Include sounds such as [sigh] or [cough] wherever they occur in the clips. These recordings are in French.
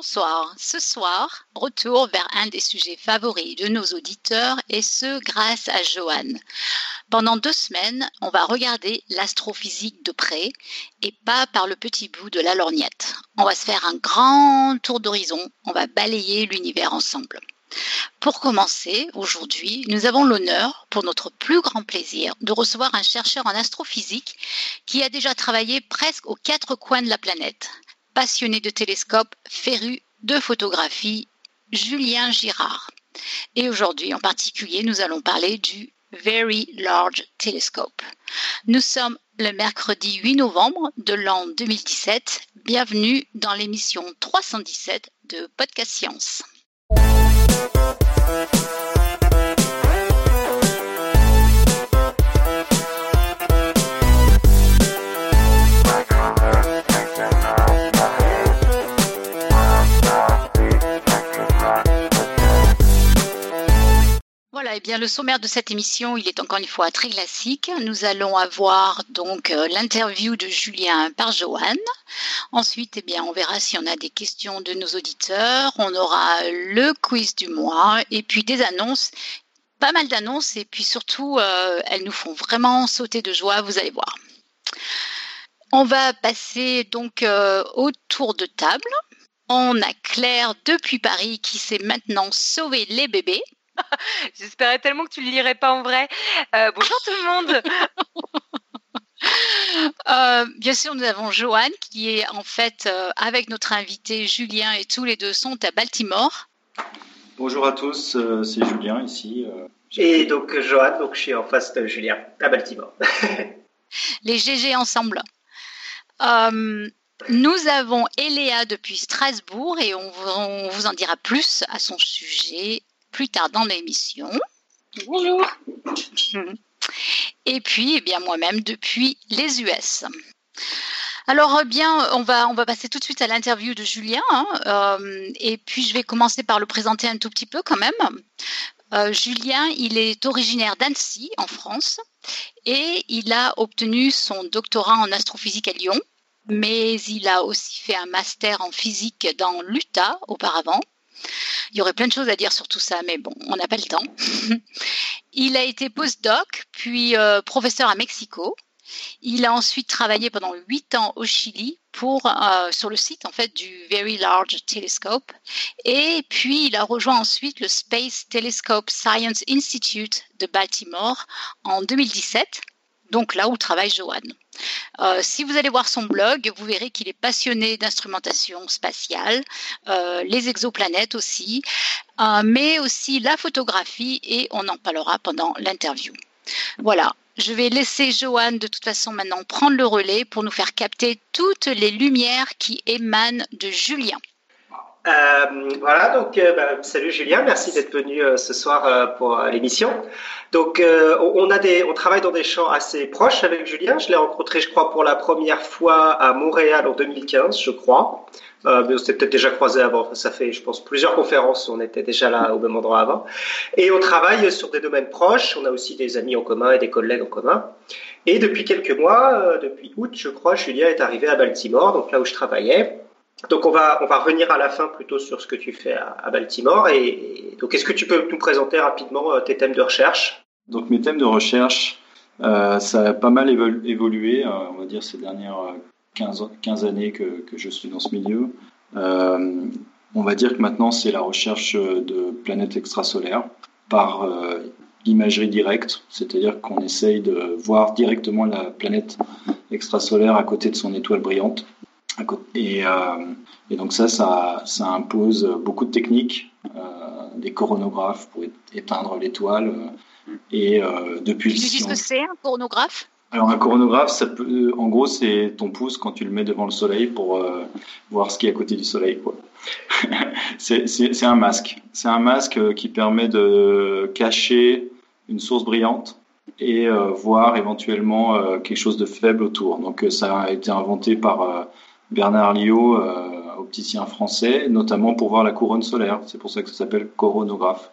Bonsoir. Ce soir, retour vers un des sujets favoris de nos auditeurs et ce grâce à Joanne. Pendant deux semaines, on va regarder l'astrophysique de près et pas par le petit bout de la lorgnette. On va se faire un grand tour d'horizon, on va balayer l'univers ensemble. Pour commencer, aujourd'hui, nous avons l'honneur, pour notre plus grand plaisir, de recevoir un chercheur en astrophysique qui a déjà travaillé presque aux quatre coins de la planète passionné de télescopes, féru de photographie, Julien Girard. Et aujourd'hui en particulier, nous allons parler du Very Large Telescope. Nous sommes le mercredi 8 novembre de l'an 2017. Bienvenue dans l'émission 317 de Podcast Science. Eh bien le sommaire de cette émission, il est encore une fois très classique. Nous allons avoir donc euh, l'interview de Julien par Joanne. Ensuite, eh bien, on verra si on a des questions de nos auditeurs. On aura le quiz du mois et puis des annonces pas mal d'annonces et puis surtout, euh, elles nous font vraiment sauter de joie, vous allez voir. On va passer donc euh, au tour de table. On a Claire depuis Paris qui sait maintenant sauver les bébés. [laughs] J'espérais tellement que tu le lirais pas en vrai. Euh, bonjour tout le monde. [laughs] Euh, bien sûr, nous avons Joanne qui est en fait euh, avec notre invité Julien et tous les deux sont à Baltimore. Bonjour à tous, c'est Julien ici. et donc Joanne, donc je suis en face de Julien à Baltimore. [laughs] les GG ensemble. nous avons Eléa depuis Strasbourg et on vous en dira plus à son sujet plus tard dans l'émission. Bonjour. Et puis, eh bien moi-même depuis les US. Alors eh bien, on va on va passer tout de suite à l'interview de Julien. Hein, euh, et puis je vais commencer par le présenter un tout petit peu quand même. Euh, Julien, il est originaire d'Annecy en France et il a obtenu son doctorat en astrophysique à Lyon, mais il a aussi fait un master en physique dans l'Utah auparavant. Il y aurait plein de choses à dire sur tout ça, mais bon, on n'a pas le temps. [laughs] il a été postdoc, puis euh, professeur à Mexico. Il a ensuite travaillé pendant huit ans au Chili pour euh, sur le site en fait du Very Large Telescope et puis il a rejoint ensuite le Space Telescope Science Institute de Baltimore en 2017 donc là où travaille Joanne. Euh, si vous allez voir son blog, vous verrez qu'il est passionné d'instrumentation spatiale, euh, les exoplanètes aussi, euh, mais aussi la photographie et on en parlera pendant l'interview. Voilà, je vais laisser Joanne de toute façon maintenant prendre le relais pour nous faire capter toutes les lumières qui émanent de Julien. Euh, voilà, donc euh, bah, salut Julien, merci d'être venu euh, ce soir pour l'émission. Donc on travaille dans des champs assez proches avec Julien. Je l'ai rencontré, je crois, pour la première fois à Montréal en 2015, je crois. mais on s'était peut-être déjà croisé avant. Ça fait, je pense, plusieurs conférences. On était déjà là au même endroit avant. Et on travaille sur des domaines proches. On a aussi des amis en commun et des collègues en commun. Et depuis quelques mois, depuis août, je crois, Julien est arrivé à Baltimore, donc là où je travaillais. Donc on va on va revenir à la fin plutôt sur ce que tu fais à, Baltimore et, donc est-ce que tu peux nous présenter rapidement euh, tes thèmes de recherche? Donc mes thèmes de recherche euh, ça a pas mal évolué euh, on va dire ces dernières 15, 15 années que, que, je suis dans ce milieu. on va dire que maintenant c'est la recherche de planètes extrasolaires par imagerie directe, c'est-à-dire qu'on essaye de voir directement la planète extrasolaire à côté de son étoile brillante et, euh, et, donc ça, ça, ça, impose beaucoup de techniques, euh, des coronographes pour éteindre l'étoile. Euh, et depuis. Tu dis ce que c'est un coronographe? Alors un coronographe, ça peut, en gros, c'est ton pouce quand tu le mets devant le soleil pour voir ce qui est à côté du soleil. [laughs] c'est un masque. C'est un masque qui permet de cacher une source brillante et voir éventuellement quelque chose de faible autour. Donc ça a été inventé par Bernard Liot, euh, opticien français, notamment pour voir la couronne solaire. C'est pour ça que ça s'appelle coronographe.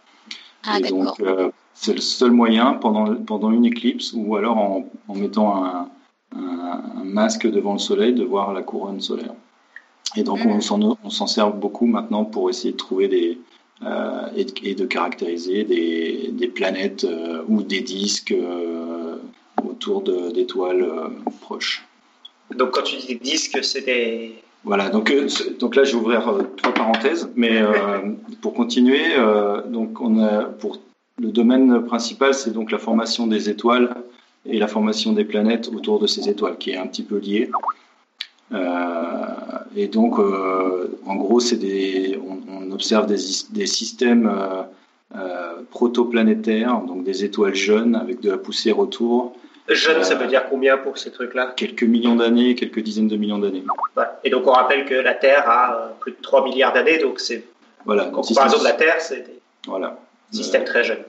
Ah, et donc, euh, c'est le seul moyen pendant, pendant une éclipse ou alors en, en mettant un, un, masque devant le soleil de voir la couronne solaire. Et donc on s'en sert beaucoup maintenant pour essayer de trouver des et, et, de caractériser des, des planètes ou des disques autour d'étoiles proches. Donc quand tu dis des disques, c'est des voilà, donc, donc là je vais ouvrir trois parenthèses, mais [laughs] pour continuer, donc on a pour le domaine principal, c'est donc la formation des étoiles et la formation des planètes autour de ces étoiles, qui est un petit peu liée. Euh, et donc, euh, en gros, c'est des, on, observe des, des systèmes euh, protoplanétaires, donc des étoiles jeunes avec de la poussière autour. Jeunes, ça veut dire combien pour ces trucs-là Quelques millions d'années, quelques dizaines de millions d'années. Et donc, on rappelle que la Terre a plus de 3 milliards d'années, donc c'est. Voilà. En comparaison de la Terre, c'est. Voilà. Système très jeune.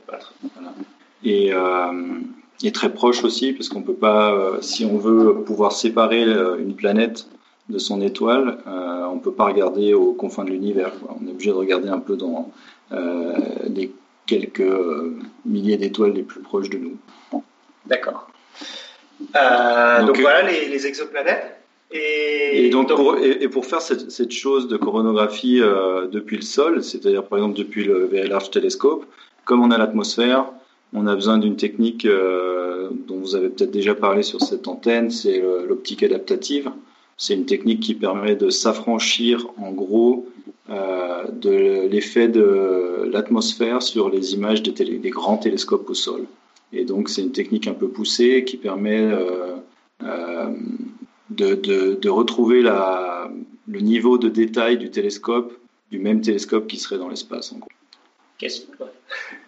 Et, euh, et, très proche aussi, parce qu'on peut pas, euh, si on veut pouvoir séparer euh, une planète de son étoile, euh, on peut pas regarder aux confins de l'univers. On est obligé de regarder un peu dans euh, les quelques milliers d'étoiles les plus proches de nous. D'accord. Donc, donc, voilà les, les exoplanètes. Et, et, donc, Pour, et, pour faire cette, cette, chose de coronographie euh, depuis le sol, c'est-à-dire par exemple depuis le Very Large Telescope, comme on a l'atmosphère, on a besoin d'une technique euh, dont vous avez peut-être déjà parlé sur cette antenne, c'est l'optique adaptative. C'est une technique qui permet de s'affranchir en gros euh, de l'effet de l'atmosphère sur les images des, télé, des, grands télescopes au sol. Et donc c'est une technique un peu poussée qui permet euh, euh de, de, de retrouver la, le niveau de détail du télescope, du même télescope qui serait dans l'espace, en gros. Qu'est-ce que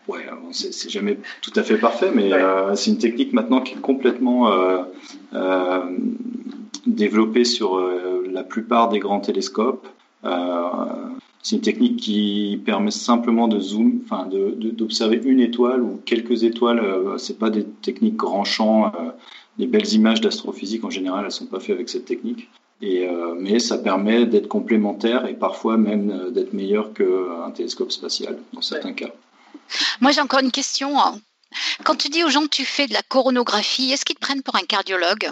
Ouais, c'est jamais tout à fait parfait, mais ouais. euh, c'est une technique maintenant qui est complètement développée sur la plupart des grands télescopes. Euh, c'est une technique qui permet simplement de zoom, enfin d'observer de, une étoile ou quelques étoiles. Euh, c'est pas des techniques grand champ les belles images d'astrophysique en général, elles sont pas faites avec cette technique. Et, euh, mais ça permet d'être complémentaire et parfois même euh, d'être meilleur qu'un télescope spatial dans certains ouais. cas. Moi j'ai encore une question. Quand tu dis aux gens que tu fais de la coronographie, est-ce qu'ils te prennent pour un cardiologue?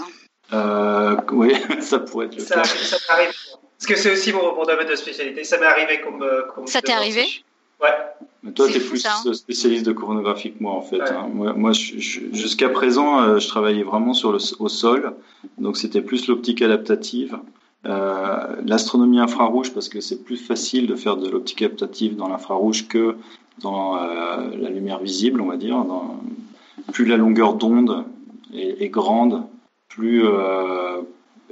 Euh, Oui, [laughs] ça pourrait être le ça, cas. Ça. Parce que c'est aussi mon, mon, domaine de spécialité. Ça m'est arrivé comme. comme ça t'est arrivé Ouais. Mais toi, tu es plus ça. spécialiste de coronographie que moi, en fait. Ouais. Hein. Moi, moi jusqu'à présent, euh, je travaillais vraiment sur le, au sol. Donc, c'était plus l'optique adaptative. Euh, L'astronomie infrarouge, parce que c'est plus facile de faire de l'optique adaptative dans l'infrarouge que dans euh, la lumière visible, on va dire. Dans, plus la longueur d'onde est, est, grande, plus, euh,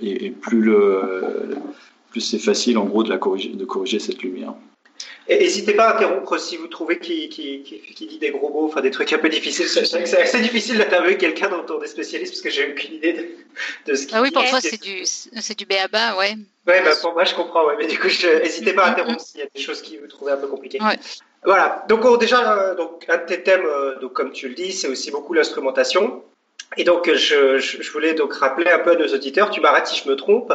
et, et, plus le plus c'est facile, en gros, de, la corriger, de corriger cette lumière. N'hésitez pas à interrompre si vous trouvez qu'il qu qu qu dit des gros mots, enfin des trucs un peu difficiles. C'est assez difficile d'interviewer quelqu'un dont on est spécialiste parce que j'ai aucune idée de, de ce qu'il Ah oui, pour toi, c'est du, c'est du béaba, ouais. Ouais, bah, pour moi, je comprends, ouais. Mais du coup, n'hésitez pas à interrompre s'il y a des choses qui vous trouvez un peu compliquées. Ouais. Voilà. Donc, on, déjà, euh, donc, un de tes thèmes, euh, donc, comme tu le dis, c'est aussi beaucoup l'instrumentation. Et donc, je, je, voulais donc rappeler un peu à nos auditeurs, tu m'arrêtes si je me trompe.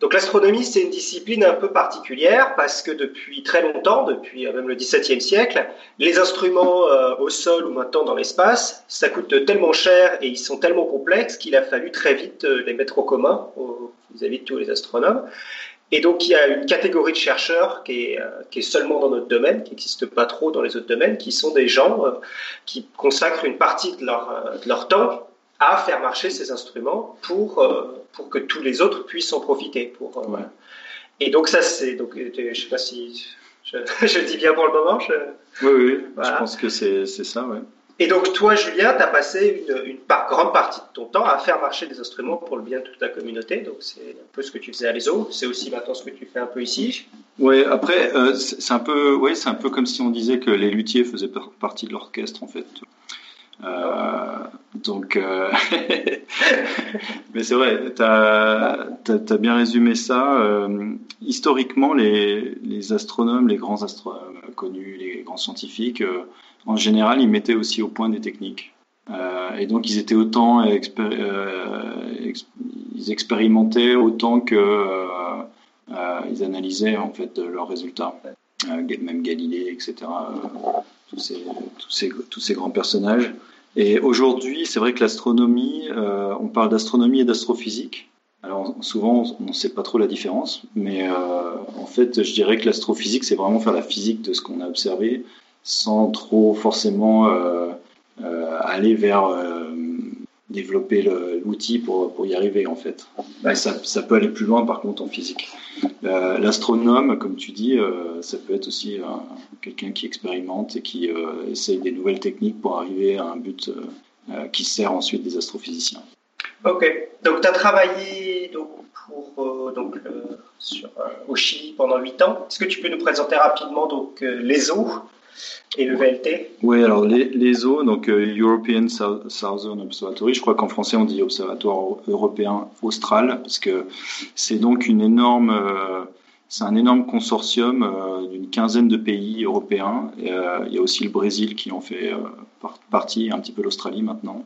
Donc, l'astronomie, c'est une discipline un peu particulière parce que depuis très longtemps, depuis même le XVIIe siècle, les instruments euh, au sol ou maintenant dans l'espace, ça coûte tellement cher et ils sont tellement complexes qu'il a fallu très vite les mettre au commun vis-à-vis -vis de tous les astronomes. Et donc, il y a une catégorie de chercheurs qui est, euh, qui est seulement dans notre domaine, qui n'existe pas trop dans les autres domaines, qui sont des gens euh, qui consacrent une partie de leur, euh, de leur temps à faire marcher ces instruments pour, euh, pour que tous les autres puissent en profiter. Pour, euh, ouais. Et donc ça, c'est... Donc, je sais pas si je, [laughs] je, dis bien pour le moment. Je... Oui, oui, voilà. je pense que c'est ça, ouais. Et donc toi, Julien, tu as passé une, une par grande partie de ton temps à faire marcher des instruments pour le bien de toute la communauté. Donc c'est un peu ce que tu faisais à l'ESO. C'est aussi maintenant ce que tu fais un peu ici. Oui, après, euh, c'est un peu, ouais, c'est un peu comme si on disait que les luthiers faisaient partie de l'orchestre, en fait. Euh, donc, euh... [laughs] mais c'est vrai, tu as, bien résumé ça. Euh, historiquement, les, les, astronomes, les grands astronomes connus, les grands scientifiques, en général, ils mettaient aussi au point des techniques. Et donc, ils étaient autant ils expérimentaient autant que ils analysaient en fait leurs résultats. même Galilée, etc. tous ces, tous ces, tous ces grands personnages. Et aujourd'hui, c'est vrai que l'astronomie, euh, on parle d'astronomie et d'astrophysique. Alors souvent, on ne sait pas trop la différence, mais en fait, je dirais que l'astrophysique, c'est vraiment faire la physique de ce qu'on a observé, sans trop forcément aller vers développer l'outil pour, pour y arriver en fait. Ça, ça, peut aller plus loin par contre en physique. Euh, l'astronome, comme tu dis, euh, ça peut être aussi euh, quelqu'un qui expérimente et qui essaye des nouvelles techniques pour arriver à un but qui sert ensuite des astrophysiciens. Ok, donc tu as travaillé donc, pour, donc, sur, au Chili pendant 8 ans. Est-ce que tu peux nous présenter rapidement donc, les eaux? Et le VLT Oui, alors l'ESO, donc euh, European Southern Observatory, je crois qu'en français on dit Observatoire européen austral, parce que c'est donc une énorme, euh, c'est un énorme consortium euh, d'une quinzaine de pays européens. il y a aussi le Brésil qui en fait partie, un petit peu l'Australie maintenant.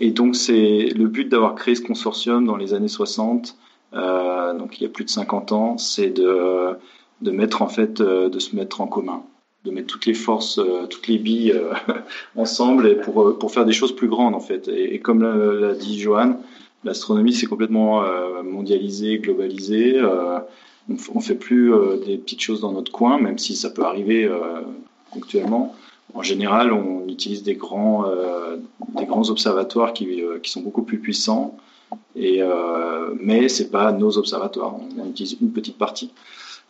et donc c'est le but d'avoir créé ce consortium dans les années 60, donc il y a plus de 50 ans, c'est de de en fait, de se mettre en commun de mettre toutes les forces, euh, toutes les billes euh, [laughs] ensemble pour, euh, pour faire des choses plus grandes en fait. Et, comme l'a dit Johan, l'astronomie c'est complètement mondialisé, globalisé. on, ne fait plus des petites choses dans notre coin, même si ça peut arriver ponctuellement. En général, on utilise des grands, des grands observatoires qui, qui sont beaucoup plus puissants. Et, mais c'est pas nos observatoires. On utilise une petite partie.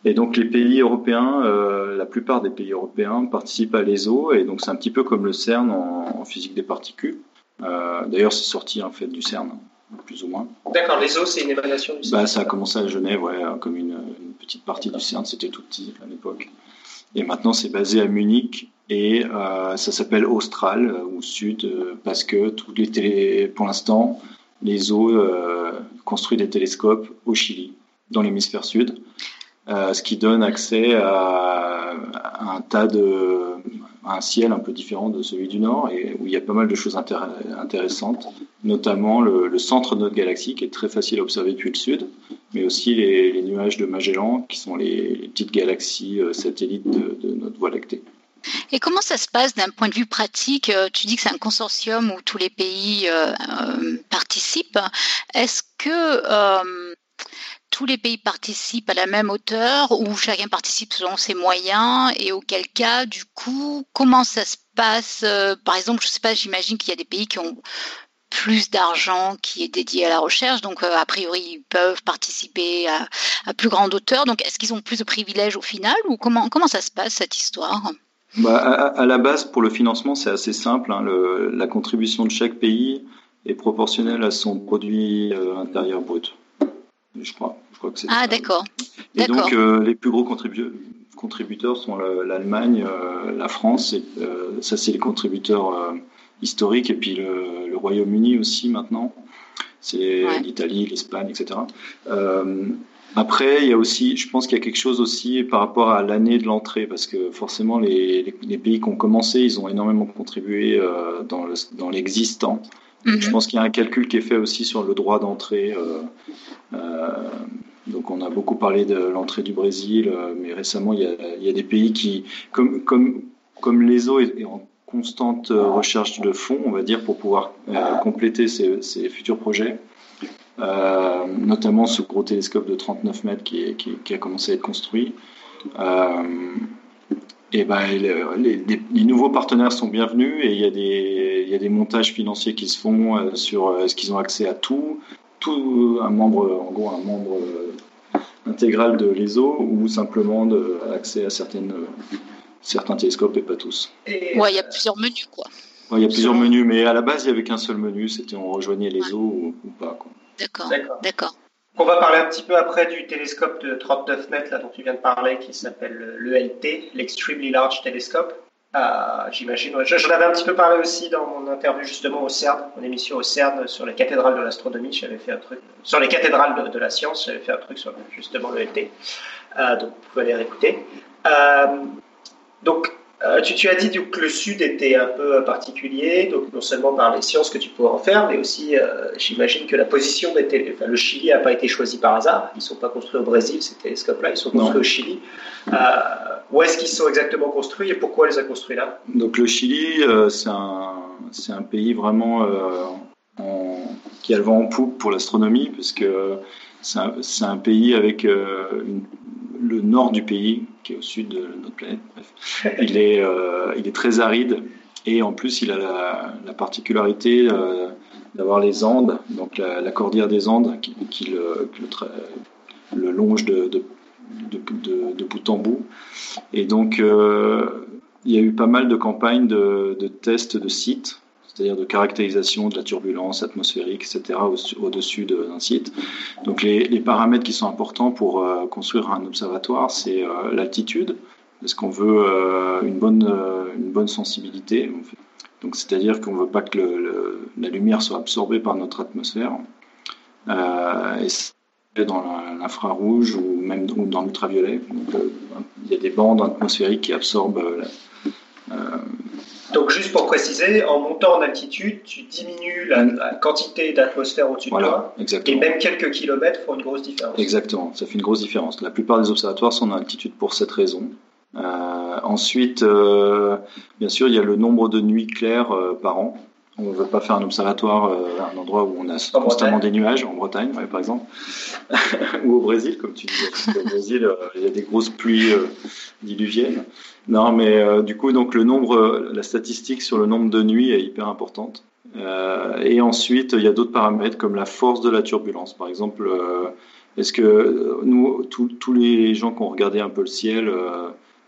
Et donc les pays européens, euh, la plupart des pays européens participent à l'ESO, et donc c'est un petit peu comme le CERN en, physique des particules. Euh, d'ailleurs, c'est sorti en fait du CERN, plus ou moins. D'accord, l'ESO, c'est une émanation du CERN. Bah, ça a commencé à Genève, ouais, comme une, petite partie du CERN, c'était tout petit à l'époque. Et maintenant, c'est basé à Munich, et euh, ça s'appelle Austral ou Sud, parce que tous les télé... pour l'instant, l'ESO construit des télescopes au Chili, dans l'hémisphère sud. Euh, ce qui donne accès à, un tas de un ciel un peu différent de celui du Nord et où il y a pas mal de choses intéressantes, notamment le, centre de notre galaxie qui est très facile à observer depuis le sud, mais aussi les, nuages de Magellan qui sont les, petites galaxies euh, satellites de, notre Voie lactée. Et comment ça se passe d'un point de vue pratique? Euh, Tu dis que c'est un consortium où tous les pays participent. Est-ce que tous les pays participent à la même hauteur ou chacun participe selon ses moyens et auquel cas, du coup, comment ça se passe euh, Par exemple, je sais pas, j'imagine qu'il y a des pays qui ont plus d'argent qui est dédié à la recherche, donc euh, a priori ils peuvent participer à, plus grande hauteur. Donc est-ce qu'ils ont plus de privilèges au final ou comment comment ça se passe cette histoire? Bah, à, la base, pour le financement, c'est assez simple. Hein. la contribution de chaque pays est proportionnelle à son produit euh, intérieur brut je crois. Je crois que c'est ah, d'accord. Et donc, euh, les plus gros contributeurs sont l'Allemagne, euh, la France, et, euh, ça c'est les contributeurs historiques, et puis le, Royaume-Uni aussi maintenant. C'est l'Italie, l'Espagne, etc. après, il y a aussi, je pense qu'il y a quelque chose aussi par rapport à l'année de l'entrée, parce que forcément, les, les, pays qui ont commencé, ils ont énormément contribué dans l'existant. Je mhm. pense qu'il y a un calcul qui est fait aussi sur le droit d'entrée. Euh, euh, donc on a beaucoup parlé de l'entrée du Brésil, euh, mais récemment il y, a, des pays qui, comme, comme, comme l'ESO est, en constante recherche de fonds, on va dire, pour pouvoir compléter ces, futurs projets. notamment ce gros télescope de 39 mètres qui, qui, a commencé à être construit et ben, les, nouveaux partenaires sont bienvenus et il y, a des, il y a des montages financiers qui se font euh, sur euh, est-ce qu'ils ont accès à tout, tout un membre, en gros un membre euh, intégral de l'ESO ou simplement de, accès à certaines, certains télescopes et pas tous. Ouais, il y a plusieurs menus quoi. Ouais, il y a plusieurs menus, mais à la base il n'y avait qu'un seul menu, c'était on rejoignait l'ESO ou, ou, pas. D'accord, d'accord. On va parler un petit peu après du télescope de 39 mètres là, dont tu viens de parler, qui s'appelle l'ELT, l'Extremely Large Telescope. Euh, J'imagine. J'en avais un petit peu parlé aussi dans mon interview justement au CERN, mon émission au CERN sur les cathédrales de l'astronomie. J'avais fait un truc sur les cathédrales de, la science. J'avais fait un truc sur justement l'ELT. Euh, donc vous pouvez aller réécouter. Euh, donc euh, tu, as dit que le Sud était un peu particulier, donc non seulement par les sciences que tu pourrais en faire, mais aussi, euh, j'imagine que la position des enfin, le Chili n'a pas été choisi par hasard. Ils ne sont pas construits au Brésil, ces télescopes-là, ils sont construits au Chili. Euh, où est-ce qu'ils sont exactement construits et pourquoi les a construits là? Donc le Chili, c'est un, un, pays vraiment en, qui a le vent en poupe pour l'astronomie, parce que c'est un, pays avec le nord du pays, qui est au sud de notre planète. Il, est, il est très aride et en plus il a la, particularité d'avoir les Andes, donc la, cordillère des Andes qui, le, longe de, bout en bout. Et donc il y a eu pas mal de campagnes de, tests de sites, c'est-à-dire de caractérisation de la turbulence atmosphérique, etc., au-dessus d'un site. Donc les, paramètres qui sont importants pour euh, construire un observatoire, c'est euh, l'altitude, parce qu'on veut euh, une, bonne, une bonne sensibilité. Donc c'est-à-dire qu'on ne veut pas que la lumière soit absorbée par notre atmosphère. et dans l'infrarouge ou même dans l'ultraviolet. il y a des bandes atmosphériques qui absorbent donc juste pour préciser, en montant en altitude, tu diminues la, quantité d'atmosphère au-dessus de toi. Et même quelques kilomètres font une grosse différence. Exactement, ça fait une grosse différence. La plupart des observatoires sont en altitude pour cette raison. Euh, ensuite, euh, bien sûr, il y a le nombre de nuits claires par an. On ne veut pas faire un observatoire à un endroit où on a constamment des nuages, en Bretagne, par exemple, [laughs] ou au Brésil, comme tu disais. Au Brésil, il y a des grosses pluies diluviennes. Non, mais euh, du coup, donc le nombre, la statistique sur le nombre de nuits est hyper importante. Euh, et ensuite, il y a d'autres paramètres comme la force de la turbulence. Par exemple, euh, est-ce que nous, tous les gens qui ont regardé un peu le ciel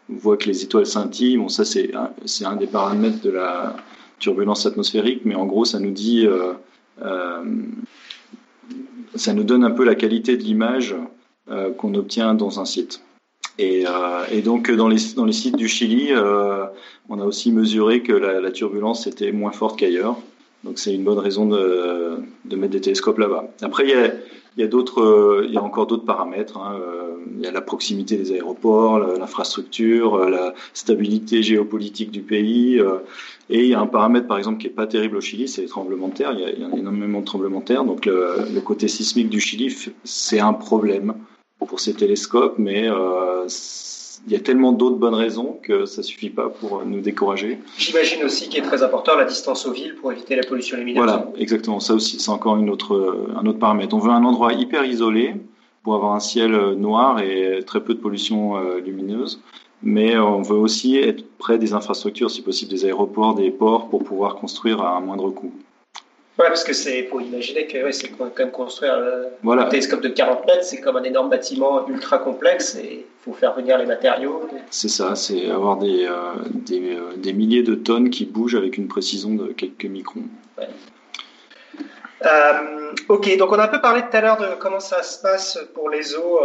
voient que les étoiles scintillent Bon, ça, c'est un, un des paramètres de la turbulence atmosphérique, mais en gros, ça nous dit, ça nous donne un peu la qualité de l'image qu'on obtient dans un site. Euh, et, donc dans les, dans les sites du Chili, euh, on a aussi mesuré que la, turbulence était moins forte qu'ailleurs. Donc c'est une bonne raison de, mettre des télescopes là-bas. Après, il y a, il y a, d'autres, il y a encore d'autres paramètres. Hein. Euh, il y a la proximité des aéroports, l'infrastructure, la stabilité géopolitique du pays. Et il y a un paramètre, par exemple, qui est pas terrible au Chili, c'est les tremblements de terre. Il y a, énormément de tremblements de terre. Donc le côté sismique du Chili, c'est un problème pour ces télescopes, mais euh, il y a tellement d'autres bonnes raisons que ça suffit pas pour nous décourager. J'imagine aussi qu'il est très important la distance aux villes pour éviter la pollution lumineuse. Voilà, exactement. Ça aussi, c'est encore une autre, un autre paramètre. On veut un endroit hyper isolé pour avoir un ciel noir et très peu de pollution euh, lumineuse. Mais on veut aussi être près des infrastructures, si possible des aéroports, des ports, pour pouvoir construire à un moindre coût. Ouais, parce que c'est pour imaginer que c'est quand même construire un télescope de 40 mètres, c'est comme un énorme bâtiment ultra complexe et il faut faire venir les matériaux. C'est ça, c'est avoir des, euh, des, euh, des, milliers de tonnes qui bougent avec une précision de quelques microns. Euh, ok, donc on a un peu parlé tout à l'heure de comment ça se passe pour les eaux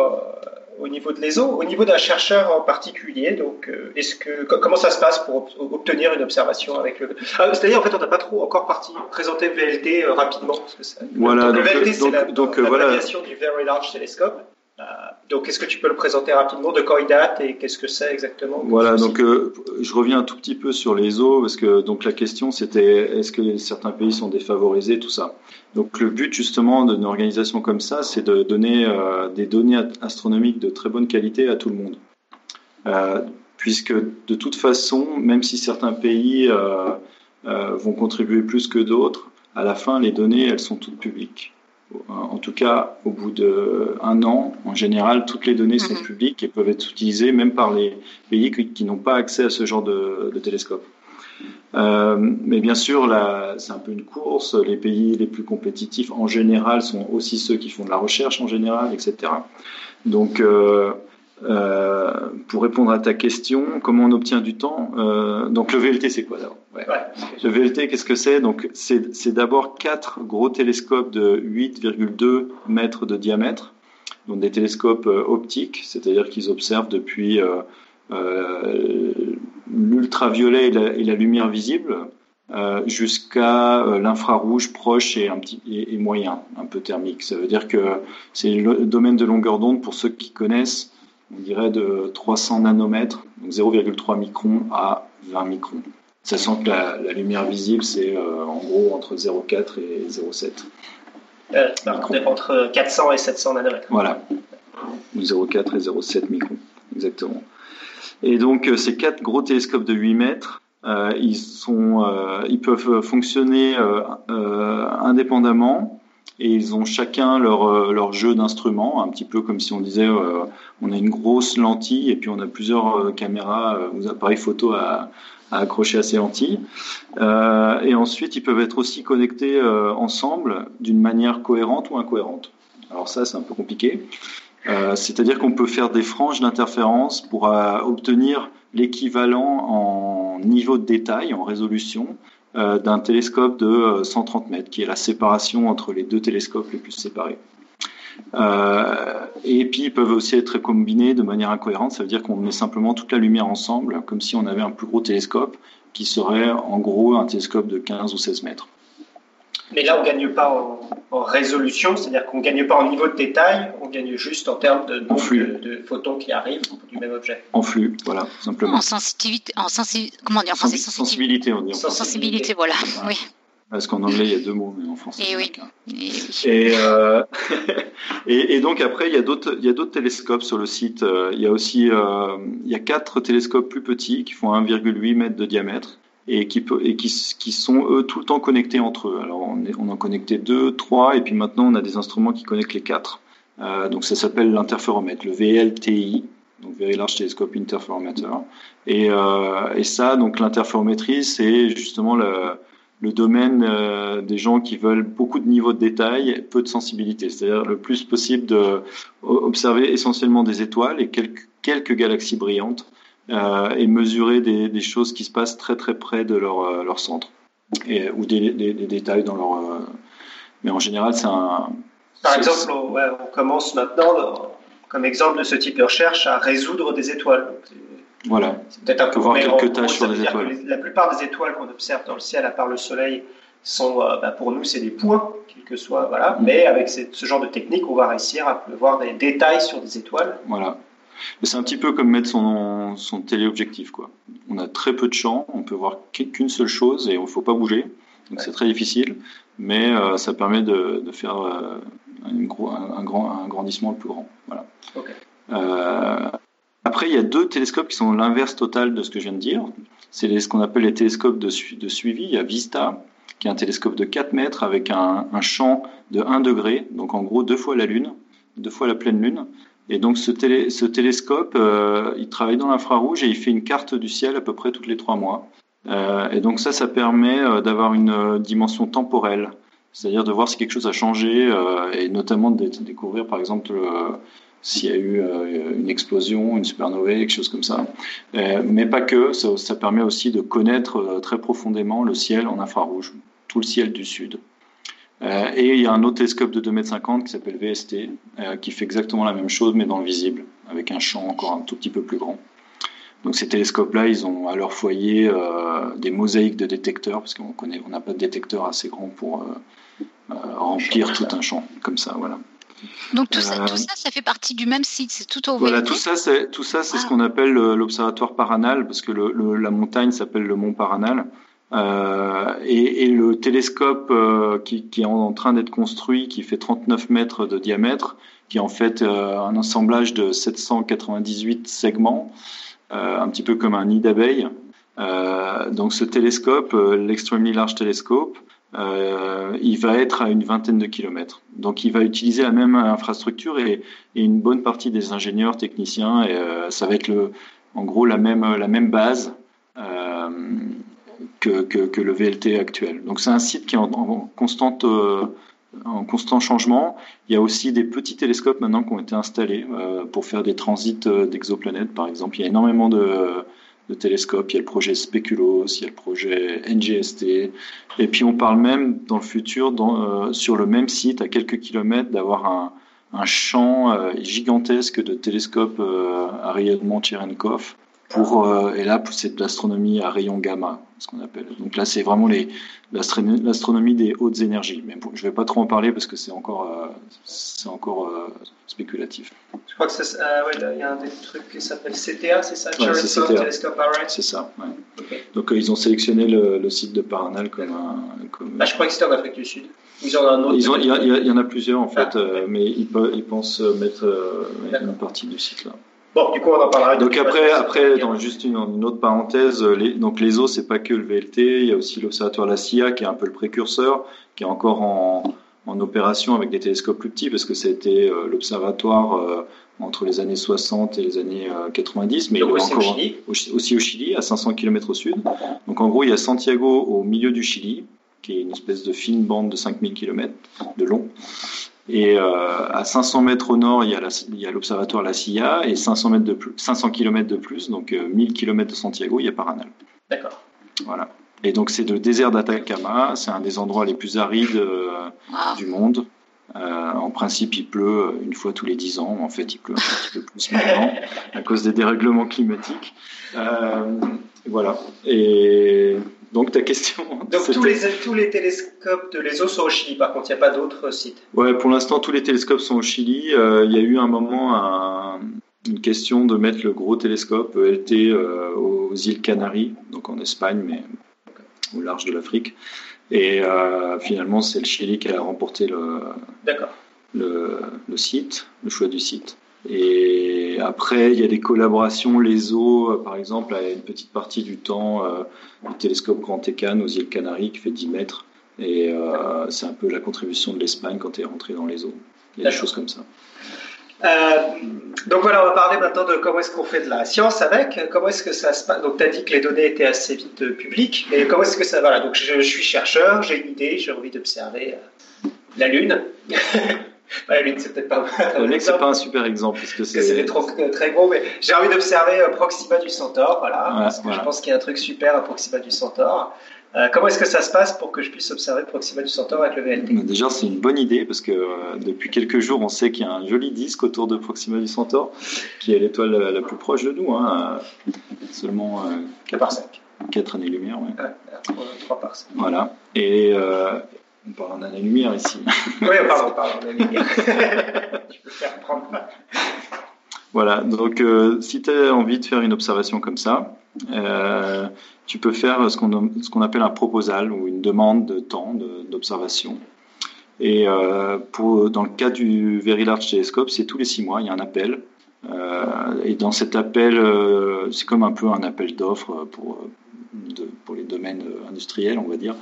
au niveau de l'ESO, au niveau d'un chercheur en particulier. Donc, euh, est-ce que comment ça se passe pour obtenir une observation avec le ah, C'est-à-dire en fait, on n'a pas trop encore parti présenter VLT euh, rapidement. Parce que voilà. Donc, le VLT, c'est la, donc, la voilà. du Very Large Telescope. Euh, donc, est-ce que tu peux le présenter rapidement De quand il date et qu'est-ce que c'est exactement Voilà, donc euh, je reviens un tout petit peu sur les eaux parce que donc la question c'était est-ce que certains pays sont défavorisés, tout ça. Donc le but justement d'une organisation comme ça, c'est de donner euh, des données astronomiques de très bonne qualité à tout le monde, puisque de toute façon, même si certains pays vont contribuer plus que d'autres, à la fin les données elles sont toutes publiques en tout cas au bout d'un an, en général, toutes les données sont mhm. publiques et peuvent être utilisées même par les pays qui, n'ont pas accès à ce genre de, télescope. Euh, mais bien sûr, c'est un peu une course. Les pays les plus compétitifs, en général, sont aussi ceux qui font de la recherche en général, etc. Donc, euh, euh, pour répondre à ta question, comment on obtient du temps euh, Donc le VLT, c'est quoi d'abord? Ouais. Le VLT, qu'est-ce que c'est? Donc c'est d'abord quatre gros télescopes de 8,2 mètres de diamètre, donc des télescopes euh, optiques, c'est-à-dire qu'ils observent depuis euh, euh, l'ultraviolet et, et, la lumière visible jusqu'à l'infrarouge proche et, un petit, et, et, moyen, un peu thermique. Ça veut dire que c'est le domaine de longueur d'onde pour ceux qui connaissent on dirait de 300 nanomètres, donc 0,3 microns à 20 microns. Sachant que la, lumière visible, c'est euh, en gros entre 0,4 et 0,7. Euh, entre 400 et 700 nanomètres. Voilà, 0,4 et 0,7 microns, exactement. Et donc, euh, ces quatre gros télescopes de 8 mètres ils, sont, ils peuvent fonctionner indépendamment et ils ont chacun leur, leur jeu d'instruments, un petit peu comme si on disait on a une grosse lentille et puis on a plusieurs caméras ou appareils photo à, à accrocher à ces lentilles. Euh, et ensuite, ils peuvent être aussi connectés euh, ensemble d'une manière cohérente ou incohérente. Alors ça, c'est un peu compliqué. Euh, c'est-à-dire qu'on peut faire des franges d'interférence pour obtenir l'équivalent en niveau de détail, en résolution, d'un télescope de 130 mètres, qui est la séparation entre les deux télescopes les plus séparés. Euh, et puis ils peuvent aussi être combinés de manière incohérente, ça veut dire qu'on met simplement toute la lumière ensemble, comme si on avait un plus gros télescope, qui serait en gros un télescope de 15 ou 16 mètres. Mais là, on ne gagne pas en, résolution, c'est-à-dire qu'on ne gagne pas en niveau de détail, on gagne juste en termes de nombre de, photons qui arrivent du même objet. En flux, voilà, simplement. En sensibilité, en comment dire, en sensibilité, on dit. En sensibilité, voilà, oui. Parce qu'en anglais, il y a deux mots, mais en français. Et oui. Et, euh, [laughs] et, et, donc après, il y a d'autres, il y a d'autres télescopes sur le site. Euh, il y a aussi, euh, il y a quatre télescopes plus petits qui font 1,8 mètre de diamètre et qui peut, et qui, qui, sont eux tout le temps connectés entre eux. Alors on, est, on en connecté deux, trois, et puis maintenant on a des instruments qui connectent les quatre. Euh, donc ça s'appelle l'interféromètre, le VLTI, donc Very Large Telescope Interferometer. Et, euh, et ça, donc l'interférométrie, c'est justement le le domaine euh, des gens qui veulent beaucoup de niveau de détail, peu de sensibilité, c'est-à-dire le plus possible d'observer essentiellement des étoiles et quelques, quelques galaxies brillantes euh, et mesurer des, des, choses qui se passent très très près de leur, euh, leur centre et, ou des, des, des, détails dans leur. Mais en général, c'est un. Par exemple, on, ouais, on commence maintenant, comme exemple de ce type de recherche, à résoudre des étoiles. Voilà. C'est peut-être un peu voir quelques tâches sur les étoiles. la plupart des étoiles qu'on observe dans le ciel, à part le Soleil, sont, euh, bah, pour nous, c'est des points, quels que soient. Voilà. Mm. Mais avec ce genre de technique, on va réussir à voir des détails sur des étoiles. Voilà. C'est un petit peu comme mettre son, son téléobjectif. Quoi. On a très peu de champ, on peut voir qu'une seule chose et il ne faut pas bouger. Donc c'est très difficile, mais euh, ça permet de, de faire euh, un, gros, un, grand, un grandissement le plus grand. Voilà. Euh, après, il y a deux télescopes qui sont l'inverse total de ce que je viens de dire. C'est ce qu'on appelle les télescopes de, suivi. Il y a Vista, qui est un télescope de 4 mètres avec un, champ de 1 degré, donc en gros deux fois la Lune, deux fois la pleine Lune. Et donc ce, télescope, euh, il travaille dans l'infrarouge et il fait une carte du ciel à peu près tous les trois mois. Euh, et donc ça, ça permet euh, d'avoir une dimension temporelle, c'est-à-dire de voir si quelque chose a changé et notamment de découvrir par exemple s'il y a eu euh, une explosion, une supernovae, quelque chose comme ça. Euh, mais pas que, ça, ça, permet aussi de connaître euh, très profondément le ciel en infrarouge, tout le ciel du sud. Et il y a un autre télescope de 2,50 m qui s'appelle VST, qui fait exactement la même chose, mais dans le visible, avec un champ encore un tout petit peu plus grand. Donc ces télescopes-là, ils ont à leur foyer euh, des mosaïques de détecteurs, parce qu'on connaît, on n'a pas de détecteur assez grand pour euh, euh, remplir tout un champ comme ça, voilà. Donc tout ça, tout ça, ça fait partie du même site, c'est tout au Voilà, tout ça, c'est tout ça, c'est ce ah. qu'on appelle l'observatoire Paranal, parce que le, le, la montagne s'appelle le mont Paranal. Euh, et, et, le télescope euh, qui, qui, est en train d'être construit, qui fait 39 mètres de diamètre, qui est en fait euh, un assemblage de 798 segments, euh, un petit peu comme un nid d'abeilles. Euh, donc ce télescope, l'Extremely Large Telescope, euh, il va être à une vingtaine de kilomètres. Donc il va utiliser la même infrastructure et, une bonne partie des ingénieurs, techniciens, et euh, ça va être le, en gros la même, la même base euh, que, que, le VLT actuel. Donc c'est un site qui est en, en constante en constant changement. Il y a aussi des petits télescopes maintenant qui ont été installés pour faire des transits d'exoplanètes, par exemple. Il y a énormément de de télescopes. Il y a le projet Speculos, il y a le projet NGST. Et puis on parle même dans le futur, euh, sur le même site, à quelques kilomètres, d'avoir un, champ euh, gigantesque de télescopes euh, à rayonnement Cherenkov. Pour, euh, et là, c'est de l'astronomie à rayon gamma, ce qu'on appelle. Donc là, c'est vraiment l'astronomie des hautes énergies. Mais bon, je ne vais pas trop en parler parce que c'est encore, euh, c'est encore euh, spéculatif. Je crois que c'est, euh, ouais, il y a un des trucs qui s'appelle CTA, c'est ça? Ouais, c'est CTA. Telescope Array C'est ça, ouais. Okay. Donc ils ont sélectionné le, le, site de Paranal comme un... Comme... Ah, je crois que c'était en Afrique du Sud. Ils ont un autre. Ils ont, il, y a, il y en a plusieurs en fait, ah, okay. mais ils, ils, pensent mettre une partie du site là. Bon, du coup, on en parlera. Donc après, après, dans juste une, autre parenthèse, les, donc les eaux, c'est pas que le VLT, il y a aussi l'observatoire La CIA qui est un peu le précurseur, qui est encore en, en opération avec des télescopes plus petits, parce que c'était euh, l'observatoire euh, entre les années 60 et les années 90, mais il est aussi encore au Chili. aussi au Chili, à 500 km au sud. Donc en gros, il y a Santiago au milieu du Chili, qui est une espèce de fine bande de 5000 km de long. Et euh, à 500 mètres au nord, il y a l'observatoire La Silla, et 500, mètres de plus, 500 km de plus, donc 1000 km de Santiago, il y a Paranal. D'accord. Voilà. Et donc c'est le désert d'Atacama, c'est un des endroits les plus arides euh, du monde. Euh, en principe, il pleut une fois tous les 10 ans. En fait, il pleut un petit peu plus maintenant [laughs] à cause des dérèglements climatiques. Euh, voilà. Et donc ta question. [laughs] Donc tous les, tous les télescopes de l'ESO sont au Chili, par contre, il n'y a pas d'autres sites Ouais, pour l'instant, tous les télescopes sont au Chili. Euh, il y a eu un moment une question de mettre le gros télescope ELT euh, aux îles Canaries, donc en Espagne, mais au large de l'Afrique. Et euh, finalement, c'est le Chili qui a remporté le, le, le site, le choix du site. Et après, il y a des collaborations. L'ESO, euh, par exemple, a une petite partie du temps euh, du télescope Grand Tecan aux îles Canaries qui fait 10 mètres. Et euh, c'est un peu la contribution de l'Espagne quand tu es rentré dans les eaux. Il y a des choses comme ça. Euh, donc voilà, on va parler maintenant de comment est-ce qu'on fait de la science avec. Comment est-ce que ça se passe? Donc tu as dit que les données étaient assez vite publiques. Mais comment est-ce que ça... Voilà, donc je, je suis chercheur, j'ai une idée, j'ai envie d'observer la Lune. [laughs] [laughs] Lune, c'est peut-être pas un [laughs] Lune, c'est pas un super exemple parce que c'est trop très gros, mais j'ai envie d'observer euh, Proxima du Centaure, voilà, parce que je pense qu'il y a un truc super à Proxima du Centaure. Euh, comment est-ce que ça se passe pour que je puisse observer Proxima du Centaure avec le VLT Déjà, c'est une bonne idée parce que euh, depuis quelques jours, on sait qu'il y a un joli disque autour de Proxima du Centaure, qui est l'étoile la, plus proche de nous, hein, seulement 4 par 5. 4 années-lumière, ouais. 3, par 5. Voilà. Et, on parle en année-lumière ici. [laughs] Oui, pardon, pardon, année-lumière. tu [laughs] peux faire prendre. Voilà, donc euh, si tu as envie de faire une observation comme ça, euh, tu peux faire ce qu'on appelle un proposal ou une demande de temps d'observation. Et euh, pour, dans le cas du Very Large Telescope, c'est tous les six mois, il y a un appel. et dans cet appel, c'est comme un peu un appel d'offres pour pour les domaines euh, industriels, on va dire.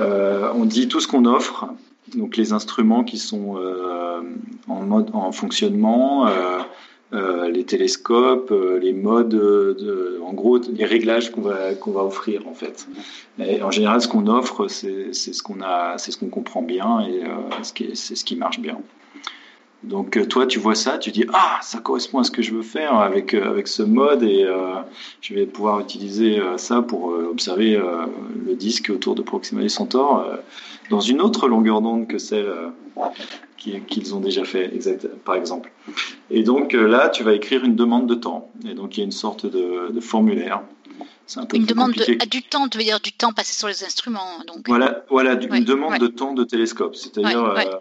Euh, on dit tout ce qu'on offre, donc les instruments qui sont euh, en fonctionnement, les télescopes, les modes, de, en gros les réglages qu'on va qu'on va offrir en fait. En général, ce qu'on offre, c'est ce qu'on c'est ce qu'on comprend bien et c'est ce qui marche bien. Donc euh, toi, tu vois ça, tu dis ah, ça correspond à ce que je veux faire avec euh, avec ce mode et euh, je vais pouvoir utiliser ça pour observer le disque autour de Proxima Centaure dans une autre longueur d'onde que celle qu'ils ont déjà fait, exact, par exemple. Et donc là, tu vas écrire une demande de temps. Et donc il y a une sorte de, formulaire. Un peu une demande de, du temps, tu veux dire du temps passé sur les instruments. Donc. Voilà, voilà, une demande de temps de télescope. C'est-à-dire Mhm.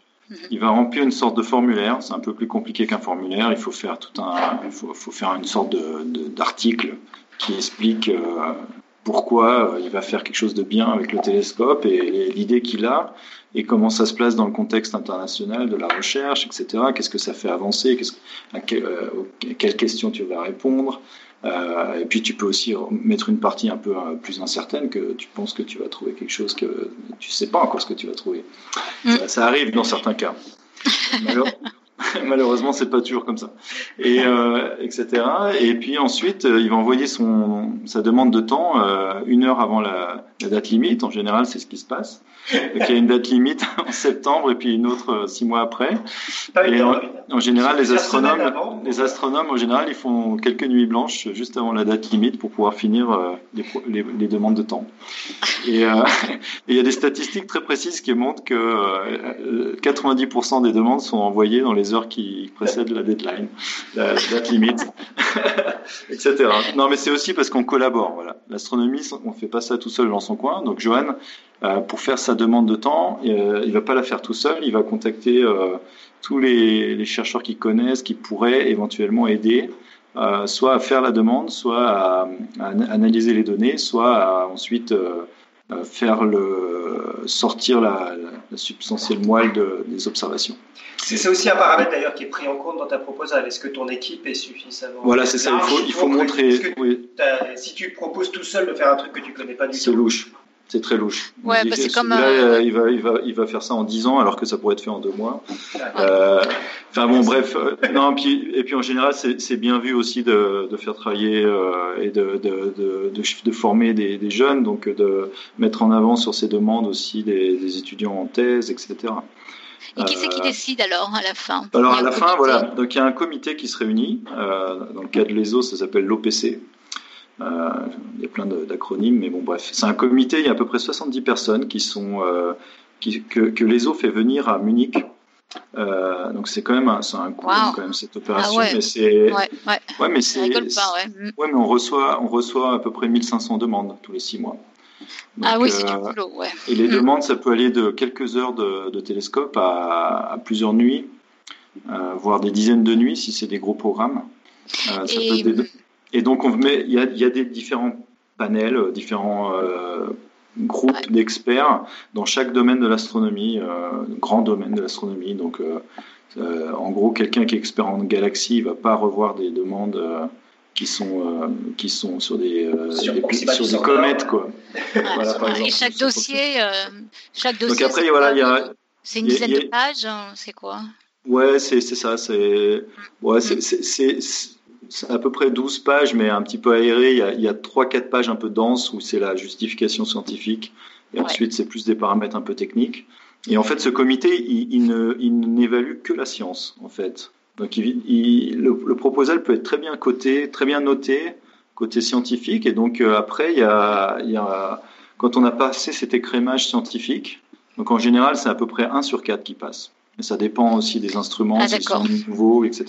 Il va remplir une sorte de formulaire. C'est un peu plus compliqué qu'un formulaire. Il faut faire tout un, faut, faire une sorte d'article qui explique euh, pourquoi euh, il va faire quelque chose de bien avec le télescope et l'idée qu'il a et comment ça se place dans le contexte international de la recherche, etc. Qu'est-ce que ça fait avancer? Qu'est-ce, à, euh, quelles questions tu vas répondre? Et puis tu peux aussi mettre une partie un peu euh, plus incertaine que tu penses que tu vas trouver quelque chose que tu sais pas encore ce que tu vas trouver. Mm. Ça, arrive dans certains cas. [laughs] Malheureusement, c'est pas toujours comme ça. Et euh, etc. Et puis ensuite, euh, il va envoyer son sa demande de temps euh, une heure avant la, la, date limite. En général, c'est ce qui se passe. Donc, il y a une date limite [laughs] en septembre et puis une autre euh, six mois après. Et en, général, les astronomes, les astronomes, en général, ils font quelques nuits blanches juste avant la date limite pour pouvoir finir euh, les, les, les, demandes de temps. Et, [laughs] et il y a des statistiques très précises qui montrent que 90% des demandes sont envoyées dans les heures qui précèdent la deadline, la date limite, [laughs] etc. Non, mais c'est aussi parce qu'on collabore. Voilà, l'astronomie, on fait pas ça tout seul dans son coin. Donc, Johan, euh, pour faire sa demande de temps, euh, il va pas la faire tout seul. Il va contacter euh, tous les, chercheurs qu'il connaissent, qui pourraient éventuellement aider. soit à faire la demande, soit à, analyser les données, soit à ensuite faire le sortir la, substantiel moelle des observations. C'est aussi un paramètre d'ailleurs qui est pris en compte dans ta proposale. Est-ce que ton équipe est suffisamment. Voilà, c'est ça. Il faut, il faut montrer. Si tu proposes tout seul de faire un truc que tu connais pas du tout. C'est louche. C'est très louche. Ouais, bah c'est comme. Là, il, va, il, va, il va faire ça en 10 ans alors que ça pourrait être fait en 2 mois. Euh, enfin bon, bref. Euh, non, puis, et puis en général, c'est bien vu aussi de, de faire travailler euh, et de, de, de, de, former des, des, jeunes, donc de mettre en avant sur ces demandes aussi des, des étudiants en thèse, etc. Et qui c'est qui décide alors à la fin? Alors à la fin, voilà. Donc il y a un comité qui se réunit. dans le cas de l'ESO, ça s'appelle l'OPC. Euh, il y a plein d'acronymes, mais bon, bref. C'est un comité, il y a à peu près 70 personnes qui sont, euh, qui, que, que l'ESO fait venir à Munich. Euh, donc c'est quand même un, un coût quand même cette opération, ah ouais. mais c'est ouais, ouais. ouais, mais c'est mais on reçoit on reçoit à peu près 1500 demandes tous les six mois. Donc, ah oui, c'est du boulot, ouais. Et les mm. demandes, ça peut aller de quelques heures de, de télescope à, à, plusieurs nuits, voire des dizaines de nuits si c'est des gros programmes. Ça et... peut être des, et donc, on met, il y a, il y a des différents panels, euh, différents euh, groupes d'experts dans chaque domaine de l'astronomie, euh, grand domaine de l'astronomie. Donc, euh, euh, en gros, quelqu'un qui est expert en galaxies, il va pas revoir des demandes euh, qui sont qui sont sur des sur, des, sur des comètes, quoi. voilà, par exemple, et chaque dossier, chaque dossier. Donc après, voilà, il y a. C'est une dizaine de pages, hein, c'est quoi? Ouais, c'est ça. C'est ouais, c'est c'est à peu près 12 pages, mais un petit peu aéré. Il y a, a 3-4 pages un peu denses où c'est la justification scientifique. Et ouais. ensuite, c'est plus des paramètres un peu techniques. Et en fait, ce comité, il, il n'évalue que la science, en fait. Donc, il, il, le, le, proposal peut être très bien coté, très bien noté, côté scientifique. Et donc, euh, après, il y a, il y a, quand on a passé cet écrémage scientifique, donc en général, c'est à peu près 1 sur 4 qui passe. Et ça dépend aussi des instruments, ah, s'ils sont nouveaux, etc.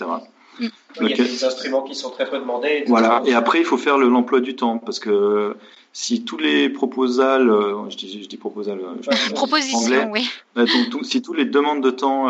Il y a des instruments qui sont très peu demandés. Voilà. Et après, il faut faire l'emploi du temps parce que si tous les proposals, je dis, je dis proposal, je proposition, anglais, oui. Donc, tout, si tous les demandes de temps,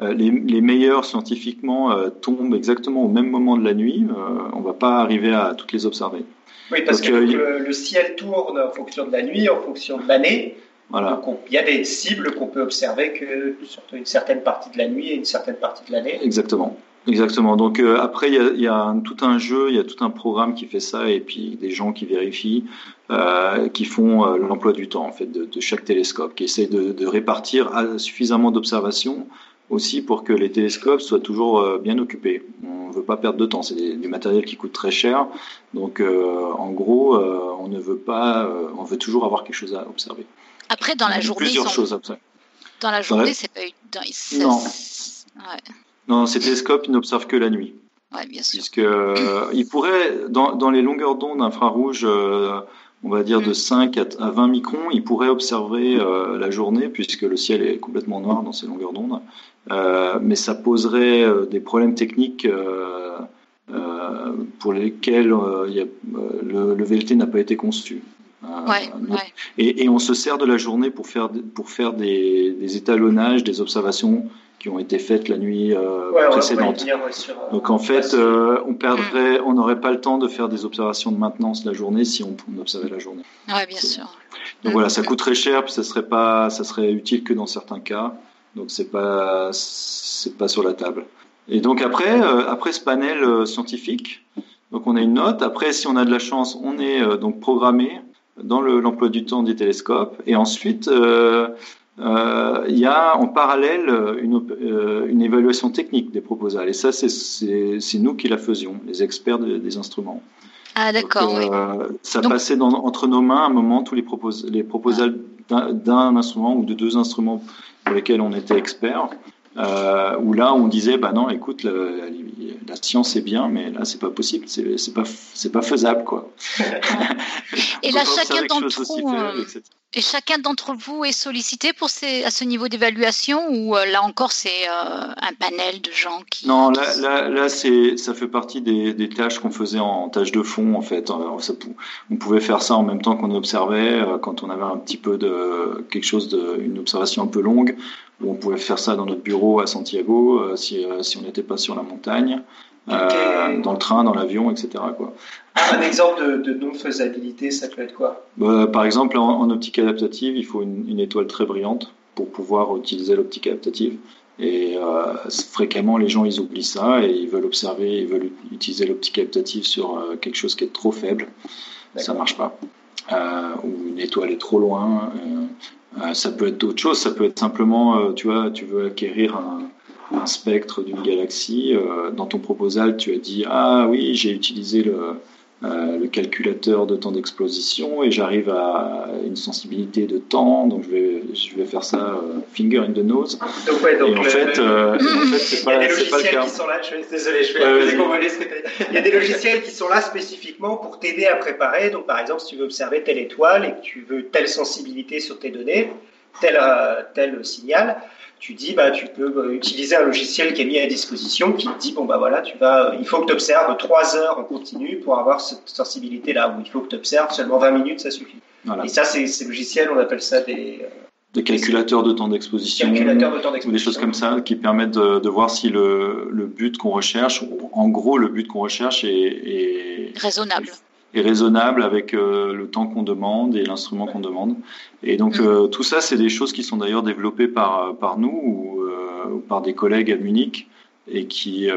euh, les, les, meilleurs scientifiquement euh, tombent exactement au même moment de la nuit, euh, on va pas arriver à toutes les observer. Oui, parce donc, que le, le, ciel tourne en fonction de la nuit, en fonction de l'année. Voilà. Donc, il y a des cibles qu'on peut observer que sur une certaine partie de la nuit et une certaine partie de l'année. Exactement. Exactement. Donc euh, après, il y a, y a un, tout un jeu, il y a tout un programme qui fait ça, et puis des gens qui vérifient, euh, qui font euh, l'emploi du temps en fait de, de, chaque télescope, qui essaient de, de répartir suffisamment d'observations aussi pour que les télescopes soient toujours bien occupés. On ne veut pas perdre de temps. C'est du matériel qui coûte très cher, donc en gros, on ne veut pas, on veut toujours avoir quelque chose à observer. Après, dans la journée, plusieurs sont... choses après. Dans la journée, c'est pas dans... non. Ouais. Non, ces télescopes ils n'observent que la nuit. Ouais, bien sûr. Puisque euh, ils pourraient, dans, dans les longueurs d'onde infrarouges, euh, on va dire de 5 à, à 20 microns, ils pourraient observer euh, la journée puisque le ciel est complètement noir dans ces longueurs d'onde. mais ça poserait des problèmes techniques pour lesquels y a, le, le, VLT n'a pas été conçu. Ouais, ouais. Et, et, on se sert de la journée pour faire, pour faire des, des étalonnages, des observations qui ont été faites la nuit euh, ouais, précédente. Dire, ouais, sur, euh, Donc en fait, euh, on perdrait, on n'aurait pas le temps de faire des opérations de maintenance la journée si on, on observait la journée. Ouais, bien sûr. Donc mmh. voilà, ça coûterait cher, puis ça serait pas, ça serait utile que dans certains cas. Donc c'est pas, c'est pas sur la table. Et donc après, euh, après ce panel euh, scientifique, donc on a une note. Après, si on a de la chance, on est euh, donc programmé dans l'emploi le, du temps des télescopes. Et ensuite, euh, euh, il y a en parallèle une, euh, une, évaluation technique des proposals. Et ça, c'est nous qui la faisions, les experts de, des instruments. Ah, d'accord. Oui. Ça Donc... passait dans, entre nos mains à un moment tous les, propos, les proposals d'un instrument ou de deux instruments pour lesquels on était expert. Euh, où là on disait bah non écoute la, la, la science c'est bien mais là c'est pas possible c'est pas c'est pas faisable quoi. [laughs] Et là chacun d'entre vous et chacun d'entre vous est sollicité pour ces, à ce niveau d'évaluation ou euh, là encore c'est euh, un panel de gens qui non là là, là c'est ça fait partie des, des tâches qu'on faisait en, en tâche de fond en fait. Ça, on pouvait faire ça en même temps qu'on observait euh, quand on avait un petit peu de quelque chose de une observation un peu longue où on pouvait faire ça dans notre bureau à Santiago euh, si, euh, si on n'était pas sur la montagne, euh, okay. dans le train, dans l'avion, etc. Quoi. Un exemple de, de non-faisabilité, ça peut être quoi? Bah, Par exemple, en, en, optique adaptative, il faut une, une étoile très brillante. pour pouvoir utiliser l'optique adaptative. Et euh, fréquemment, les gens, ils oublient ça et ils veulent observer, ils veulent utiliser l'optique adaptative sur euh, quelque chose qui est trop faible. Ça marche pas. Euh, ou une étoile est trop loin. Ça peut être d'autres choses. Ça peut être simplement, tu vois, tu veux acquérir un, un spectre d'une galaxie. dans ton proposal, tu as dit ah oui, j'ai utilisé le euh, le calculateur de temps d'exposition et j'arrive à une sensibilité de temps, donc je vais, je vais faire ça euh, finger in the nose. Donc, ouais, donc et en, fait, euh, en [laughs] fait, c'est pas, pas, le cas. Qui sont là, je, désolé, je vais Il y a des logiciels qui sont là spécifiquement pour t'aider à préparer. Donc, par exemple, si tu veux observer telle étoile et que tu veux telle sensibilité sur tes données, tel, tel signal, tu dis bah tu peux euh, utiliser un logiciel qui est mis à disposition qui te dit bon bah voilà tu vas il faut que tu observes 3 heures en continu pour avoir cette sensibilité là. Ou il faut que tu observes seulement 20 minutes ça suffit. Et ça c'est ces logiciels on appelle ça des euh, des calculateurs de temps d'exposition ou des choses comme ça qui permettent de, voir si le, le but qu'on recherche, en gros le but qu'on recherche est, est raisonnable est raisonnable avec euh, le temps qu'on demande et l'instrument qu'on demande. Et donc mm. euh, tout ça, c'est des choses qui sont d'ailleurs développées par, par nous ou, euh, ou, par des collègues à Munich et qui,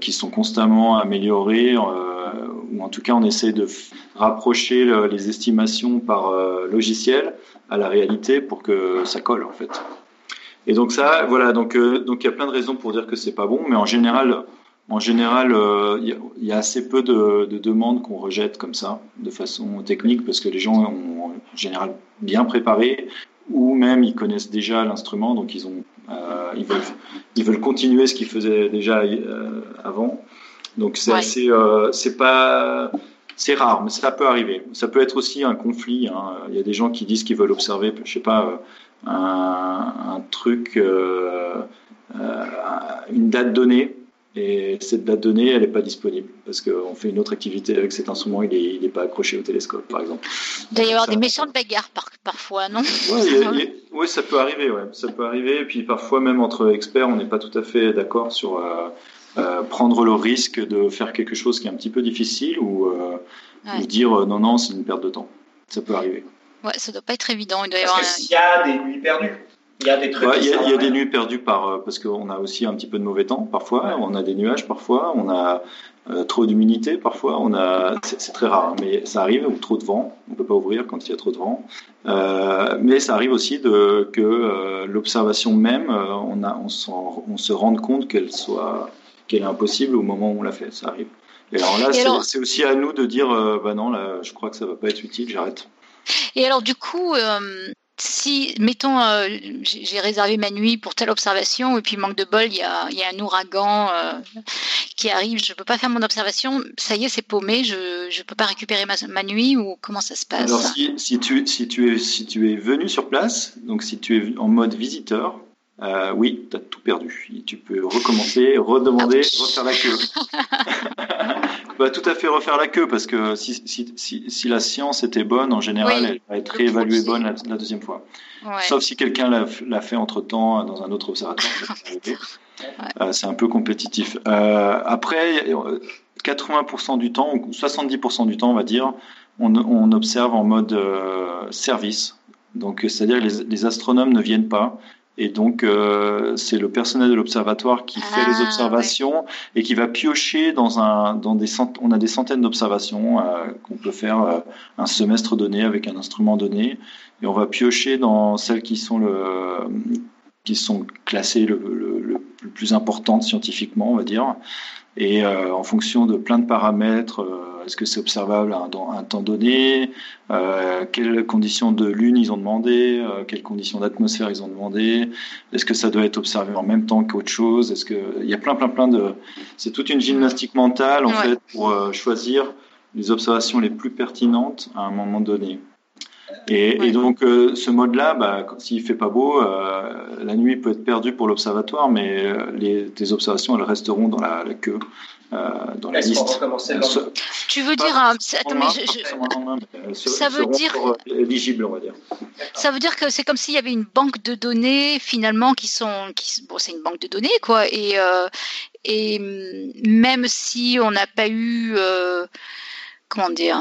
qui sont constamment améliorées, ou en tout cas on essaie de rapprocher les estimations par logiciel à la réalité pour que ça colle en fait. Et donc ça, voilà, donc donc il y a plein de raisons pour dire que c'est pas bon, mais en général, en général, il euh, y, a assez peu de, demandes qu'on rejette comme ça, de façon technique, parce que les gens ont en général bien préparé, ou même ils connaissent déjà l'instrument, donc ils, ont, euh, ils, veulent, ils veulent continuer ce qu'ils faisaient déjà euh, avant. Donc c'est assez, c'est pas, c'est rare, mais ça peut arriver. Ça peut être aussi un conflit. Hein. Il y a des gens qui disent qu'ils veulent observer, je sais pas, un, un truc, une date donnée et cette date donnée, elle n'est pas disponible parce qu'on fait une autre activité avec cet instrument, il n'est pas accroché au télescope, par exemple. Il doit y avoir des méchantes bagarres parfois, non? Oui, [laughs] ça peut arriver, ouais. ça peut arriver. Et puis parfois, même entre experts, on n'est pas tout à fait d'accord sur euh, euh, prendre le risque de faire quelque chose qui est un petit peu difficile ou, euh, dire non, non, c'est une perte de temps. Ça peut arriver. Ouais, ça doit pas être évident. Il doit y avoir. Parce y a des nuits perdues. Il y a des trucs. il, y a, des nuits perdues par, euh, parce qu'on a aussi un petit peu de mauvais temps parfois. On a des nuages parfois. On a euh, trop d'humidité parfois. On a, c'est très rare, hein, mais ça arrive ou trop de vent. On peut pas ouvrir quand il y a trop de vent. Euh, mais ça arrive aussi de que euh, l'observation même, on a, on, on se rende compte qu'elle soit, qu'elle est impossible au moment où on l'a fait. Ça arrive. Et alors là, c'est aussi à nous de dire, bah non, là, je crois que ça va pas être utile, j'arrête. Et alors du coup, si, mettons, euh, j'ai réservé ma nuit pour telle observation, et puis manque de bol, il y a, un ouragan euh, qui arrive, je ne peux pas faire mon observation, ça y est, c'est paumé, je ne peux pas récupérer ma, nuit, ou comment ça se passe? Alors, si, tu, si, tu es, si tu es venu sur place, donc si tu es en mode visiteur, euh, oui, tu as tout perdu. Tu peux recommencer, redemander, ah refaire la queue. [laughs] bah, tout à fait refaire la queue parce que si, si, si, si la science était bonne, en général, elle va être réévaluée bonne la, deuxième fois. Sauf si quelqu'un l'a fait entre temps dans un autre observatoire. [laughs] euh, C'est un peu compétitif. Euh, après, 80% du temps, ou 70% du temps, on va dire, on, on observe en mode euh, service. Donc, c'est-à-dire que les, les astronomes ne viennent pas, et donc, euh, c'est le personnel de l'observatoire qui fait les ah, observations et qui va piocher dans un, dans des on a des centaines d'observations euh, qu'on peut faire euh, un semestre donné avec un instrument donné, et on va piocher dans celles qui sont le, qui sont classées le, le, le plus importantes scientifiquement, on va dire, et en fonction de plein de paramètres est-ce que c'est observable à un, temps donné euh, Quelles conditions de lune ils ont demandé euh, Quelles conditions d'atmosphère ils ont demandé Est-ce que ça doit être observé en même temps qu'autre chose Est-ce que il y a plein, plein, plein de. C'est toute une gymnastique mentale en fait pour euh, choisir les observations les plus pertinentes à un moment donné. Et, donc ce mode-là, bah, s'il fait pas beau, la nuit peut être perdue pour l'observatoire, mais les, tes observations elles resteront dans la queue. Euh, dans la liste. Tu veux dire, ça veut dire éligible, on va dire. Ça veut dire que c'est comme s'il y avait une banque de données finalement qui sont, qui, bon, c'est une banque de données quoi, et euh, et même si on n'a pas eu, euh, comment dire,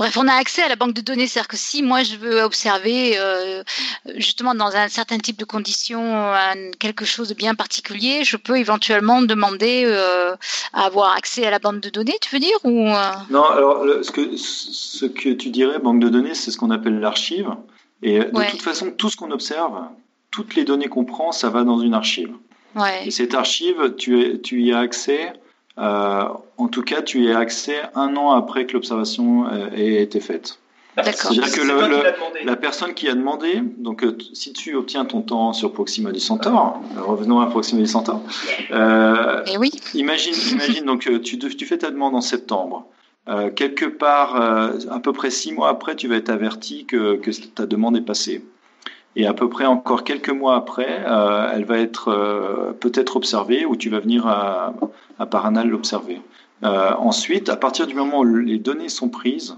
Bref, on a accès à la banque de données, c'est-à-dire que si moi je veux observer euh, justement dans un certain type de conditions quelque chose de bien particulier, je peux éventuellement demander euh, à avoir accès à la banque de données, tu veux dire ou Non, alors ce, que, ce que tu dirais, banque de données, c'est ce qu'on appelle l'archive. Et de toute façon, tout ce qu'on observe, toutes les données qu'on prend, ça va dans une archive. Ouais. Et cette archive, tu, tu y as accès euh, en tout cas, tu y as accès un an après que l'observation euh, ait été faite. C'est-à-dire que la personne qui a demandé, donc euh, si tu obtiens ton temps sur Proxima du Centaure, revenons à Proxima du Centaure, eh oui. imagine, imagine donc tu, tu, fais ta demande en septembre. quelque part, à peu près six mois après, tu vas être averti que, que ta demande est passée. Et à peu près encore quelques mois après, euh, elle va être euh, peut-être observée ou tu vas venir à, à Paranal l'observer. Euh, ensuite, à partir du moment où les données sont prises,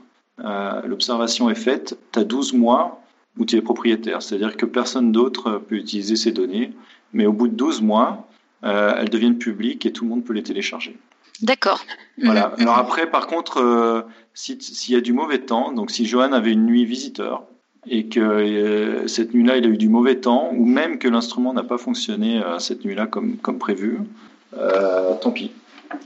l'observation est faite, tu as 12 mois où tu es propriétaire. C'est-à-dire que personne d'autre peut utiliser ces données, mais au bout de 12 mois, elles deviennent publiques et tout le monde peut les télécharger. D'accord. Voilà. Mhm. Alors après, par contre, s'il y a du mauvais temps, donc si Johan avait une nuit visiteur, et que euh, cette nuit-là, il a eu du mauvais temps, ou même que l'instrument n'a pas fonctionné euh, cette nuit-là comme, comme prévu, euh, tant pis,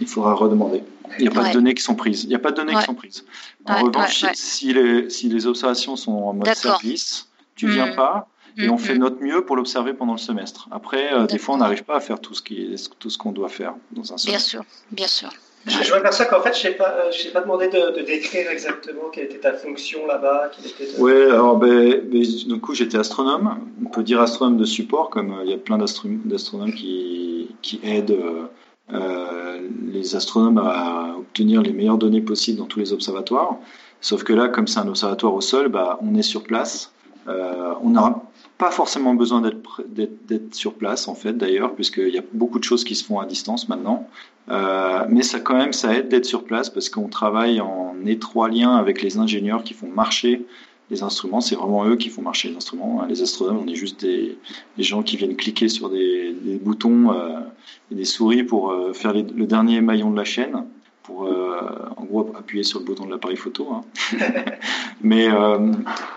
il faudra redemander. Il n'y a pas de données qui sont prises. Il n'y a pas de données qui sont prises. En revanche, si, les, si les observations sont en mode service, tu viens hmm. pas et on fait hmm. notre mieux pour l'observer pendant le semestre. Après, des fois, on n'arrive pas à faire tout ce qui tout ce qu'on doit faire dans un semestre. Bien sûr, bien sûr. Je, je m'aperçois qu'en fait, je n'ai pas, euh, pas demandé de, de, décrire exactement quelle était ta fonction là-bas. Oui, alors ben, ben, du coup, j'étais astronome. On peut dire astronome de support, comme euh, il y a plein d'astronomes qui, qui aident euh, euh, les astronomes à obtenir les meilleures données possibles dans tous les observatoires. Sauf que là, comme c'est un observatoire au sol, bah, on est sur place. Euh, on n'a pas forcément besoin d'être sur place, en fait, d'ailleurs, puisqu'il y a beaucoup de choses qui se font à distance maintenant. Mais ça quand même, ça aide d'être sur place parce qu'on travaille en étroit lien avec les ingénieurs qui font marcher les instruments. C'est vraiment eux qui font marcher les instruments. Hein. Les astronomes, on est juste des, des gens qui viennent cliquer sur des, des boutons euh, et des souris pour euh, faire le dernier maillon de la chaîne, pour euh, en gros appuyer sur le bouton de l'appareil photo. Hein. [laughs] mais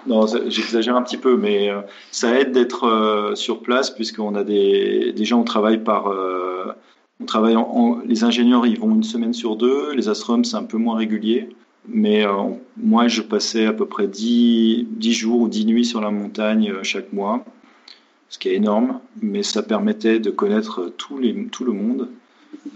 non, j'exagère un petit peu, mais ça aide d'être sur place puisqu'on a des, des gens qui travaillent par on travaille en, les ingénieurs, ils vont une semaine sur deux. Les astronomes, c'est un peu moins régulier. Mais euh, moi, je passais à peu près 10, 10, jours ou 10 nuits sur la montagne euh, chaque mois, ce qui est énorme, mais ça permettait de connaître tout, les, tout le monde.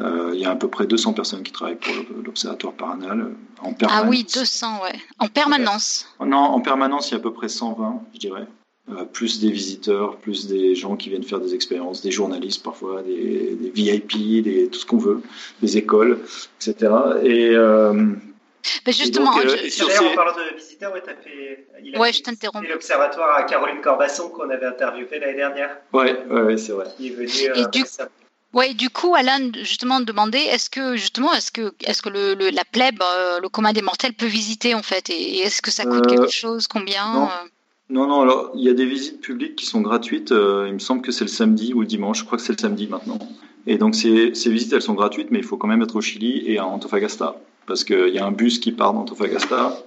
Euh, il y a à peu près 200 personnes qui travaillent pour l'Observatoire Paranal en permanence. Ah oui, 200, ouais. En permanence Non, en permanence, il y a à peu près 120, je dirais. Euh, plus des visiteurs, plus des gens qui viennent faire des expériences, des journalistes parfois, des, des VIP, des, tout ce qu'on veut, des écoles, etc. Et euh, ben justement, donc, euh, sur ces... en parlant de visiteurs, ouais, as fait, il a ouais, je t'interromps. l'observatoire à Caroline Corbasson qu'on avait interviewé l'année dernière. Ouais, ouais, ouais c'est vrai. Qui est venu. Euh, du... Ouais, du coup, Alain justement demandait est-ce que justement est-ce que est-ce que le, le, la plèbe, euh, le commun des mortels peut visiter en fait, et, est-ce que ça coûte quelque chose, combien non. Non, non, alors il y a des visites publiques qui sont gratuites. Euh, il me semble que c'est le samedi ou le dimanche. Je crois que c'est le samedi maintenant. Et donc ces, ces, visites, elles sont gratuites, mais il faut quand même être au Chili et à Antofagasta. Parce qu'il y a un bus qui part d'Antofagasta.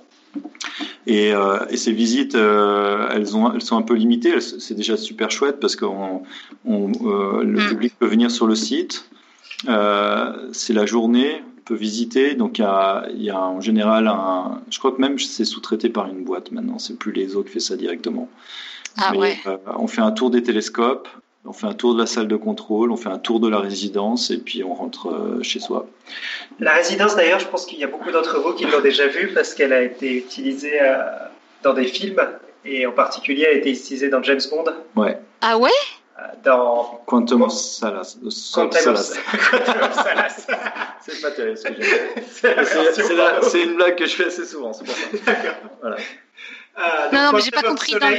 Et, euh, et, ces visites, euh, elles, ont, elles sont un peu limitées. C'est déjà super chouette parce que on, euh, le mm. public peut venir sur le site. C'est la journée peut visiter. Donc il y a, il y a en général un, je crois que même c'est sous-traité par une boîte maintenant. C'est plus les autres qui fait ça directement. Ah ouais. on fait un tour des télescopes, on fait un tour de la salle de contrôle, on fait un tour de la résidence et puis on rentre euh, chez soi. La résidence d'ailleurs, je pense qu'il y a beaucoup d'entre vous qui l'ont déjà vue parce qu'elle a été utilisée euh, dans des films et en particulier elle a été utilisée dans James Bond. Ouais. Ah ouais? Dans Quantum Salas. [laughs] Quantum Salas. c'est pas terrible ce que j'ai C'est une blague que je fais assez souvent, c'est pour ça. [laughs] Voilà. Euh, non, non, mais j'ai pas compris. Dans...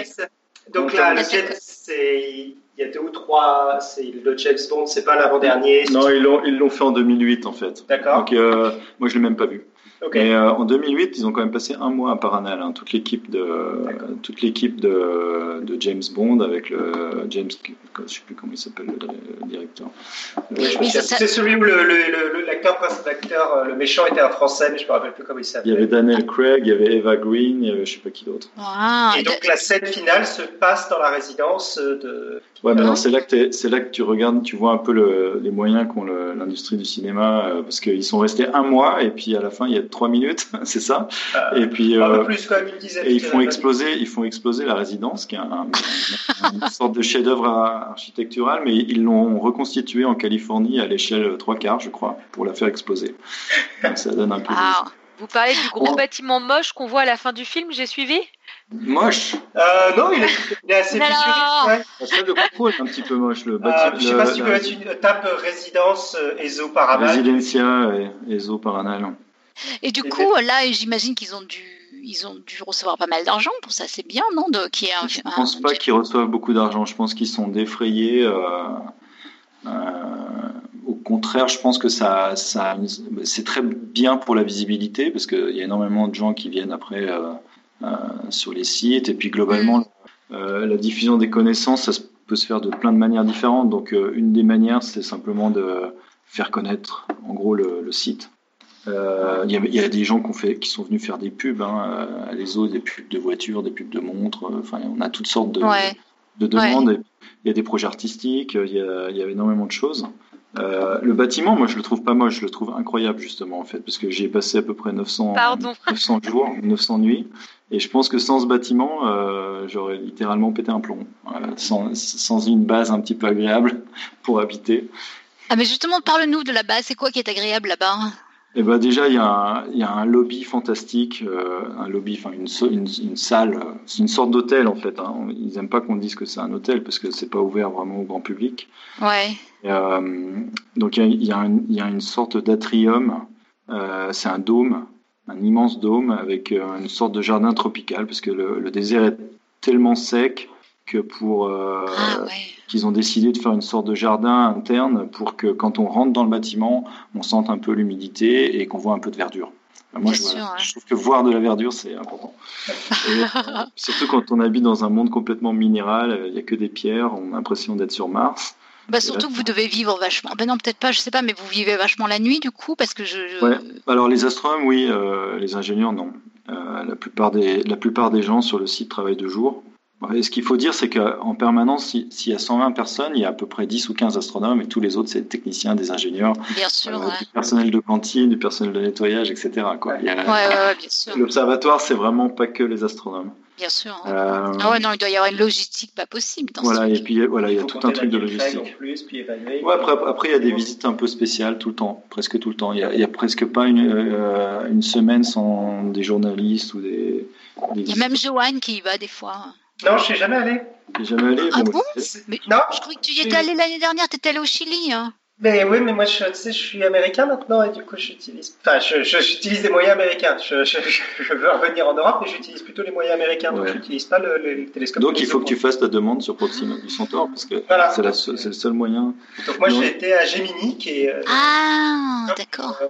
Donc là, le jet, c'est il y a deux ou trois, c'est le James Bond, c'est pas l'avant-dernier. Non, ils l'ont ils l'ont fait en 2008 en fait. D'accord. Donc euh, moi je l'ai même pas vu. Et en 2008, ils ont quand même passé un mois à Paranal, hein, toute l'équipe de toute l'équipe de, de, James Bond avec le James, je sais plus comment il s'appelle le, directeur. c'est celui où l'acteur l'acteur, le méchant était un Français, mais je me rappelle plus comment il s'appelle. Il y avait Daniel Craig, il y avait Eva Green, il y avait je sais pas qui d'autre. et donc la scène finale se passe dans la résidence de. Ouais, mais c'est là que c'est là que tu regardes, tu vois un peu le, les moyens qu'ont l'industrie du cinéma, euh, parce qu'ils sont restés un mois et puis à la fin il y a trois minutes, [laughs] c'est ça. Euh, et puis euh, plus quand même une dizaine. Et ils font exploser, ils font exploser la résidence, qui est un, une sorte de chef-d'œuvre architectural, mais ils l'ont reconstitué en Californie à l'échelle trois quarts, je crois, pour la faire exploser. Donc ça donne un peu. Ah, vous parlez du gros bâtiment moche qu'on voit à la fin du film, j'ai suivi? Moche? Euh, Non, il est, assez fissuré. Ouais. Parce que le propos est un petit peu moche. Le bâtiment, euh, je ne sais pas si tu peux mettre une tape résidence euh, ESO Paranal. Residencia et ESO Paranal. Et du coup, là, j'imagine qu'ils ont dû ils ont dû recevoir pas mal d'argent pour ça. C'est bien, non de, qui un, Je ne pense pas qu'ils reçoivent beaucoup d'argent. Je pense qu'ils sont défrayés. Euh, euh, au contraire, je pense que ça, ça c'est très bien pour la visibilité parce qu'il y a énormément de gens qui viennent après euh, sur les sites. Et puis globalement, mm. la diffusion des connaissances, ça peut se faire de plein de manières différentes. Donc une des manières, c'est simplement de faire connaître en gros le, site. Il y, y, a des gens qui, fait, qui, sont venus faire des pubs, hein, les autres, des pubs de voitures, des pubs de montres. Enfin, on a toutes sortes de, de demandes. Il y a des projets artistiques, il y a, il y a énormément de choses. Euh, le bâtiment, moi, je le trouve pas moche, je le trouve incroyable justement en fait, parce que j'y ai passé à peu près 900, 900 [laughs] jours, 900 nuits, et je pense que sans ce bâtiment, euh, j'aurais littéralement pété un plomb, euh, sans, sans, une base un petit peu agréable pour habiter. Ah mais justement, parle-nous de la base, c'est quoi qui est agréable là-bas? Eh ben déjà, il y, a un, il y a un lobby fantastique, euh, un lobby, enfin une, une, une, salle, c'est une sorte d'hôtel en fait. Hein. Ils n'aiment pas qu'on dise que c'est un hôtel parce que c'est pas ouvert vraiment au grand public. Ouais. Euh, donc il y, a, y une, il y, a, une sorte d'atrium, euh, c'est un dôme, un immense dôme avec une sorte de jardin tropical parce que le, le désert est tellement sec que pour euh, ah, qu'ils ont décidé de faire une sorte de jardin interne pour que quand on rentre dans le bâtiment, on sente un peu l'humidité et qu'on voit un peu de verdure. moi, je, je, trouve que voir de la verdure, c'est important. [laughs] surtout quand on habite dans un monde complètement minéral, il n'y a que des pierres, on a l'impression d'être sur Mars. Bah surtout que vous devez vivre vachement. Ben non, peut-être pas, je sais pas, mais vous vivez vachement la nuit du coup, parce que je. Ouais. Alors les astronomes, oui, euh, les ingénieurs, non. Euh, la plupart des la plupart des gens sur le site travaillent de jour. Et ce qu'il faut dire, c'est qu'en permanence, s'il y a 120 personnes, il y a à peu près 10 ou 15 astronomes et tous les autres, c'est des techniciens, des ingénieurs, bien sûr, euh, du personnel de cantine, du personnel de nettoyage, etc. Quoi. L'observatoire, c'est vraiment pas que les astronomes. Bien sûr. Hein. Euh... Ah ouais, non, il doit y avoir une logistique pas possible. Dans voilà, et puis voilà, il y a tout un truc de logistique. Plus, puis évaluer, ouais, après, après, il y a des visites un peu spéciales tout le temps, presque tout le temps. Il y a, il y a presque pas une, euh, une semaine sans des journalistes ou des. des il y a même Joanne qui y va des fois. Non, je suis jamais allé. Tu jamais allé Ah bon, mais, Non. Je croyais que tu y étais allé l'année dernière, tu étais allé au Chili. Hein. Mais oui, mais moi, je, tu sais, je suis américain maintenant et du coup, j'utilise. Enfin, j'utilise des moyens américains. Je, je, veux revenir en Europe, mais j'utilise plutôt les moyens américains. Donc, je n'utilise pas le, le, télescope. Donc, il faut que tu fasses ta demande sur Proxima du Centaure parce que c'est le seul moyen. Donc, moi, j'ai été à Gemini qui est. Euh, ah, d'accord. Euh,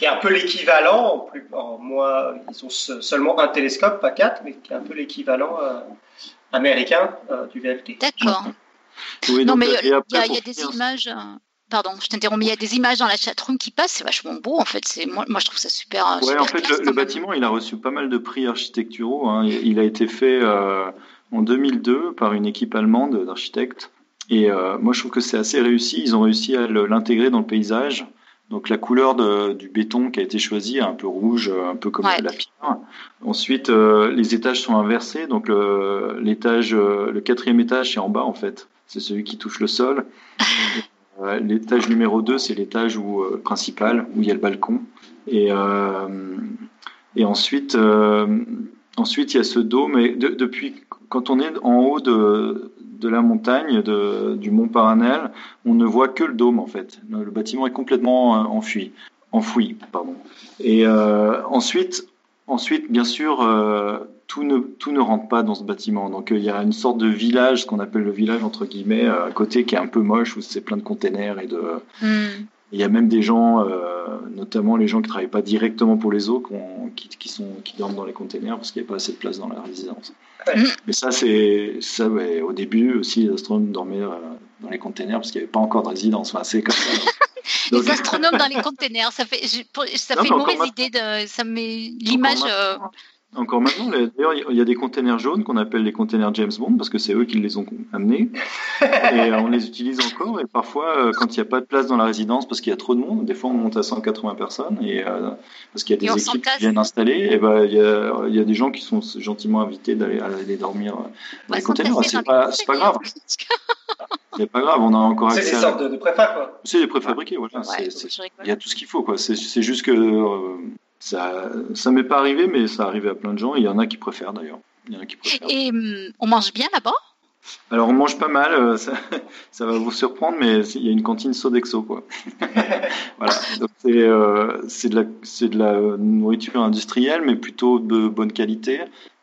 qui est un peu l'équivalent, en plus, en moins, ils ont seulement un télescope, pas quatre, mais qui est un peu l'équivalent euh, américain euh, du VLT. D'accord. Oui, non, mais il y, a des images. Euh, pardon, je t'interromps, mais il y a des images dans la chatroom qui passent, c'est vachement beau en fait. C'est moi, moi, je trouve ça super. Ouais, en fait, le, bâtiment, il a reçu pas mal de prix architecturaux. Hein. Il a été fait en 2002 par une équipe allemande d'architectes. Et moi, je trouve que c'est assez réussi. Ils ont réussi à l'intégrer dans le paysage. Donc la couleur de, du béton qui a été choisi est un peu rouge, un peu comme la pierre. Ensuite, euh, les étages sont inversés. Donc l'étage, euh, le quatrième étage, c'est en bas en fait. C'est celui qui touche le sol. [laughs] l'étage numéro 2, c'est l'étage où, euh, principal où il y a le balcon. Et, et ensuite, ensuite il y a ce dôme. Et depuis quand on est en haut de, de la montagne, du mont Paranel, on ne voit que le dôme en fait. Le bâtiment est complètement euh, enfui, enfoui. Pardon. Et euh, ensuite, ensuite, bien sûr, euh, tout, ne, tout ne rentre pas dans ce bâtiment. Donc il y a une sorte de village, ce qu'on appelle le village entre guillemets, à côté qui est un peu moche où c'est plein de containers et de. Hmm. Il y a même des gens notamment les gens qui travaillent pas directement pour les eaux, qui, qui, sont, qui dorment dans les containers parce qu'il n'y a pas assez de place dans la résidence. Mais ça, c'est ça. au début aussi, les astronomes dormaient dans les containers parce qu'il n'y avait pas encore de résidence. Enfin, c'est comme ça. [laughs] les astronomes dans les containers, ça fait, ça fait une mauvaise idée. De, ça met l'image. Encore maintenant, d'ailleurs, il y a des containers jaunes qu'on appelle les containers James Bond parce que c'est eux qui les ont amenés. [laughs] et on les utilise encore. Et parfois, euh, quand il n'y a pas de place dans la résidence parce qu'il y a trop de monde, des fois on monte à 180 personnes et euh, parce qu'il y a des équipes qui viennent installer. Et ben, il y a, il y a des gens qui sont gentiment invités d'aller aller dormir dans bah, les containers. C'est pas, pas grave. C'est pas grave, on a encore accès. C'est des sortes de, préfab, quoi. C'est des préfabriqués, voilà. il y a tout ce qu'il faut, quoi. C'est juste que euh, ça, ça m'est pas arrivé, mais ça arrivé à plein de gens. il y en a qui préfèrent d'ailleurs. Et hum, on mange bien là-bas? Alors on mange pas mal, euh, [laughs] ça, ça, va vous surprendre, mais il y a une cantine Sodexo quoi. [laughs] voilà, euh, c'est de la c'est de la nourriture industrielle, mais plutôt de bonne qualité,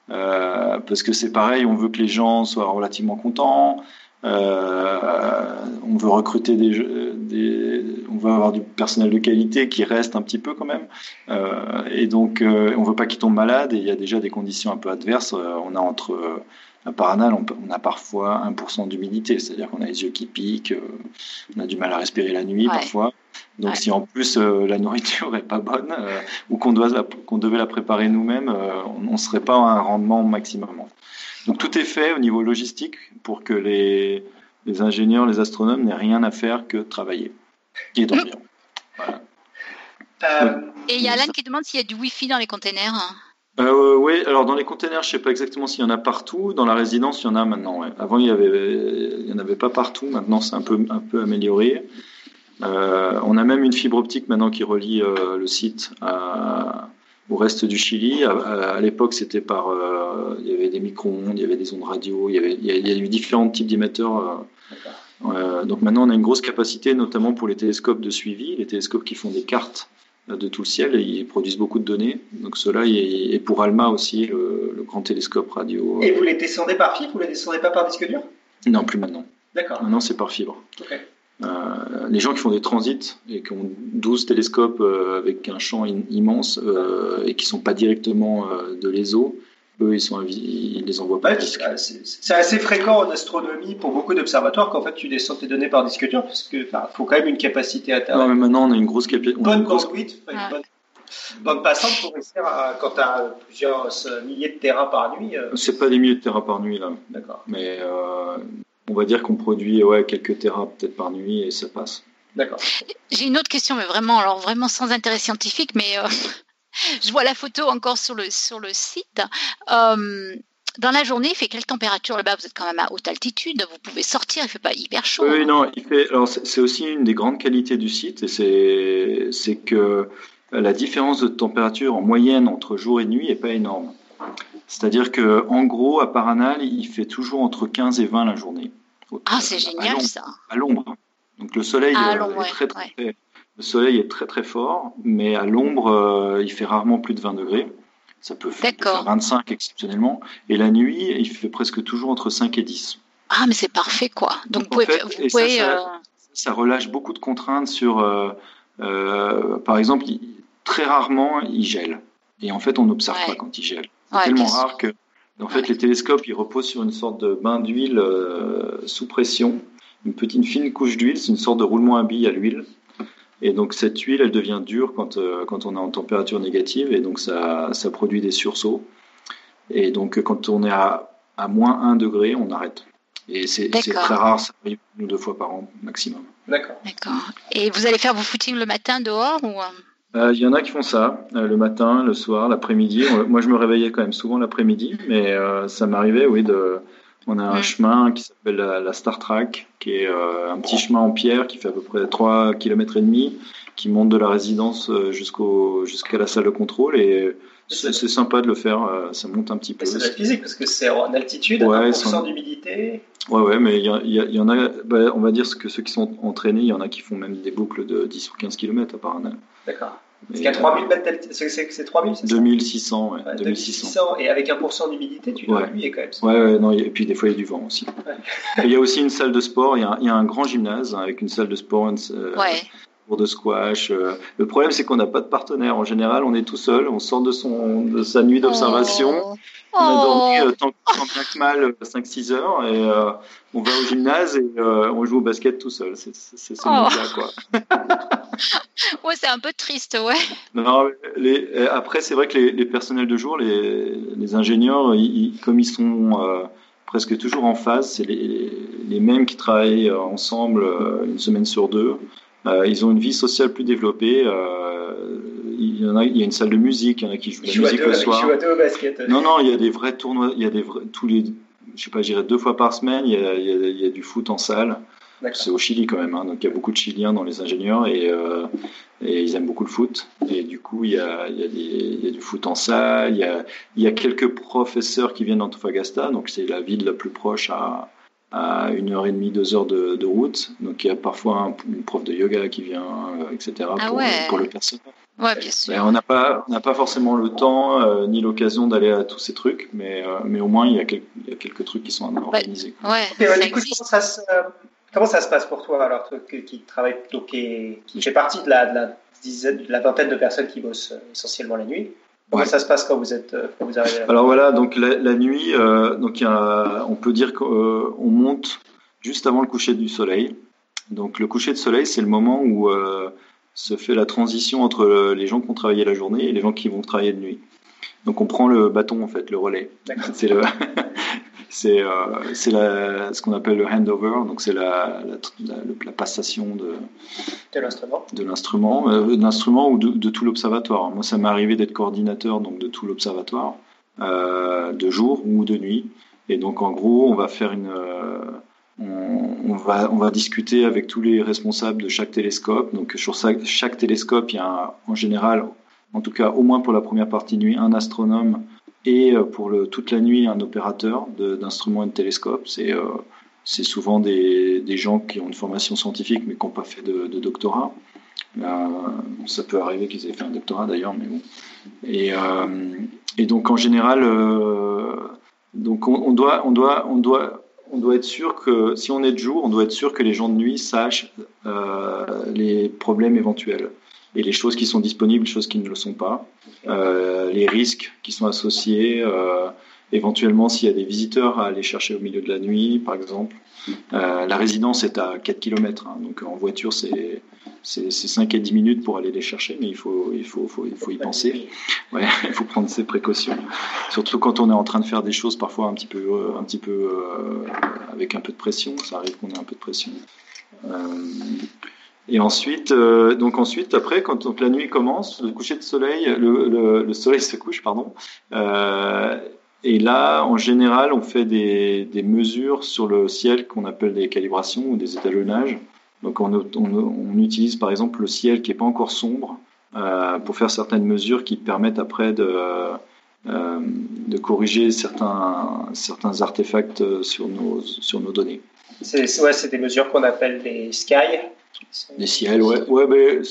euh, parce que c'est pareil, on veut que les gens soient relativement contents. Euh, on veut recruter des, des, on veut avoir du personnel de qualité qui reste un petit peu quand même. Euh, et donc, euh, on veut pas qu'ils tombent malades. Et il y a déjà des conditions un peu adverses. on a entre à Paranal, on, a parfois 1% d'humidité, c'est-à-dire qu'on a les yeux qui piquent, on a du mal à respirer la nuit parfois. Donc si en plus la [laughs] nourriture est pas bonne ou qu'on doit qu'on devait la préparer nous-mêmes, on ne serait pas à un rendement maximum. Donc tout est fait au niveau logistique pour que les, ingénieurs, les astronomes n'aient rien à faire que travailler et dormir. Euh, et il y a Alan qui demande s'il y a du Wi-Fi dans les containers. Euh, oui, alors dans les containers, je ne sais pas exactement s'il y en a partout. Dans la résidence, il y en a maintenant. Avant, il n'y en avait pas partout. Maintenant, c'est un peu, un peu amélioré. Euh, on a même une fibre optique maintenant qui relie le site à, au reste du Chili. À, l'époque, c'était par, euh, il y avait des micro-ondes, il y avait des ondes radio, il y avait, il y a, eu différents types d'émetteurs. Euh, donc maintenant, on a une grosse capacité, notamment pour les télescopes de suivi, les télescopes qui font des cartes de tout le ciel et ils produisent beaucoup de données. Donc cela et pour ALMA aussi, le, grand télescope radio. Et vous les descendez par fibre, vous les descendez pas par disque dur? Non, plus maintenant. D'accord. Maintenant, c'est par fibre. Okay. Euh, les gens qui font des transits et qui ont 12 télescopes euh, avec un champ immense euh, et qui sont pas directement de l'ESO, eux, ils, sont, ils les envoient pas. c'est assez fréquent en astronomie pour beaucoup d'observatoires qu'en fait tu descends tes données par disque dur parce qu'il faut quand même une capacité à Non, mais maintenant on a une grosse capacité. Bonne grosse... bonne, passante pour réussir à, quand tu as plusieurs milliers de terrains par nuit. C'est pas des milliers de terrains par nuit là. D'accord. Mais on va dire qu'on produit ouais, quelques terras peut-être par nuit et ça passe. D'accord. J'ai une autre question, mais vraiment, alors vraiment sans intérêt scientifique, mais euh, [laughs] je vois la photo encore sur le, sur le site. Euh, dans la journée, il fait quelle température là-bas? Vous êtes quand même à haute altitude, vous pouvez sortir, il ne fait pas hyper chaud. Oui, non, il fait. Alors c'est aussi une des grandes qualités du site, et c'est que la différence de température en moyenne entre jour et nuit n'est pas énorme. C'est-à-dire que en gros, à Paranal, il fait toujours entre 15 et 20 la journée. Ah, c'est génial ça. À l'ombre. Donc le soleil euh, est très, très, le soleil est très très fort, mais à l'ombre, euh, il fait rarement plus de 20 degrés. Ça peut faire 25 exceptionnellement. Et la nuit, il fait presque toujours entre 5 et 10. Ah, mais c'est parfait quoi. Donc, vous pouvez, euh, ça, relâche beaucoup de contraintes sur, par exemple, très rarement, il gèle. Et en fait, on n'observe pas quand il gèle. C'est tellement rare que, en fait, les télescopes, ils reposent sur une sorte de bain d'huile euh, sous pression, une petite fine couche d'huile, c'est une sorte de roulement à billes à l'huile. Et donc cette huile, elle devient dure quand, euh, quand on est en température négative, et donc ça, ça produit des sursauts. Et donc quand on est à, à moins 1 degré, on arrête. Et c'est très rare, ça arrive une ou deux fois par an maximum. D'accord. D'accord. Et vous allez faire vos footings le matin dehors ou euh? Euh, il y en a qui font ça euh, le matin, le soir, l'après-midi. Moi, je me réveillais quand même souvent l'après-midi, mais euh, ça m'arrivait, oui, de. On a un chemin qui s'appelle la, Star Track, qui est un petit chemin en pierre qui fait à peu près 3 km et demi, qui monte de la résidence jusqu'au jusqu'à la salle de contrôle et c'est sympa de le faire, ça monte un petit peu. C'est physique parce que c'est en altitude, ouais, 1% d'humidité. Ouais, ouais, mais il y, en a, bah, on va dire que ceux qui sont entraînés, il y en a qui font même des boucles de 10 ou 15 km à Paranal. D'accord. Parce qu'il y a 3000 mètres d'altitude, c'est 3000, c'est ça? 2600, ouais. 2600. Et avec 1% d'humidité, tu dois ouais. quand même. Ouais, ouais, non, et puis des fois il y a du vent aussi. il y a aussi une salle de sport, il y a, un, il y a un grand gymnase avec une salle de sport. Euh, ouais. Cours de squash. Le problème, c'est qu'on n'a pas de partenaire. En général, on est tout seul. On sort de, son, de sa nuit d'observation. Oh. On a dormi Oh. euh, tant, tant bien que mal 5-6 heures et euh, on va au gymnase et euh, on joue au basket tout seul. C'est ce Oh. monde-là, quoi. [laughs] Ouais, c'est un peu triste, ouais. Non, les, euh, après, c'est vrai que les, les personnels de jour, les, les ingénieurs, ils- ils- comme ils sont euh, presque toujours en phase, c'est les, les mêmes qui travaillent euh, ensemble euh, une semaine sur deux. Euh, ils ont une vie sociale plus développée. euh, il y en a, il y a une salle de musique, il y en a qui jouent de la musique deux, le soir. au basket. Non, non, il y a des vrais tournois, il y a des vrais, tous les, je sais pas, je dirais deux fois par semaine, il y a, il y a- il y a du foot en salle. C'est au Chili quand même, hein, donc il y a beaucoup de Chiliens dans les ingénieurs et, euh, et ils aiment beaucoup le foot. Et du coup, il y a, il y a, des, il y a du foot en salle, il y a, il y a quelques professeurs qui viennent d'Antofagasta, donc c'est la ville la plus proche à, à une heure et demie, deux heures de, de route. Donc il y a parfois un, une prof de yoga qui vient, euh, etc. Ah pour, ouais. pour le personnel. Ouais, bien sûr. Ben, on n'a pas, on n'a pas forcément le temps euh, ni l'occasion d'aller à tous ces trucs, mais, euh, mais au moins il y, a quel- il y a quelques trucs qui sont organisés. Ouais, comment ça, se, euh, comment ça se passe pour toi alors toi, qui, qui travaille donc, qui, qui fait partie de la, de la dizaine, de la vingtaine de personnes qui bossent essentiellement la nuit? Comment Ouais. ça se passe quand vous êtes euh, quand vous arrivez Alors voilà, donc la, la nuit, euh, donc il y a, on peut dire qu'on monte juste avant le coucher du soleil. Donc le coucher de soleil, c'est le moment où euh, se fait la transition entre euh, les gens qui vont travailler la journée et les gens qui vont travailler de nuit. Donc on prend le bâton en fait, le relais. C'est le, c'est euh, ce qu'on appelle le handover. Donc c'est la, la, la, la passation de, de l'instrument de l'instrument, euh, de l'instrument ou de, de tout l'observatoire. Moi, ça m'est arrivé d'être coordinateur donc de tout l'observatoire, euh, de jour ou de nuit. Et donc, en gros, on va faire une, euh, on, va, on va discuter avec tous les responsables de chaque télescope. Donc, sur chaque, télescope, il y a un- en général, en tout cas, au moins pour la première partie nuit, un astronome et euh, pour toute la nuit, un opérateur d'instruments et de télescopes. C'est euh, souvent des, gens qui ont une formation scientifique mais qui n'ont pas fait de, doctorat. Euh, ça peut arriver qu'ils aient fait un doctorat d'ailleurs, mais bon. Et, donc en général, donc on, doit, on doit, on doit, on doit être sûr que si on est de jour, on doit être sûr que les gens de nuit sachent les problèmes éventuels et les choses qui sont disponibles, les choses qui ne le sont pas, euh, les risques qui sont associés. Euh, éventuellement s'il y a des visiteurs à aller chercher au milieu de la nuit, par exemple. Euh, la résidence est à 4 km, hein, donc en voiture c'est c'est 5 et 10 minutes pour aller les chercher, mais il faut, il faut, faut, il faut y penser. [laughs] Il faut prendre ses précautions. Surtout quand on est en train de faire des choses parfois un petit peu, un petit peu avec un peu de pression. Ça arrive qu'on ait un peu de pression. Et ensuite, euh, donc ensuite, après, quand donc, la nuit commence, le coucher de soleil, le, le, le soleil se couche, pardon. Euh, et là, en général, on fait des, des mesures sur le ciel qu'on appelle des calibrations ou des étalonnages. Donc on, on, utilise par exemple le ciel qui n'est pas encore sombre euh, pour faire certaines mesures qui permettent après de, de corriger certains, certains artefacts sur nos, sur nos données. C'est ouais, des mesures qu'on appelle des sky. Des ciels, ouais. ouais mais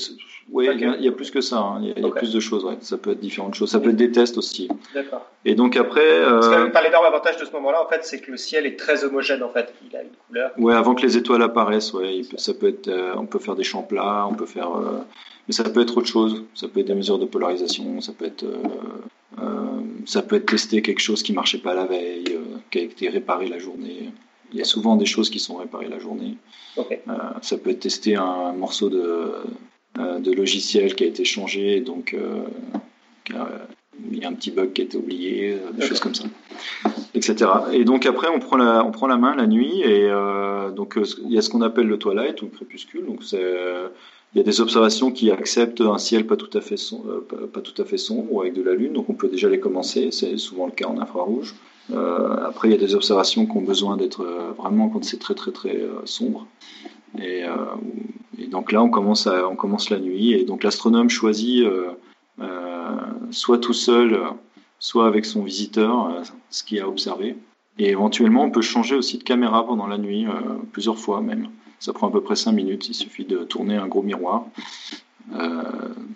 Ouais, okay. il y, a plus que ça. Hein. Il y a, okay. il y a plus de choses. Ouais. Ça peut être différentes choses. Ça peut être des tests aussi. D'accord. Et donc après. Euh... L'énorme avantage de ce moment-là, en fait, c'est que le ciel est très homogène. En fait, il a une couleur. Ouais, avant que les étoiles apparaissent, ouais, peut, ça peut être. Euh, on peut faire des champs plats, on peut faire. Euh, mais ça peut être autre chose. Ça peut être des mesures de polarisation. Ça peut être. ça peut être tester quelque chose qui marchait pas la veille, qui a été réparé la journée. Il y a souvent des choses qui sont réparées la journée. Okay. ça peut être tester un morceau de de logiciel qui a été changé, donc euh, il y a un petit bug qui a été oublié, euh, des okay. choses comme ça, etc. Et donc après, on prend la, on prend la main la nuit, et euh, donc il y a ce qu'on appelle le twilight ou le crépuscule. Donc il y a des observations qui acceptent un ciel pas tout à fait sombre, pas, pas, tout à fait sombre ou avec de la lune, donc on peut déjà les commencer. C'est souvent le cas en infrarouge. Après, il y a des observations qui ont besoin d'être vraiment quand c'est très très très sombre. Et, euh, donc là, on commence, à, on commence la nuit. Et donc l'astronome choisit euh, euh, soit tout seul, soit avec son visiteur, ce qu'il a observé. Et éventuellement, on peut changer aussi de caméra pendant la nuit, plusieurs fois même. Ça prend à peu près 5 minutes. Il suffit de tourner un gros miroir.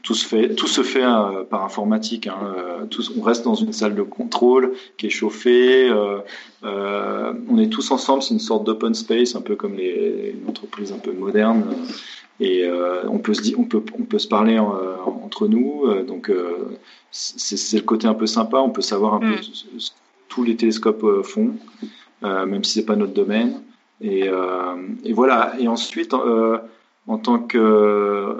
Tout se fait, tout se fait par informatique. Hein. Tout, on reste dans une salle de contrôle qui est chauffée. Euh, on est tous ensemble, c'est une sorte d'open space, un peu comme les, une entreprise un peu moderne. et on peut se on peut on peut se parler entre nous. donc c'est le côté un peu sympa. On peut savoir un peu mm. ce que tous les télescopes font, même si c'est pas notre domaine. Et, et, voilà. Et ensuite, en tant que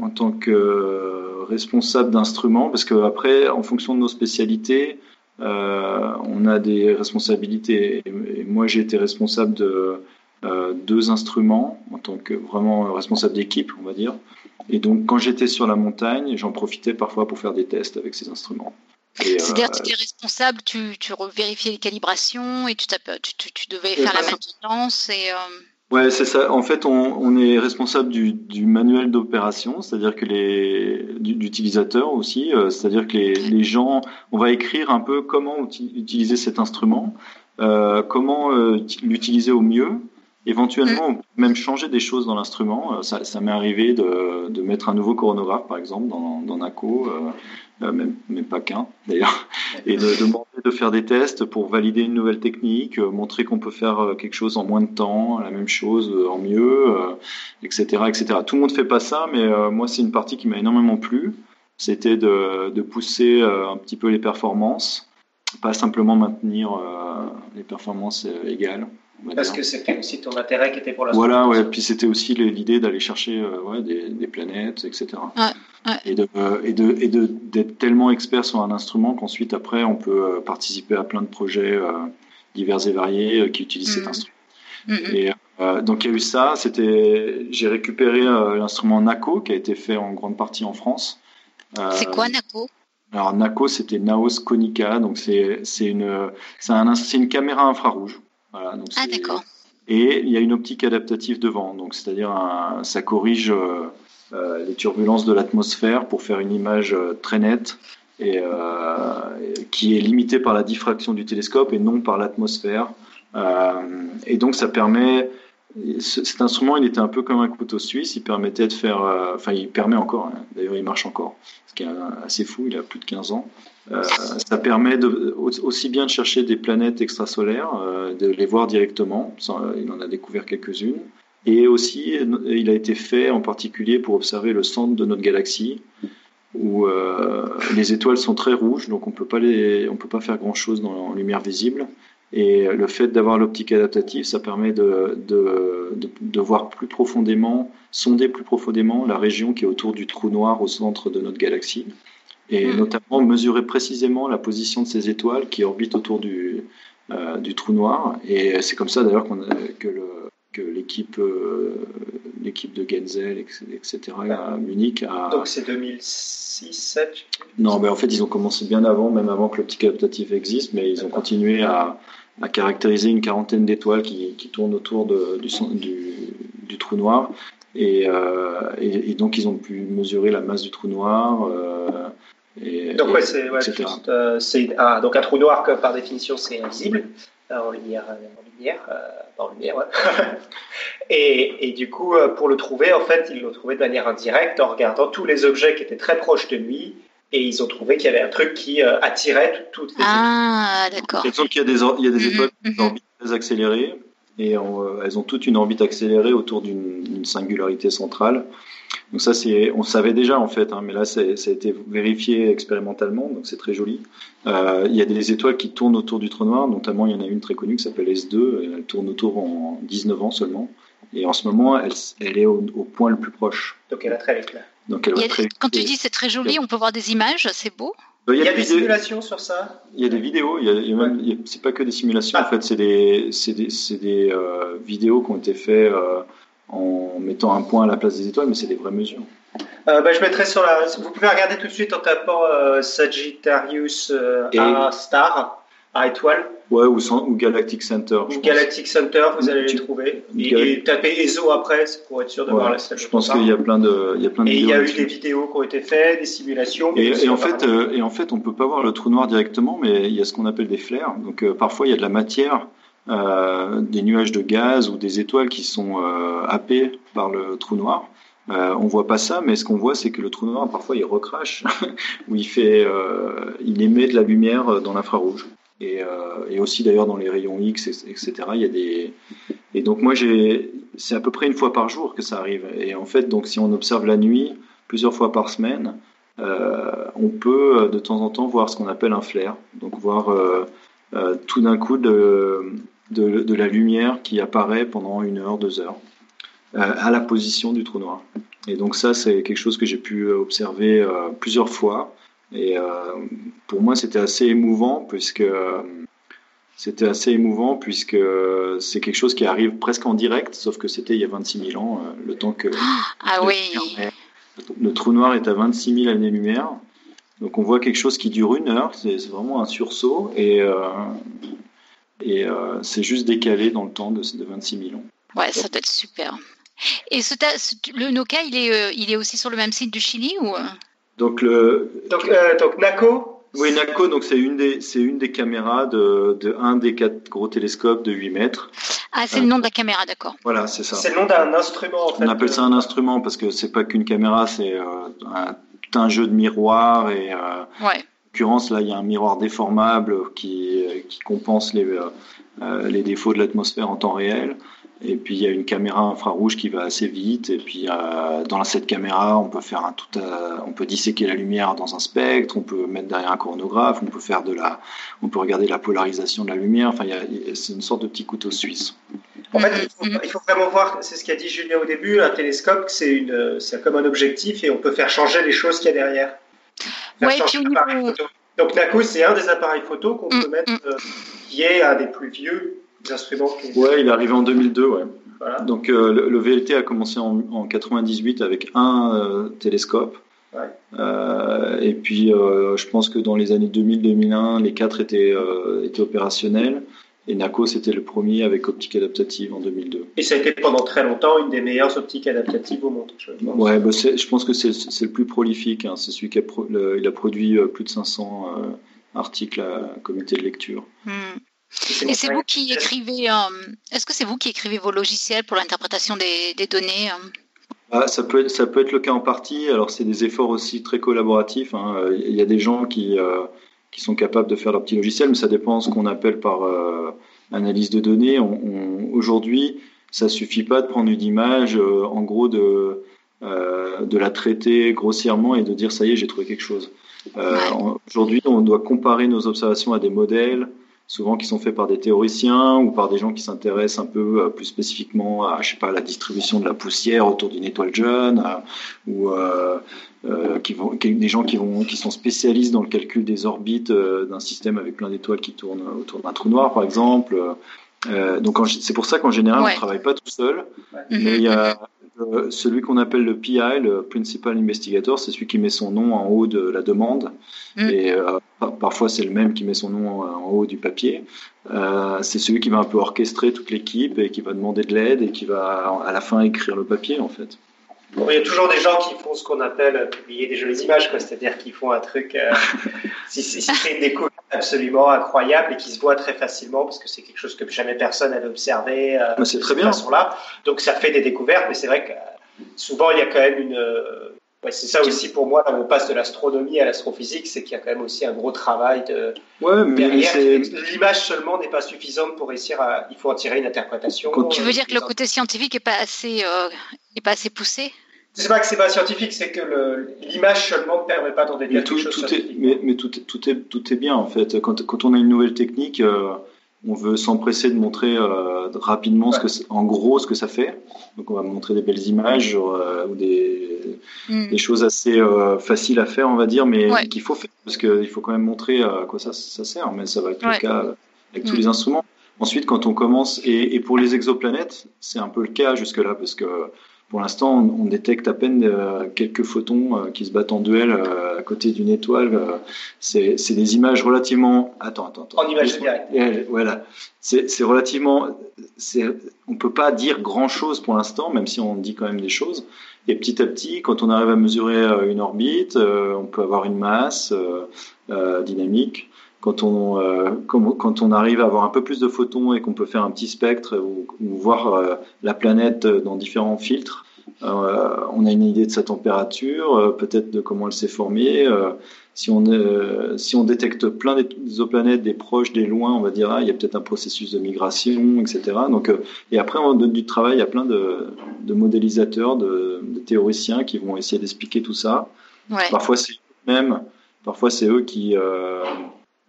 en tant que responsable d'instruments, parce qu'après, en fonction de nos spécialités, euh, on a des responsabilités. Et, moi, j'ai été responsable de euh, deux instruments en tant que vraiment responsable d'équipe, on va dire. Et donc, quand j'étais sur la montagne, j'en profitais parfois pour faire des tests avec ces instruments. C'est-à-dire que tu étais responsable, tu, tu vérifiais les calibrations et tu, tu, tu devais faire la maintenance et... Euh, Ouais, c'est ça. En fait, on, on est responsable du, du manuel d'opération, c'est-à-dire que les d'utilisateurs aussi, euh, c'est-à-dire que les, les, gens, on va écrire un peu comment utiliser cet instrument, euh, comment euh, l'utiliser au mieux. Éventuellement, on peut même changer des choses dans l'instrument. Euh, ça, ça m'est arrivé de, de, mettre un nouveau coronographe, par exemple, dans, dans NACO. Euh, même, pas qu'un d'ailleurs, [laughs] et de demander de faire des tests pour valider une nouvelle technique, euh, montrer qu'on peut faire euh, quelque chose en moins de temps, la même chose en mieux, etc., etc. Tout le monde fait pas ça, mais moi c'est une partie qui m'a énormément plu. C'était de, pousser un petit peu les performances, pas simplement maintenir les performances égales. Parce que c'était aussi ton intérêt qui était pour la Voilà, ouais. Puis c'était aussi l'idée d'aller chercher ouais, des, des, planètes, etc. Ouais. Et de et de et de d'être tellement expert sur un instrument qu'ensuite après on peut euh, participer à plein de projets euh, divers et variés euh, qui utilisent cet mm-hmm. instrument. Mm-hmm. Et donc il y a eu ça. C'était j'ai récupéré l'instrument NACO qui a été fait en grande partie en France. c'est quoi NACO? Alors NACO c'était Naos Konica donc c'est c'est une c'est un c'est une caméra infrarouge. Voilà, donc ah d'accord. Et il y a une optique adaptative devant donc c'est-à-dire ça corrige euh, les turbulences de l'atmosphère pour faire une image euh, très nette et euh, qui est limitée par la diffraction du télescope et non par l'atmosphère. et donc ça permet cet instrument, il était un peu comme un couteau suisse. Il permettait de faire, enfin, il permet encore. Hein. D'ailleurs, il marche encore, ce qui est assez fou. Il a plus de 15 ans. ça permet aussi bien de chercher des planètes extrasolaires, de les voir directement. il en a découvert quelques-unes. Et aussi, il a été fait en particulier pour observer le centre de notre galaxie, où euh, les étoiles sont très rouges, donc on peut pas les, on peut pas faire grand chose dans la lumière visible. Et le fait d'avoir l'optique adaptative, ça permet de, de, de, de, voir plus profondément, sonder plus profondément la région qui est autour du trou noir au centre de notre galaxie, et hmm. notamment mesurer précisément la position de ces étoiles qui orbitent autour du, euh, du trou noir. Et c'est comme ça d'ailleurs que le, que l'équipe euh, l'équipe de Genzel, etc. à Munich a... Donc c'est 2006, 2007 Non, mais en fait ils ont commencé bien avant, même avant que l'optique adaptative existe, mais ils ont continué à, à, caractériser une quarantaine d'étoiles qui, qui, tournent autour de, du, du, du, trou noir. Et, euh, et, donc ils ont pu mesurer la masse du trou noir. Euh, et, donc ouais, c'est ouais, euh, ah, donc un trou noir que par définition c'est invisible en lumière, en lumière en lumière. [laughs] et, et, du coup, pour le trouver, en fait, ils l'ont trouvé de manière indirecte en regardant tous les objets qui étaient très proches de lui. Et ils ont trouvé qu'il y avait un truc qui euh, attirait toutes les Ah, d'accord. qu'il y a des, il y a des mhm, étoiles qui ont mhm. orbite très accélérée. Et euh, elles ont toutes une orbite accélérée autour d'une singularité centrale. Donc ça, c'est, on savait déjà en fait, hein, mais là, ça a été vérifié expérimentalement, donc c'est très joli. Euh, il y a des étoiles qui tournent autour du trou noir, notamment il y en a une très connue qui s'appelle S2, elle tourne autour en 19 ans seulement. Et en ce moment, elle, elle est au, point le plus proche. Donc elle va très vite là. Donc elle très Quand tu dis c'est très joli, on peut voir des images, c'est beau. Il y a, des, simulations sur ça. Il y a des vidéos. Il y a, c'est pas que des simulations. En ah. fait, c'est des, c'est des, des euh, vidéos qui ont été faites euh, en mettant un point à la place des étoiles, mais c'est des vraies mesures. Euh, bah, je mettrai sur la. Vous pouvez regarder tout de suite en tapant euh, Sagittarius euh, A star, A étoile. Ouais, ou, ou Galactic Center. Ou Galactic Center, vous allez les trouver. Et, tapez ESO après pour être sûr de voir la salle. Je pense qu'il y a plein de, il y a plein de Et il y a eu des vidéos qui ont été faites, des simulations. Et, en fait, et en fait, on peut pas voir le trou noir directement, mais il y a ce qu'on appelle des flares. Donc parfois, il y a de la matière euh, des nuages de gaz ou des étoiles qui sont euh, happées par le trou noir. Euh, on voit pas ça, mais ce qu'on voit, c'est que le trou noir, parfois, il recrache, [laughs] ou il fait, euh, il émet de la lumière dans l'infrarouge. Et, euh, et, aussi d'ailleurs dans les rayons X, etc. Il y a des et donc moi j'ai c'est à peu près une fois par jour que ça arrive. Et en fait, donc si on observe la nuit plusieurs fois par semaine, on peut de temps en temps voir ce qu'on appelle un flare, donc voir tout d'un coup de, de, la lumière qui apparaît pendant une heure, deux heures, à la position du trou noir. Et donc ça, c'est quelque chose que j'ai pu observer plusieurs fois. Et pour moi, c'était assez émouvant puisque c'était assez émouvant puisque c'est quelque chose qui arrive presque en direct, sauf que c'était il y a 26 000 ans, euh, le temps que ah, oui. le trou noir est à 26 000 années-lumière. Donc on voit quelque chose qui dure une heure, c'est vraiment un sursaut et, euh, et euh, c'est juste décalé dans le temps de, de 26 000 ans. Ouais, ça doit être super. Et ce, le Noka, il est, il est aussi sur le même site du Chili ou donc, le, donc, donc NACO oui, NACO, donc c'est une des c'est une des caméras de, de un des quatre gros télescopes de 8 mètres. Ah, c'est le nom de la caméra, d'accord. Voilà, c'est ça. C'est le nom d'un instrument. En fait, On appelle ça un instrument parce que c'est pas qu'une caméra, c'est euh, un, un, jeu de miroirs et. Euh, ouais. En l'occurrence, là, il y a un miroir déformable qui, qui compense les, euh, les défauts de l'atmosphère en temps réel. Et puis il y a une caméra infrarouge qui va assez vite. Et puis euh, dans cette caméra, on peut faire un tout, euh, on peut disséquer la lumière dans un spectre, on peut mettre derrière un coronographe, on peut faire de la, on peut regarder la polarisation de la lumière. Enfin, c'est une sorte de petit couteau suisse. En fait, il faut, vraiment voir, c'est ce qu'a dit Julien au début, un télescope, c'est une, c'est comme un objectif et on peut faire changer les choses qu'il y a derrière. Ouais, puis au niveau... Donc NACO, c'est un des appareils photo qu'on peut mm, mettre, mm. Euh, qui est un des plus vieux instruments. Ouais, il est arrivé en 2002, ouais. Voilà. Donc euh, le, VLT a commencé en, en 98 avec un euh, télescope. Ouais. Euh, et puis euh, je pense que dans les années 2000-2001, les quatre étaient, euh, étaient opérationnels. Et NACO, c'était le premier avec optique adaptative en 2002. Et ça a été pendant très longtemps une des meilleures optiques adaptatives au monde. Je pense. Ouais, bah je pense que c'est le plus prolifique. Hein. C'est celui qui a, le, il a produit plus de 500 articles à comité de lecture. Hmm. Et c'est vous qui écrivez. Euh, est-ce que c'est vous qui écrivez vos logiciels pour l'interprétation des, des, données euh ah, ça, peut être, ça peut être le cas en partie. Alors, c'est des efforts aussi très collaboratifs. Hein. Il y a des gens qui, euh, qui sont capables de faire leur petit logiciel, mais ça dépend de ce qu'on appelle par analyse de données. On, Aujourd'hui, ça suffit pas de prendre une image, en gros, de, de la traiter grossièrement et de dire ça y est, j'ai trouvé quelque chose. Aujourd'hui, on doit comparer nos observations à des modèles souvent qui sont faits par des théoriciens ou par des gens qui s'intéressent un peu euh, plus spécifiquement à, je sais pas, la distribution de la poussière autour d'une étoile jeune, euh, ou euh, euh, qui vont, des gens qui vont, qui sont spécialistes dans le calcul des orbites d'un système avec plein d'étoiles qui tournent autour d'un trou noir, par exemple. Euh, donc c'est pour ça qu'en général, ouais. on ne travaille pas tout seul, mais il y a [laughs] euh, celui qu'on appelle le PI, le Principal Investigator, c'est celui qui met son nom en haut de la demande. Mm. Et euh, parfois, c'est le même qui met son nom en haut du papier. Euh, c'est celui qui va un peu orchestrer toute l'équipe et qui va demander de l'aide et qui va à la fin écrire le papier, en fait. Bon, il y a toujours des gens qui font ce qu'on appelle publier des jolies images, c'est-à-dire qu'ils font un truc, euh, si, si c'est une découverte absolument incroyable et qui se voit très facilement parce que c'est quelque chose que jamais personne n'avait observé euh, c'est très bien. façon-là. Donc ça fait des découvertes, mais c'est vrai que euh, souvent il y a quand même une. Euh, ouais, c'est ça aussi pour moi, là, on passe de l'astronomie à l'astrophysique, c'est qu'il y a quand même aussi un gros travail de. Ouais, mais derrière. L'image seulement n'est pas suffisante pour réussir à. Il faut en tirer une interprétation. tu veux dire que le côté scientifique est pas assez, euh, est pas assez poussé? C'est pas que c'est pas scientifique, c'est que l'image seulement ne permet pas d'en déduire mais tout, tout est, mais, mais, tout, tout, est, tout est bien en fait. Quand, quand on a une nouvelle technique, euh, on veut s'empresser de montrer euh, rapidement ouais. ce que, en gros ce que ça fait. Donc on va montrer des belles images euh, ou des, mm. des choses assez euh, faciles à faire, on va dire, mais ouais. qu'il faut faire parce qu'il faut quand même montrer à quoi ça, ça sert. Mais ça va être ouais. le cas avec mm. tous les instruments. Ensuite, quand on commence, et, et pour les exoplanètes, c'est un peu le cas jusque-là, parce que pour l'instant, on, on, détecte à peine euh, quelques photons euh, qui se battent en duel euh, à côté d'une étoile. Euh, c'est des images relativement. Attends, attends, attends. En image directe. Voilà. C'est relativement. On peut pas dire grand chose pour l'instant, même si on dit quand même des choses. Et petit à petit, quand on arrive à mesurer une orbite, on peut avoir une masse dynamique quand on, euh, quand on arrive à avoir un peu plus de photons et qu'on peut faire un petit spectre ou, ou voir euh, la planète dans différents filtres, on a une idée de sa température, peut-être de comment elle s'est formée. si on si on détecte plein d'exoplanètes, des proches, des loin, on va dire ah, il y a peut-être un processus de migration, etc. Donc et après on donne du travail à plein de, de modélisateurs, de, de, théoriciens qui vont essayer d'expliquer tout ça. Ouais. Parfois c'est même Parfois, c'est eux qui,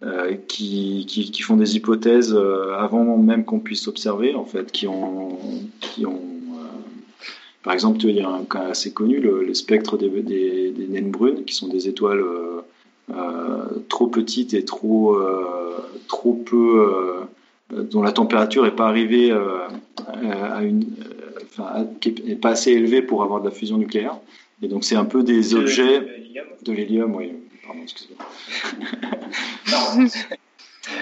euh, euh, qui, qui, qui, font des hypothèses euh, avant même qu'on puisse observer, en fait, qui ont, qui ont par exemple, il y a un cas assez connu, le, le spectre des, des, des, naines brunes, qui sont des étoiles euh, trop petites et trop, euh, trop peu, euh, dont la température n'est pas arrivée à une, enfin, n'est pas assez élevée pour avoir de la fusion nucléaire. Et donc, c'est un peu des De objets de l'hélium, oui. Pardon, excusez-moi. [laughs] Non,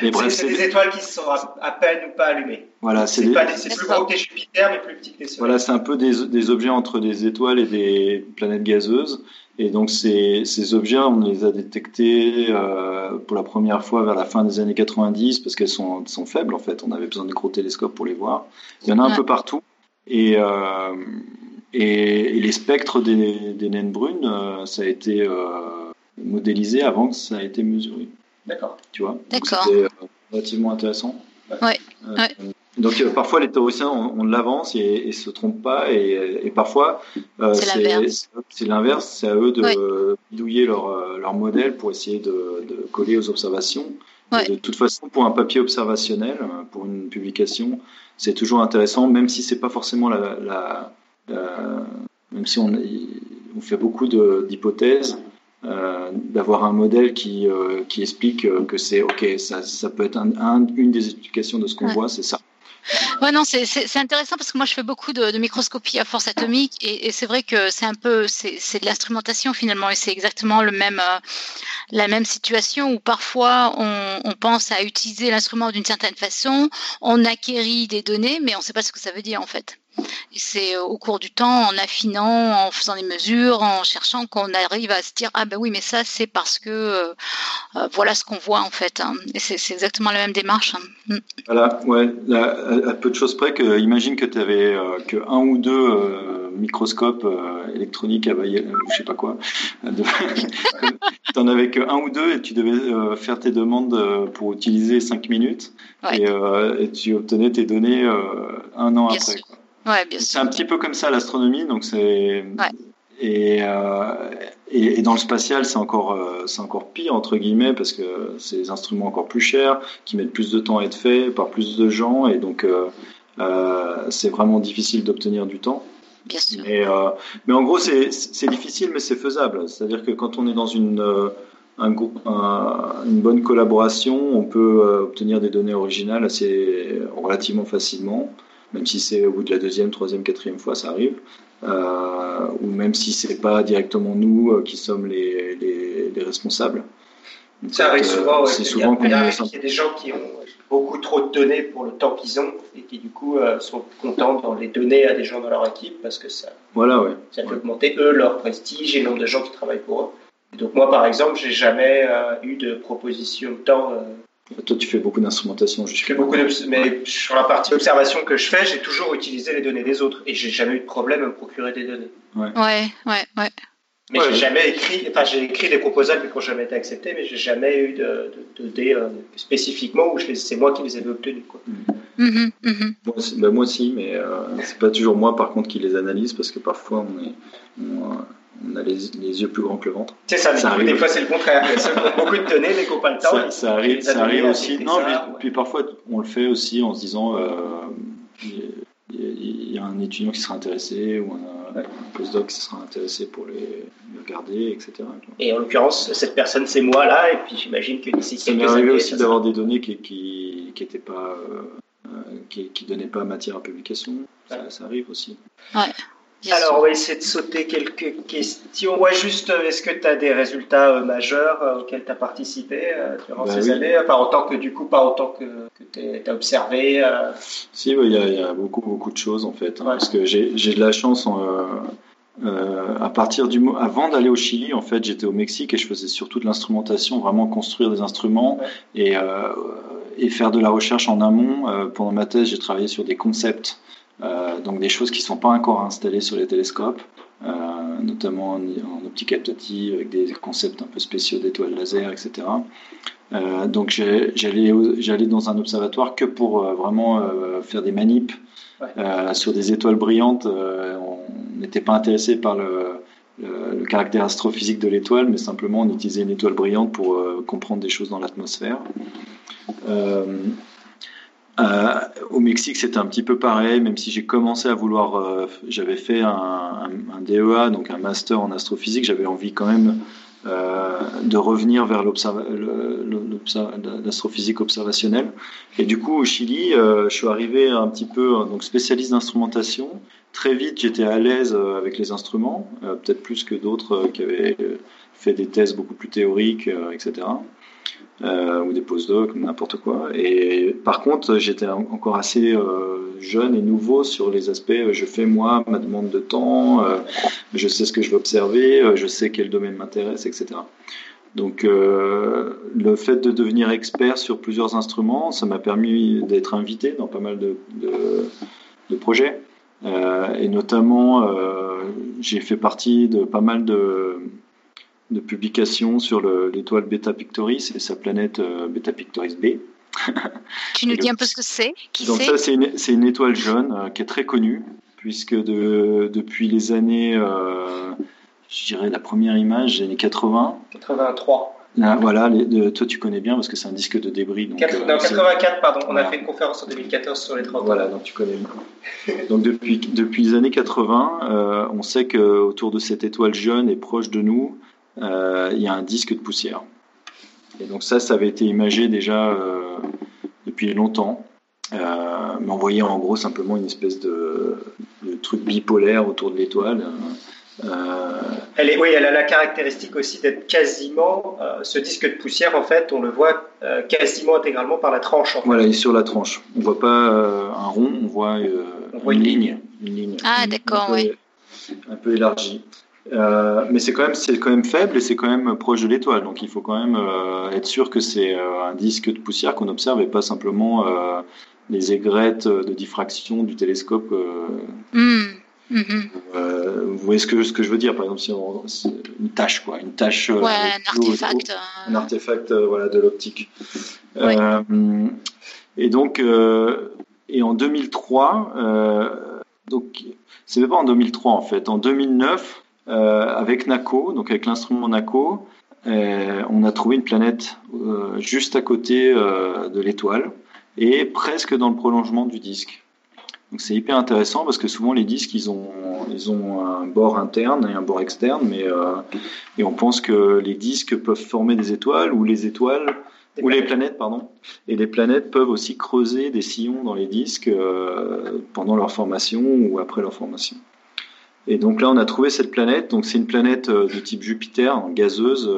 Mais bref, c'est des étoiles qui sont à, à peine ou pas allumées. voilà, c'est des- plus gros que Jupiter, mais plus petit que les soleils. Voilà, c'est un peu des, des objets entre des étoiles et des planètes gazeuses. Et donc ces, ces objets, on les a détectés euh, pour la première fois vers la fin des années 90 parce qu'elles sont, sont faibles en fait. On avait besoin de gros télescopes pour les voir. Il y en a un Ouais. peu partout. Et, euh, et, et les spectres des, des naines brunes, euh, ça a été euh, modélisé avant que ça a été mesuré. D'accord. Tu vois? D'accord. C'était euh, relativement intéressant. Ouais, Euh, ouais. Donc euh, parfois les théoriciens on, on l'avance et, et se trompent pas et, et parfois euh, C'est l'inverse. c'est l'inverse, c'est à eux de Ouais. bidouiller leur, leur modèle pour essayer de, de coller aux observations. Ouais. De toute façon, pour un papier observationnel, pour une publication, c'est toujours intéressant, même si c'est pas forcément la, la, la- même si on, on fait beaucoup de- d'hypothèses, euh, d'avoir un modèle qui, euh, qui explique euh, que c'est ok, ça, ça peut être un, un- une des explications de ce qu'on Ouais. voit, c'est ça. Ouais, non, c'est- intéressant parce que moi je fais beaucoup de, de microscopie à force atomique et, et c'est vrai que c'est un peu c'est c'est de l'instrumentation finalement et c'est exactement le même euh, la même situation où parfois on, on pense à utiliser l'instrument d'une certaine façon, on acquérit des données mais on ne sait pas ce que ça veut dire en fait. C'est euh, au cours du temps, en affinant, en faisant des mesures, en cherchant qu'on arrive à se dire ah ben oui mais ça c'est parce que euh, euh, voilà ce qu'on voit en fait. hein. Et c'est exactement la même démarche. hein. Mm. Voilà, ouais, là, à, peu de choses près que imagine que tu avais que un ou deux euh, microscopes euh, électroniques à ou je sais pas quoi. [laughs] tu en avais que un ou deux et tu devais euh, faire tes demandes euh, pour utiliser cinq minutes Ouais. et, euh, et tu obtenais tes données euh, un an Bien après. quoi. Ouais, bien C'est un petit peu comme ça l'astronomie, donc c'est Ouais. et, euh, et et dans le spatial c'est encore euh, c'est encore pire entre guillemets parce que c'est des instruments encore plus chers qui mettent plus de temps à être faits par plus de gens et donc euh, c'est vraiment difficile d'obtenir du temps. Bien sûr. Mais euh, mais en gros c'est c'est difficile mais c'est faisable. C'est-à-dire que quand on est dans une un groupe, un- une bonne collaboration, on peut obtenir des données originales assez relativement facilement, même si c'est au bout de la deuxième, troisième, quatrième fois, ça arrive, euh, ou même si c'est pas directement nous euh, qui sommes les, les, les responsables. Donc, Ça arrive euh, souvent. ouais. C'est souvent qu'on a- a des gens qui ont beaucoup trop de données pour le temps qu'ils ont et qui du coup euh, sont contents d'en les donner à des gens dans leur équipe parce que ça, Voilà, ouais. ça fait augmenter eux leur prestige et le nombre de gens qui travaillent pour eux. Et donc moi par exemple, j'ai jamais euh, eu de proposition de temps. Toi, tu fais beaucoup d'instrumentation, je je fais beaucoup de, mais sur la partie observation que je fais, j'ai toujours utilisé les données des autres et j'ai jamais eu de problème à me procurer des données. Ouais, ouais, ouais. Mais Ouais. j'ai jamais écrit, enfin j'ai écrit des proposals qui n'ont jamais été acceptés, mais j'ai jamais eu de, de, de dés euh, spécifiquement où je les- c'est moi qui les avais obtenus. Quoi. Mhm, mhm. Moi aussi, bah, moi aussi, mais euh, c'est pas toujours moi par contre qui les analyse parce que parfois on, est, on, euh, on a les, les yeux plus grands que le ventre. C'est ça, arrive. des fois c'est le contraire. [laughs] Beaucoup de données mais qui n'ont pas le temps. Ça, arrive, ça années, arrive aussi. Non, ça, mais ouais. puis parfois on le fait aussi en se disant euh, il y, y a un étudiant qui sera intéressé ou un, un postdoc qui sera intéressé pour les, regarder, etc. Et en l'occurrence, cette personne c'est moi là, et puis j'imagine que d'ici Ça m'est quelques arrivé années. aussi d'avoir des données qui qui, qui étaient pas euh, euh, qui, qui donnaient pas matière à publication. Ça, ça arrive aussi. Bien Alors, sûr. on va essayer de sauter quelques questions. Ouais, juste, euh, est-ce que tu as des résultats euh, majeurs euh, auxquels tu as participé euh, durant Bah ces oui. années? Enfin, en tant que, du coup, pas en tant que, que tu as observé. euh, Si, ouais, il y, a- il y a beaucoup, beaucoup de choses en fait. hein, Ouais. Parce que j'ai de la chance. en, euh, euh, à partir du avant d'aller au Chili, en fait, j'étais au Mexique et je faisais surtout de l'instrumentation, vraiment construire des instruments Ouais. et, euh, et faire de la recherche en amont. Euh, pendant ma thèse, j'ai travaillé sur des concepts donc des choses qui ne sont pas encore installées sur les télescopes, notamment en, en, optique captative avec des concepts un peu spéciaux d'étoiles laser, etc. donc j'allais dans un observatoire que pour vraiment faire des manips sur des étoiles brillantes. on n'était pas intéressé par le le, caractère astrophysique de l'étoile, mais simplement on utilisait une étoile brillante pour euh, comprendre des choses dans l'atmosphère. Euh, euh, au Mexique, c'était un petit peu pareil, même si j'ai commencé à vouloir, j'avais fait un, DEA, donc un master en astrophysique, j'avais envie quand même de revenir vers l'astrophysique observationnelle. Et du coup, au Chili, je suis arrivé un petit peu donc spécialiste d'instrumentation Très vite, j'étais à l'aise euh, avec les instruments, euh, peut-être plus que d'autres euh, qui avaient fait des tests beaucoup plus théoriques, etc. ou des postdocs, n'importe quoi. Et par contre, j'étais encore assez jeune et nouveau sur les aspects. Je fais moi ma demande de temps, je sais ce que je veux observer, je sais quel domaine m'intéresse, etc. Donc, le fait de devenir expert sur plusieurs instruments, ça m'a permis d'être invité dans pas mal de, projets. Euh, et notamment, euh, j'ai fait partie de pas mal de, de publications sur l'étoile Beta Pictoris et sa planète euh, Beta Pictoris B. [laughs] tu nous dis un peu ce que c'est Donc ça, c'est une, une, étoile jaune qui est très connue, puisque de, depuis les années, je dirais la première image, les années 80. 83. Ah, voilà, les, toi tu connais bien parce que c'est un disque de débris. Donc, 84, pardon, on a fait une conférence en 2014 sur les 30 Voilà, donc tu connais bien. donc depuis, depuis les années 80, euh, on sait qu'autour de cette étoile jaune et proche de nous, euh, il y a un disque de poussière. Et donc ça, ça avait été imagé déjà euh, depuis longtemps. mais on voyait en gros simplement une espèce de, de truc bipolaire autour de l'étoile. Euh, elle est, oui, elle a la caractéristique aussi d'être quasiment, euh, ce disque de poussière, en fait, on le voit euh, quasiment intégralement par la tranche. Voilà, il est sur la tranche. On ne voit pas un rond, on voit, une, ligne, une, ligne, Ah, d'accord, oui. Un peu élargie. Mais c'est quand même c'est quand même faible et c'est quand même proche de l'étoile donc il faut quand même être sûr que c'est un disque de poussière qu'on observe et pas simplement les aigrettes de diffraction du télescope. Mhm. Euh, vous voyez ce que, ce que je veux dire Par exemple, si on, une tâche, quoi, une tâche. Euh, ouais, un artefact. Euh. un artefact, voilà, de l'optique. et donc, et en 2003, donc, c'est pas en 2003 en fait, en 2009, avec NACO, donc avec l'instrument NACO, on a trouvé une planète juste à côté de l'étoile et presque dans le prolongement du disque. Donc c'est hyper intéressant parce que souvent les disques ils ont ils ont un bord interne et un bord externe, mais euh, et on pense que les disques peuvent former des étoiles ou les étoiles ou les planètes pardon et les planètes peuvent aussi creuser des sillons dans les disques euh, pendant leur formation ou après leur formation. Et donc là on a trouvé cette planète, donc c'est une planète euh, de type Jupiter, gazeuse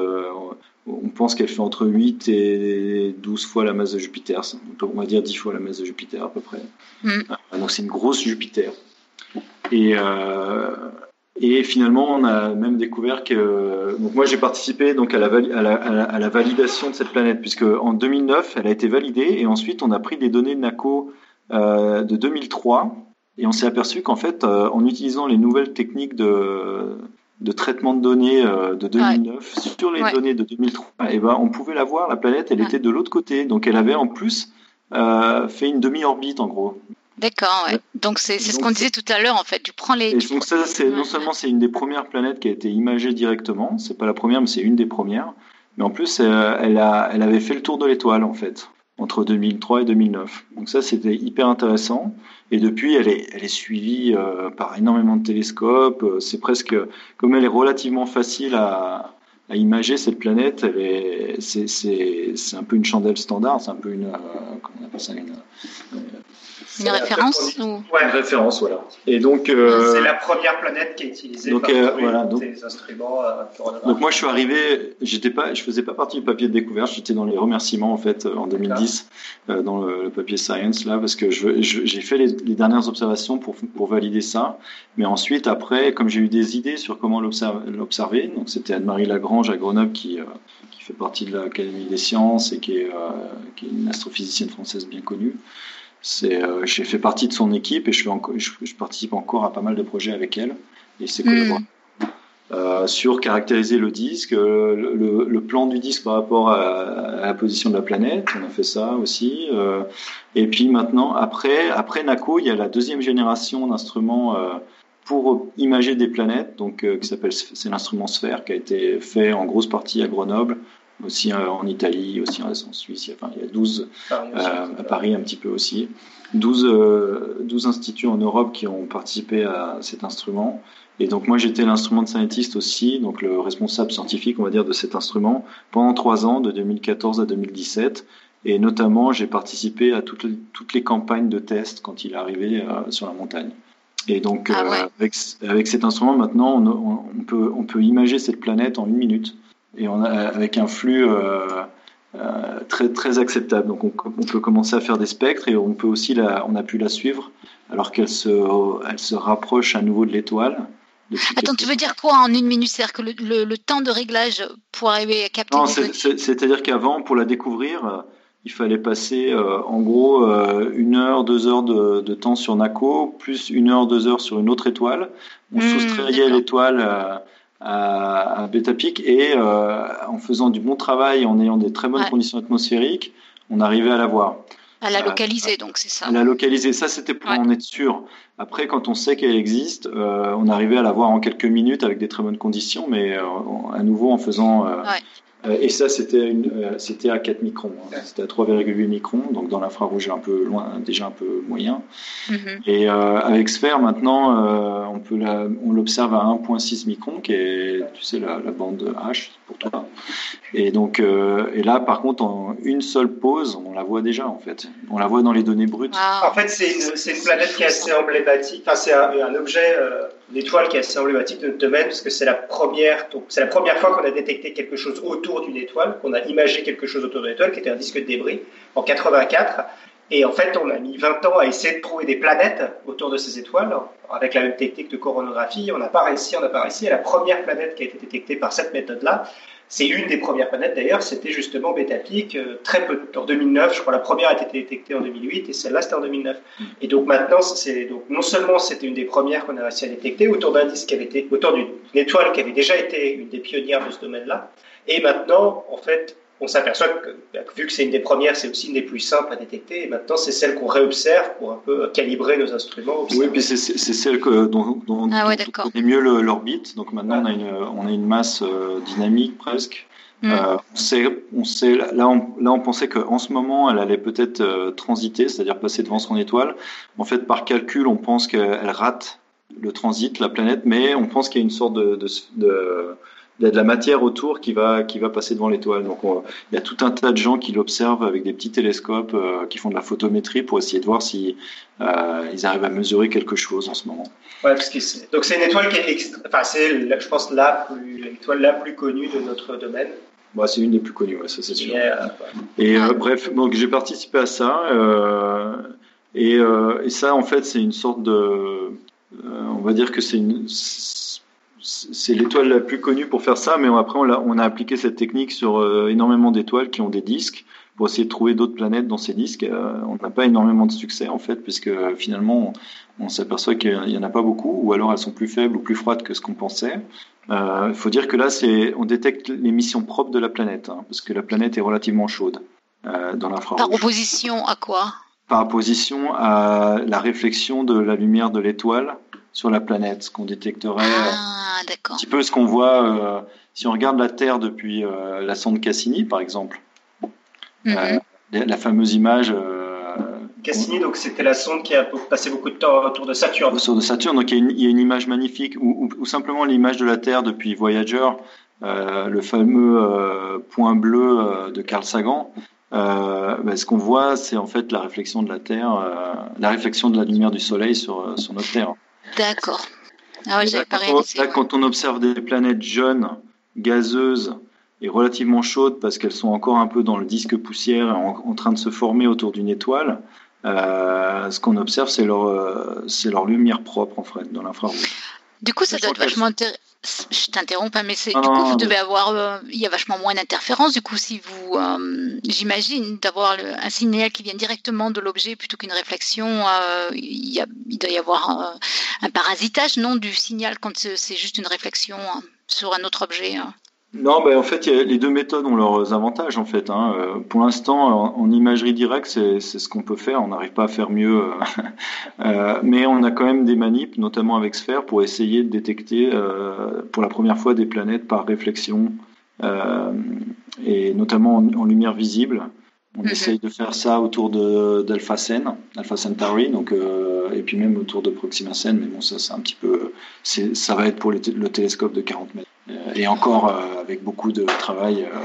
on pense qu'elle fait entre 8 et 12 fois la masse de Jupiter. On va dire 10 fois la masse de Jupiter à peu près. Mm. Euh, donc c'est une grosse Jupiter. Et, euh, et finalement, on a même découvert que. Donc moi, j'ai participé donc à la, à, la, validation de cette planète, puisque en 2009, elle a été validée, et ensuite, on a pris des données de NACO euh, de 2003, et on s'est aperçu qu'en fait, en utilisant les nouvelles techniques de de traitement de données euh, de 2009 sur les données de 2003, et eh ben on pouvait la voir, la planète, elle était de l'autre côté, donc elle avait en plus euh, fait une demi-orbite en gros. D'accord, ouais. donc c'est ce qu'on disait tout à l'heure en fait. Tu prends les. Et donc ça, non seulement c'est une des premières planètes qui a été imagée directement, c'est pas la première, mais c'est une des premières. Mais en plus, euh, elle a, elle avait fait le tour de l'étoile en fait entre 2003 et 2009. Donc ça, c'était hyper intéressant. Et depuis, elle est, suivie euh, par énormément de télescopes. Euh, c'est presque, comme elle est relativement facile à, à imager cette planète, c'est un peu une chandelle standard, c'est un peu une, euh, comment on appelle ça, une, une référence ou... ouais. Une référence, voilà. Et donc, euh, c'est la première planète qui est utilisée donc, par euh, voilà, donc, les instruments. Euh, donc moi, je suis arrivé, j'étais pas, je faisais pas partie du papier de découverte, j'étais dans les remerciements en fait en 2010 euh, dans le, papier Science là, parce que je, j'ai fait les, les, dernières observations pour pour valider ça. Mais ensuite, après, comme j'ai eu des idées sur comment l'observer, donc c'était Anne-Marie Lagrange à Grenoble qui qui fait partie de l'Académie des sciences et qui est, qui est une astrophysicienne française bien connue. C'est, j'ai fait partie de son équipe et je, je, participe encore à pas mal de projets avec elle et ses collaborateurs. Euh, sur caractériser le disque, euh, le, le, plan du disque par rapport à, la position de la planète, on a fait ça aussi. Euh, et puis maintenant, après, après NACO, il y a la deuxième génération d'instruments pour imager des planètes, donc qui s'appelle c'est l'instrument Sphère qui a été fait en grosse partie à Grenoble, aussi en Italie, aussi en Suisse. Enfin, il y a 12 à Paris un petit peu aussi. 12, 12 instituts en Europe qui ont participé à cet instrument. Et donc moi j'étais l'instrument scientist aussi, donc le responsable scientifique on va dire de cet instrument pendant trois ans, de 2014 à 2017. Et notamment j'ai participé à toutes les, toutes les campagnes de tests quand il est arrivé euh, sur la montagne. Et donc ah euh, avec, avec cet instrument maintenant on, on, peut, on peut imager cette planète en une minute et on a, avec un flux euh, euh très, très acceptable. Donc on, on, peut commencer à faire des spectres et on peut aussi la, on a pu la suivre alors qu'elle se, elle se rapproche à nouveau de l'étoile. Attends, tu veux dire quoi en une minute? C'est-à-dire que le, le, temps de réglage pour arriver à capter Non, c'est-à-dire qu'avant, pour la découvrir, il fallait passer euh, en gros euh, une heure, deux heures de, de, temps sur NACO, plus une heure, deux heures sur une autre étoile. On mmh, soustrayait l'étoile à, à, Beta Peak et en faisant du bon travail, en ayant des très bonnes conditions atmosphériques, on arrivait à la voir. À la localiser, donc c'est ça. À la localiser, ça c'était pour en être sûr. Après, quand on sait qu'elle existe, euh, on arrivait à la voir en quelques minutes avec des très bonnes conditions, mais euh, à nouveau en faisant euh, euh, et ça, c'était euh, c'était à 4 microns. Hein. C'était à 3,8 microns, donc dans l'infrarouge un peu loin, déjà un peu moyen. Mm-hmm. Et euh, avec Sphère, maintenant, on peut on l'observe à 1,6 microns, qui est, tu sais, la, bande H pour toi. Et donc, et là, par contre, en une seule pause, on la voit déjà en fait. On la voit dans les données brutes. En fait, c'est une, une, planète qui est assez emblématique. Enfin, c'est un, un, objet une étoile qui est assez emblématique de notre domaine parce que c'est la première, donc c'est la première fois qu'on a détecté quelque chose autour d'une étoile, qu'on a imagé quelque chose autour d'une étoile, qui était un disque de débris en 84. Et en fait, on a mis 20 ans à essayer de trouver des planètes autour de ces étoiles avec la même technique de coronographie. On n'a pas réussi, on n'a pas réussi. Et la première planète qui a été détectée par cette méthode-là, c'est une des premières planètes d'ailleurs, c'était justement Betapic, euh, très peu en 2009, je crois la première a été détectée en 2008 et celle-là c'était en 2009. Et donc maintenant, c'est donc non seulement c'était une des premières qu'on a réussi à détecter autour d'un qui avait été autour d'une étoile qui avait déjà été une des pionnières de ce domaine-là, et maintenant en fait on s'aperçoit que, vu que c'est une des premières, c'est aussi une des plus simples à détecter. Et maintenant, c'est celle qu'on réobserve pour un peu calibrer nos instruments. Oui, puis c'est celle que, dont, dont, ah on connaît mieux l'orbite. Donc maintenant, on, a une, on a une masse euh, dynamique presque. Mm. Euh, on sait, on sait, là, on, là, on pensait qu'en ce moment, elle allait peut-être euh, transiter, c'est-à-dire passer devant son étoile. En fait, par calcul, on pense qu'elle rate le transit, la planète, mais on pense qu'il y a une sorte de, de, de il y a de la matière autour qui va qui va passer devant l'étoile. Donc il y a tout un tas de gens qui l'observent avec des petits télescopes, euh, qui font de la photométrie pour essayer de voir si euh, ils arrivent à mesurer quelque chose en ce moment. Ouais, parce que donc c'est une étoile qui est, enfin c'est je pense la l'étoile la plus connue de notre domaine. Bah, c'est une des plus connues, ouais, ça c'est sûr. et euh, bref, donc j'ai participé à ça et, et ça en fait c'est une sorte de, on va dire que c'est une c'est l'étoile la plus connue pour faire ça, mais après on a, on a appliqué cette technique sur euh, énormément d'étoiles qui ont des disques pour essayer de trouver d'autres planètes dans ces disques. Euh, on n'a pas énormément de succès en fait, puisque finalement on, s'aperçoit qu'il n'y en a pas beaucoup, ou alors elles sont plus faibles ou plus froides que ce qu'on pensait. Euh, il faut dire que là, c'est on détecte l'émission propre de la planète, hein, parce que la planète est relativement chaude dans l'infrarouge. Par opposition à quoi? Par opposition à la réflexion de la lumière de l'étoile sur la planète, ce qu'on détecterait. Ah, un petit peu ce qu'on voit euh, si on regarde la Terre depuis euh, la sonde Cassini, par exemple. Mhm. Euh, la fameuse image. Cassini, donc c'était la sonde qui a passé beaucoup de temps autour de Saturne. Autour de Saturne, donc il y a une, il y a une image magnifique, ou, ou, simplement l'image de la Terre depuis Voyager, le fameux point bleu de Carl Sagan. Ben, ce qu'on voit, c'est en fait la réflexion de la Terre, la réflexion de la lumière du Soleil sur, sur notre Terre. D'accord. Ah ouais, là, quand on observe des planètes jeunes, gazeuses et relativement chaudes parce qu'elles sont encore un peu dans le disque poussière en, en train de se former autour d'une étoile, euh, ce qu'on observe, c'est leur, euh, leur lumière propre en fait dans l'infrarouge. Du coup, ça doit être vachement intéressant. Je t'interromps mais c'est du coup, vous devez avoir, euh, il y a vachement moins d'interférences. Du coup, si vous, euh, j'imagine, d'avoir un signal qui vient directement de l'objet plutôt qu'une réflexion, euh, il, y a, il, doit y avoir un parasitage, non, du signal quand c'est juste une réflexion hein, sur un autre objet. Hein. Non, ben, en fait, les deux méthodes ont leurs avantages. En fait, hein. Euh, pour l'instant, en, imagerie directe, c'est ce qu'on peut faire. On n'arrive pas à faire mieux, euh, [laughs] euh, mais on a quand même des manips, notamment avec Sphere, pour essayer de détecter pour la première fois des planètes par réflexion, et notamment en, lumière visible. On mhm. essaye de faire ça autour d'Alpha Cen, Alpha Centauri, donc et puis même autour de Proxima Cen. Mais bon, ça, c'est un petit peu, ça va être pour le télescope de 40 mètres. Euh, et encore euh, avec beaucoup de travail, euh,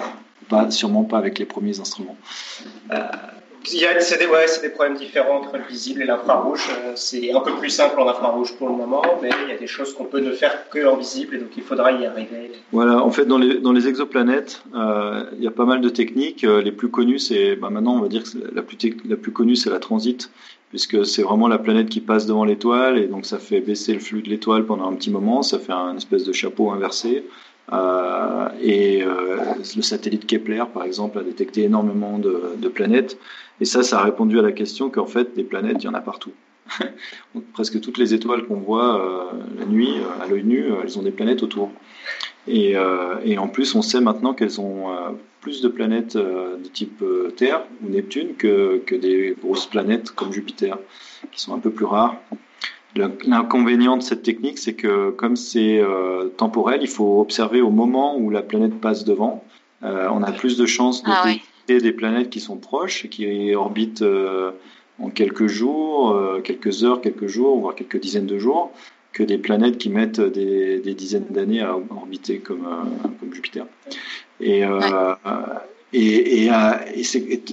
pas, sûrement pas avec les premiers instruments. C'est des, ouais, des, problèmes différents entre le visible et l'infrarouge. C'est un peu plus simple en infrarouge pour le moment, mais il y a des choses qu'on peut ne faire que en visible, et donc il faudra y arriver. Voilà, en fait, dans les, dans les exoplanètes, il y a pas mal de techniques. Les plus connues, c'est bah maintenant, on va dire que la plus, la plus connue, c'est la transit, puisque c'est vraiment la planète qui passe devant l'étoile et donc ça fait baisser le flux de l'étoile pendant un petit moment, ça fait un espèce de chapeau inversé. Euh, et euh, le satellite Kepler, par exemple, a détecté énormément de, planètes. Et ça, ça a répondu à la question qu'en fait, des planètes, il y en a partout. [laughs] presque toutes les étoiles qu'on voit euh, la nuit, à l'œil nu, elles ont des planètes autour. Et, et, en plus, on sait maintenant qu'elles ont plus de planètes de type Terre ou Neptune que, que, des grosses planètes comme Jupiter, qui sont un peu plus rares. L'inconvénient de cette technique, c'est que comme c'est euh, temporel, il faut observer au moment où la planète passe devant. on a plus de chances de ah des planètes qui sont proches et qui orbitent en quelques jours, quelques heures, quelques jours, voire quelques dizaines de jours, que des planètes qui mettent des, des dizaines d'années à orbiter comme, comme Jupiter. Et, euh, et, et, euh,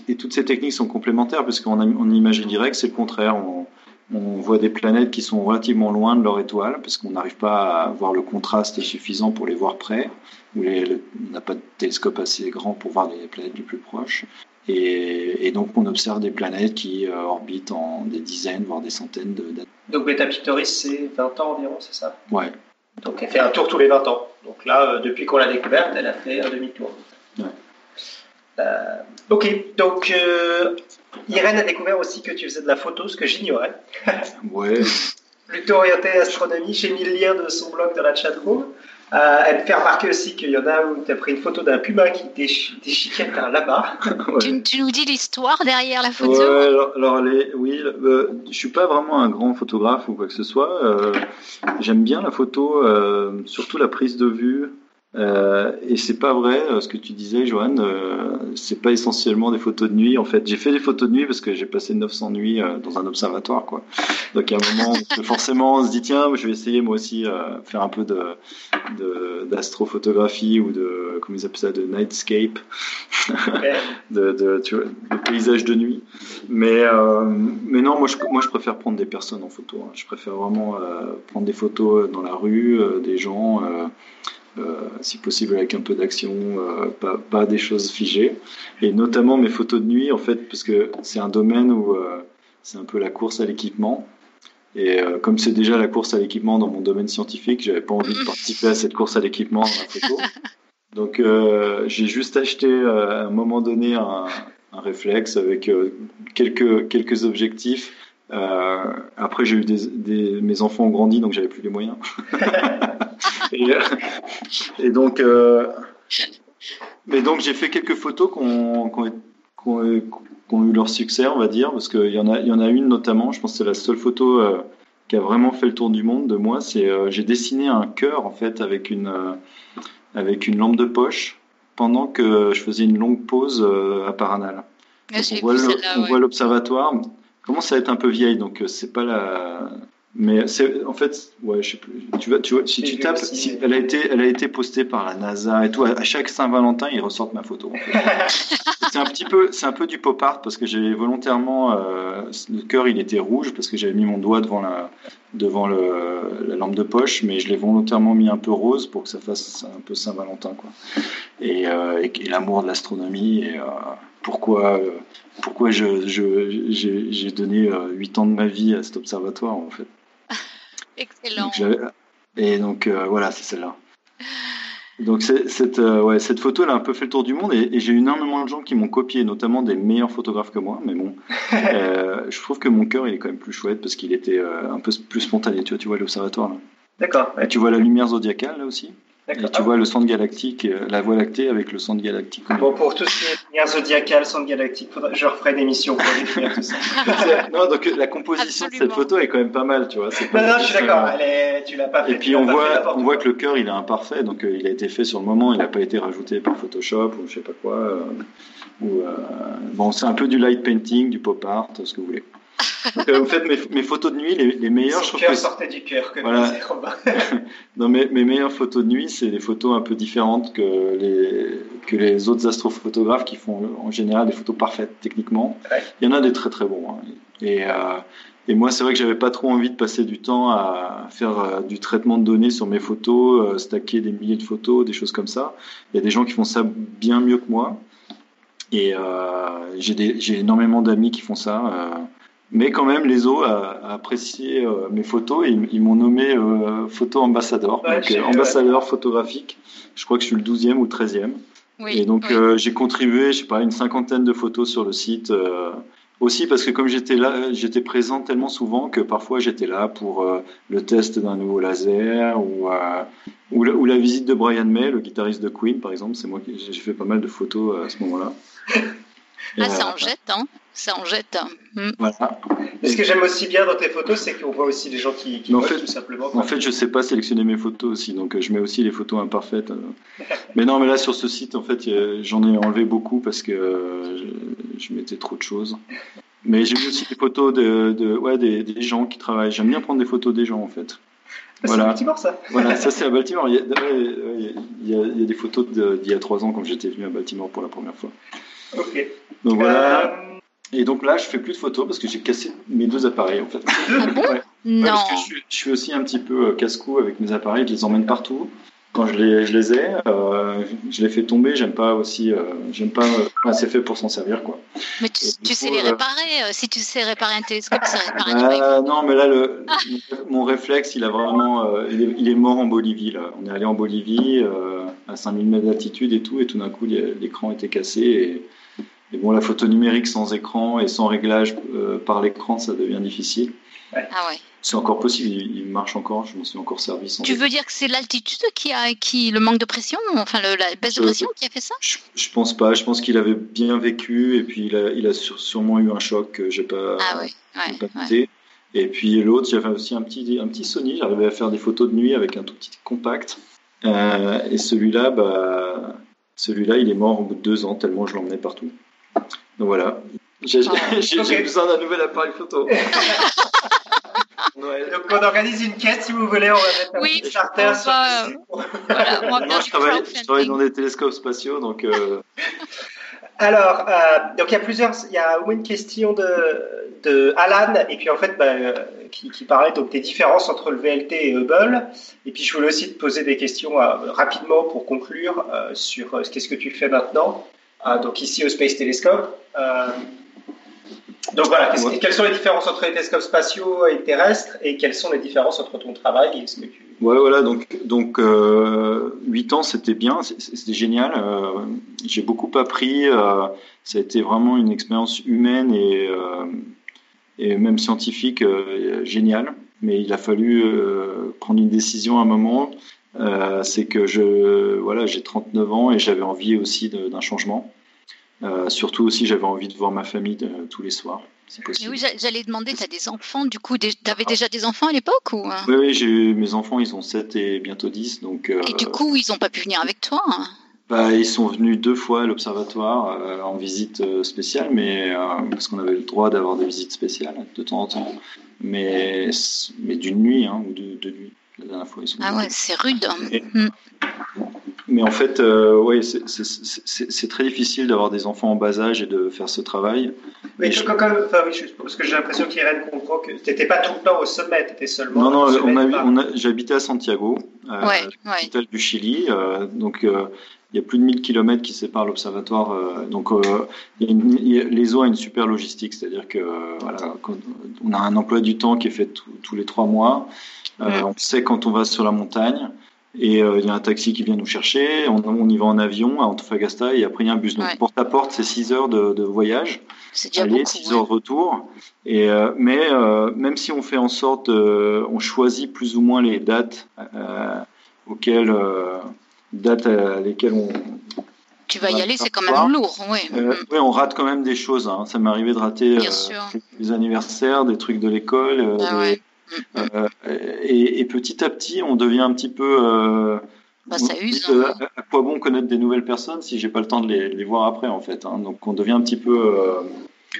et, toutes ces techniques sont complémentaires parce qu'en en imagerie directe, c'est le contraire. On, on, voit des planètes qui sont relativement loin de leur étoile parce qu'on n'arrive pas à voir le contraste suffisant pour les voir près. Ou on n'a pas de télescope assez grand pour voir les planètes les plus proches. Et, donc on observe des planètes qui euh, orbitent en des dizaines, voire des centaines d'années. Donc Beta Pictoris, c'est 20 ans environ, c'est ça? Ouais. Donc elle fait un tour tous les 20 ans. Donc là, euh, depuis qu'on l'a découverte, elle a fait un demi-tour. Euh, ok, donc Irène a découvert aussi que tu faisais de la photo, ce que j'ignorais. [laughs] ouais. Plutôt orienté astronomie. J'ai mis le lien de son blog dans la chatroom. Euh, elle fait remarquer aussi qu'il y en a où tu as pris une photo d'un puma qui déchiquette un lama. [laughs] tu, tu, nous dis l'histoire derrière la photo? Ouais, alors, alors oui, euh, je suis pas vraiment un grand photographe ou quoi que ce soit. Euh, J'aime bien la photo, euh, surtout la prise de vue. Euh, et c'est pas vrai euh, ce que tu disais, Johan. Euh, c'est pas essentiellement des photos de nuit. En fait, j'ai fait des photos de nuit parce que j'ai passé 900 nuits euh, dans un observatoire, quoi. Donc, à un moment, forcément, on se dit tiens, je vais essayer moi aussi euh, faire un peu d'astrophotographie ou de comment ils appellent ça, de nightscape, [laughs] de, tu vois, de paysage de nuit. Mais non, moi je moi je préfère prendre des personnes en photo. Hein. Je préfère vraiment prendre des photos dans la rue, des gens. Euh, si possible avec un peu d'action, euh, pas, pas, des choses figées. Et notamment mes photos de nuit, en fait, parce que c'est un domaine où euh, c'est un peu la course à l'équipement. Et comme c'est déjà la course à l'équipement dans mon domaine scientifique, j'avais pas envie de participer à cette course à l'équipement dans la photo. [laughs] Donc j'ai juste acheté à un moment donné un, un réflexe avec quelques, quelques objectifs. Après j'ai eu des, des, mes enfants ont grandi donc j'avais plus les moyens. [laughs] Euh, et, donc, euh, mais donc j'ai fait quelques photos qui ont, eu leur succès, on va dire, parce qu'il y en a, il y en a une notamment. Je pense que c'est la seule photo euh, qui a vraiment fait le tour du monde de moi. C'est j'ai dessiné un cœur en fait avec une avec une lampe de poche pendant que je faisais une longue pause à Paranal. Ah, on voit l'observatoire. Commence à être un peu vieille, donc c'est pas la mais c'est en fait, ouais, je sais plus. Tu vois, tu vois, si tu tapes, elle a été, elle a été postée par la NASA et tout. À chaque Saint-Valentin, ils ressortent ma photo. [laughs] c'est un petit peu, c'est un peu du pop art parce que j'ai volontairement euh, le cœur, il était rouge parce que j'avais mis mon doigt devant la, devant le, la lampe de poche, mais je l'ai volontairement mis un peu rose pour que ça fasse un peu Saint-Valentin, quoi. Et, euh, et, l'amour de l'astronomie et euh, pourquoi, pourquoi je, j'ai donné 8 ans de ma vie à cet observatoire en fait. [laughs] Excellent. Et donc voilà, c'est celle-là. Donc cette, ouais, cette photo, elle a un peu fait le tour du monde et, j'ai eu énormément de gens qui m'ont copié, notamment des meilleurs photographes que moi. Mais bon, [laughs] je trouve que mon cœur, il est quand même plus chouette parce qu'il était un peu plus spontané. Tu vois, tu vois l'observatoire là. D'accord. Et tu vois la lumière zodiacale là aussi? Et tu vois le centre galactique, euh, la Voie lactée avec le centre galactique. Bon, pour tout ce qui est lumière zodiacale, centre galactique, je referai une émission pour définir tout ça. [laughs] non, donc la composition de cette photo est quand même pas mal, tu vois. non, non, je suis d'accord. Tu l'as pas fait. Et puis on voit, on voit que le cœur, il est imparfait, donc euh, il a été fait sur le moment, il n'a pas été rajouté par Photoshop ou je sais pas quoi. Euh, ou, bon, c'est un peu du light painting, du pop art, ce que vous voulez. Euh, en fait, mes, mes, photos de nuit, les, les meilleures, je trouve que sortait du cœur, que voilà. [laughs] non, mes, mes meilleures photos de nuit, c'est des photos un peu différentes que les que les autres astrophotographes qui font en général des photos parfaites techniquement. Il y en a des très très bons. Hein. Et euh, et moi, c'est vrai que j'avais pas trop envie de passer du temps à faire euh, du traitement de données sur mes photos, euh, stacker des milliers de photos, des choses comme ça. Il y a des gens qui font ça bien mieux que moi. Et euh, j'ai énormément d'amis qui font ça. Euh, mais quand même, les a, a apprécié euh, mes photos et ils, m'ont nommé euh, photo ambassadeur, donc euh, ambassadeur photographique. Je crois que je suis le 12e ou 13e. Oui, et donc j'ai contribué, je sais pas, une cinquantaine de photos sur le site. aussi parce que comme j'étais là, j'étais présent tellement souvent que parfois j'étais là pour le test d'un nouveau laser ou, ou la, ou, la, visite de Brian May, le guitariste de Queen par exemple. C'est moi qui j'ai fait pas mal de photos à ce moment-là. Ah, ça en jette, hein Ça en jette. Hmm. Voilà. ce que j'aime aussi bien dans tes photos, c'est qu'on voit aussi des gens qui, qui fait, tout simplement. En fait, je sais pas sélectionner mes photos aussi, donc euh, je mets aussi les photos imparfaites. Euh. [laughs] mais non, mais là sur ce site, en fait, j'en ai enlevé beaucoup parce que je, mettais trop de choses. Mais j'ai mis aussi des photos de, de ouais, des, des, gens qui travaillent. J'aime bien prendre des photos des gens, en fait. Voilà. C'est à Baltimore, ça Voilà, ça [laughs] c'est à Baltimore. Il y, a, il, y a, il y a, des photos d'il y a trois ans quand j'étais venu à Baltimore pour la première fois. Ok. Donc voilà. Euh, Et donc là, je fais plus de photos parce que j'ai cassé mes deux appareils en fait. Ah bon Non. parce que je suis, je suis, aussi un petit peu euh, casse-cou avec mes appareils, je les emmène partout. Quand je les, je les ai, euh, je les fais tomber. J'aime pas aussi, euh, j'aime pas. Euh, c'est fait pour s'en servir quoi. Mais tu, tu sais les réparer. si tu sais réparer un télescope, sais réparer un Non, mais là, le, mon réflexe, il a vraiment, il est, il, est, mort en Bolivie là. On est allé en Bolivie à 5000 mètres d'altitude et tout, et tout d'un coup, l'écran était cassé et et bon, la photo numérique sans écran et sans réglage euh, par l'écran, ça devient difficile. Ah ouais. C'est encore possible, il, marche encore, je m'en suis encore servi. Sans tu veux dire que c'est l'altitude qui a, qui, le manque de pression, enfin le, la baisse de pression qui a fait ça? je, je, pense pas, je pense qu'il avait bien vécu et puis il a, il a sûrement eu un choc que j'ai pas, ah ouais, ouais, pas Et puis l'autre, j'avais aussi un petit, un petit Sony, j'arrivais à faire des photos de nuit avec un tout petit compact. Euh, et celui-là, bah, celui-là, il est mort au bout de deux ans tellement je l'emmenais partout. Donc voilà. J'ai ah, besoin d'un nouvel appareil photo. [laughs] Donc on organise une quête si vous voulez, on va mettre un oui, petit charter va, voilà, on va Moi, je, travaille, je travaille, dans des télescopes spatiaux, donc. Euh... [laughs] Alors, euh, donc il y a plusieurs, il y a une question de, de Alan et puis en fait bah, euh, qui, qui, parlait donc des différences entre le VLT et Hubble. Et puis je voulais aussi te poser des questions euh, rapidement pour conclure euh, sur euh, qu'est-ce que tu fais maintenant. Euh, donc ici au Space Telescope. Euh, donc voilà, quelles sont les différences entre les télescopes spatiaux et terrestres et quelles sont les différences entre ton travail et ce que tu... Ouais, voilà, donc, donc euh, 8 ans c'était bien, c'était génial. Euh, j'ai beaucoup appris, euh, ça a été vraiment une expérience humaine et, et même scientifique géniale. Mais il a fallu prendre une décision à un moment. C'est que je, voilà, j'ai 39 ans et j'avais envie aussi d'un changement. Euh, surtout aussi, j'avais envie de voir ma famille de, tous les soirs. Possible. oui, j'allais demander, tu as des enfants, du coup, tu avais déjà des enfants à l'époque ou... Oui, oui j'ai mes enfants, ils ont 7 et bientôt 10. Donc, euh, et du coup, ils n'ont pas pu venir avec toi hein? Bah, Ils sont venus deux fois à l'observatoire euh, en visite spéciale, mais, parce qu'on avait le droit d'avoir des visites spéciales de temps en temps, mais, mais d'une nuit hein, ou de deux nuits. La dernière fois, ils sont ah ouais, c'est rude. Hmm. Mais en fait, euh, ouais, c'est très difficile d'avoir des enfants en bas âge et de faire ce travail. Mais je... quand même, enfin, oui, parce que j'ai l'impression qu'Irène comprend que tu n'étais pas tout le temps au sommet, tu étais seulement. Non, non, on a, on a, j'habitais à Santiago, euh, ouais, capitale du Chili. Euh, donc, euh, il y a plus de 1000 km qui séparent l'observatoire. Euh, donc, euh, l'ESO a une super logistique, c'est-à-dire que voilà, on a un emploi du temps qui est fait tous les trois mois. On sait quand on va sur la montagne. Et il y a un taxi qui vient nous chercher, on, y va en avion à Antofagasta et après il y a un bus. Donc porte à porte, c'est 6 heures de, voyage. C'est déjà Aller, 6 heures de retour. Et, mais même si on fait en sorte, on choisit plus ou moins les dates auxquelles dates à lesquelles on. Tu vas y aller, c'est quand même lourd, oui. Euh, oui, on rate quand même des choses. Hein. Ça m'est arrivé de rater euh, des anniversaires, des trucs de l'école. Euh, ah et, petit à petit, on devient un petit peu. Bah, ça use. Hein. À, quoi bon connaître des nouvelles personnes si j'ai pas le temps de les, voir après, en fait. Hein. Donc, on devient un petit peu.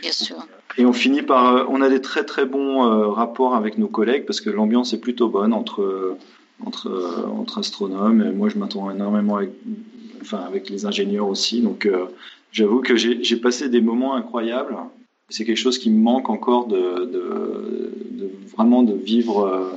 Bien sûr. Et on finit par. on a des très très bons rapports avec nos collègues parce que l'ambiance est plutôt bonne entre entre, entre astronomes. Et moi, je m'attends énormément avec, enfin, avec les ingénieurs aussi. Donc, euh, j'avoue que j'ai passé des moments incroyables. C'est quelque chose qui me manque encore de, de, de vraiment de vivre euh,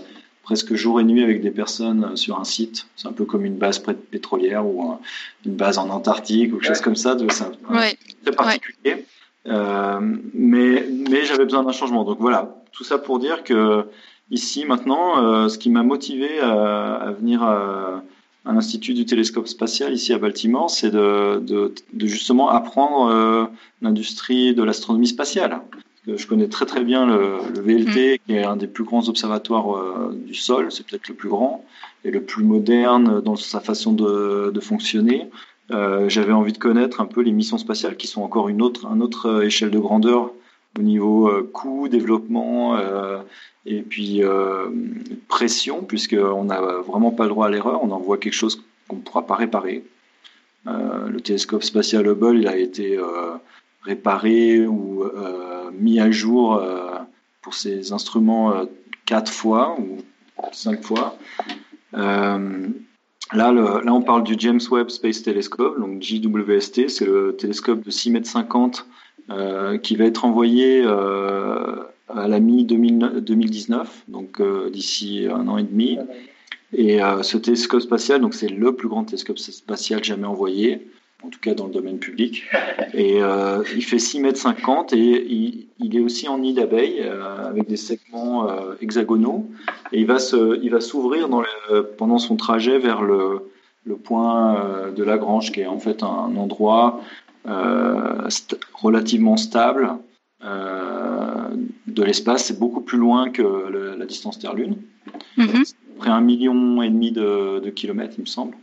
presque jour et nuit avec des personnes sur un site. C'est un peu comme une base pétrolière ou une base en Antarctique ou quelque chose comme ça. C'est très particulier. Euh, mais mais j'avais besoin d'un changement. Donc voilà, tout ça pour dire que ici maintenant, euh, ce qui m'a motivé à, venir à, l'Institut du télescope spatial ici à Baltimore, c'est de, justement apprendre euh, l'industrie de l'astronomie spatiale. Je connais très très bien le, VLT, mm. qui est un des plus grands observatoires euh, du sol, c'est peut-être le plus grand et le plus moderne dans sa façon de, fonctionner. J'avais envie de connaître un peu les missions spatiales qui sont encore une autre, une autre échelle de grandeur au niveau coût, développement, et puis euh, pression, puisqu'on n'a vraiment pas le droit à l'erreur, on envoie quelque chose qu'on ne pourra pas réparer. Euh, le télescope spatial Hubble, il a été euh, réparé ou mis à jour pour ses instruments quatre fois ou cinq fois. Là, on parle du James Webb Space Telescope, donc JWST, c'est le télescope de 6,50 m qui va être envoyé à la mi-2019, donc euh, d'ici un an et demi. Et euh, ce télescope spatial, donc c'est le plus grand télescope spatial jamais envoyé, en tout cas dans le domaine public. Et euh, il fait 6 mètres 50 et il, est aussi en nid d'abeilles avec des segments hexagonaux. Et il va s'ouvrir pendant son trajet vers le, le point de Lagrange, qui est en fait un endroit relativement stable de l'espace, c'est beaucoup plus loin que la distance Terre-Lune. Mhm. Près un million et demi de, kilomètres, il me semble.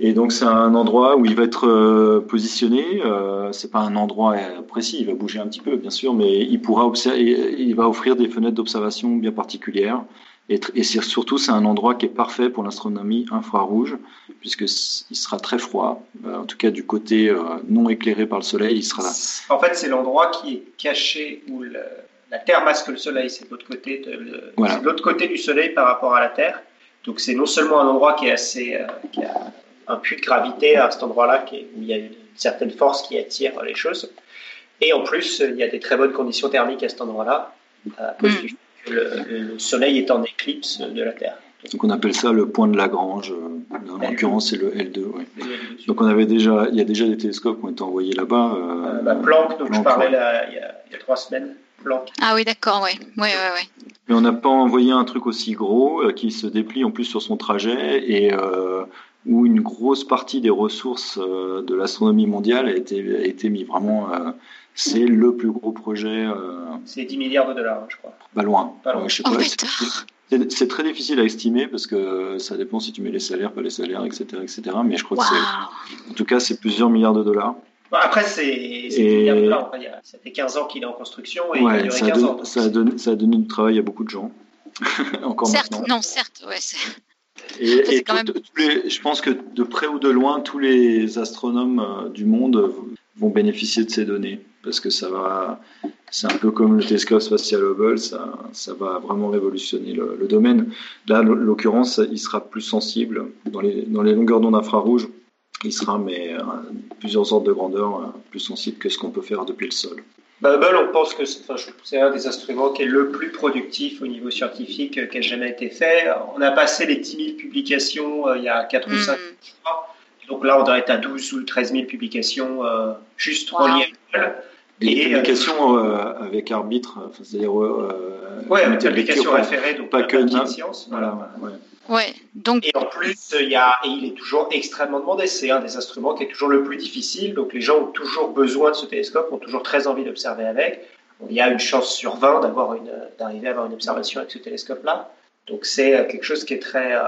Et donc c'est un endroit où il va être euh, positionné. Euh, c'est pas un endroit précis, il va bouger un petit peu, bien sûr, mais il pourra observer, il va offrir des fenêtres d'observation bien particulières. Et, et surtout, c'est un endroit qui est parfait pour l'astronomie infrarouge, puisqu'il sera très froid, euh, en tout cas du côté euh, non éclairé par le Soleil, il sera En fait, c'est l'endroit qui est caché où la Terre masque le Soleil, c'est de l'autre côté, de, l'autre côté du Soleil par rapport à la Terre. Donc c'est non seulement un endroit qui est assez, euh, qui a un puits de gravité à cet endroit-là, où il y a une certaine force qui attire les choses, et en plus il y a des très bonnes conditions thermiques à cet endroit-là, à cause le, Soleil est en éclipse de la Terre. Donc on appelle ça le point de Lagrange. En l'occurrence, c'est le L2. Donc on avait déjà, il y a déjà des télescopes qui ont été envoyés là-bas. Euh, euh bah, Planck, dont je parlais il, y a, trois semaines. Planck. Ah oui, d'accord, oui. Ouais, ouais, Mais on n'a pas envoyé un truc aussi gros euh, qui se déplie en plus sur son trajet et euh, où une grosse partie des ressources de l'astronomie mondiale a été, a été mis vraiment c'est le plus gros projet. Euh, c'est 10 milliards de dollars, je crois. Pas loin. Pas loin. Oh, c'est très difficile à estimer parce que ça dépend si tu mets les salaires, pas les salaires, etc. etc. mais je crois que c'est. En tout cas, c'est plusieurs milliards de dollars. après, c'est milliards de dollars. ça fait 15 ans qu'il est en construction et il a duré 15 ans. Ça a, donné, ça a donné du travail à beaucoup de gens. [laughs] Encore certes, maintenant. non, certes, ouais, et, et les, je pense que de près ou de loin, tous les astronomes euh, du monde vont bénéficier de ces données parce que ça va, c'est un peu comme le télescope spatial Hubble, ça, ça va vraiment révolutionner le, domaine. Là, l'occurrence, il sera plus sensible dans les, dans les longueurs d'onde infrarouges. Il sera, mais euh, plusieurs ordres de grandeur, euh, plus sensible que ce qu'on peut faire depuis le sol. Hubble, on pense que c'est un des instruments qui est le plus productif au niveau scientifique qui a jamais été fait. On a passé les 10 000 publications euh, il y a 4 ou 5 ans, Donc là, on doit être à 12 ou 13 000 publications juste reliées à Google. Et, publications avec arbitre, c'est-à-dire. oui, avec publications référées, donc pas que de science. Voilà. Ouais, donc... Et en plus, il, y a, et il est toujours extrêmement demandé. C'est un des instruments qui est toujours le plus difficile. Donc les gens ont toujours besoin de ce télescope, ont toujours très envie d'observer avec. Il y a une chance sur 20 d'avoir une, d'arriver à avoir une observation avec ce télescope-là. Donc c'est euh, quelque chose qui est très. Euh,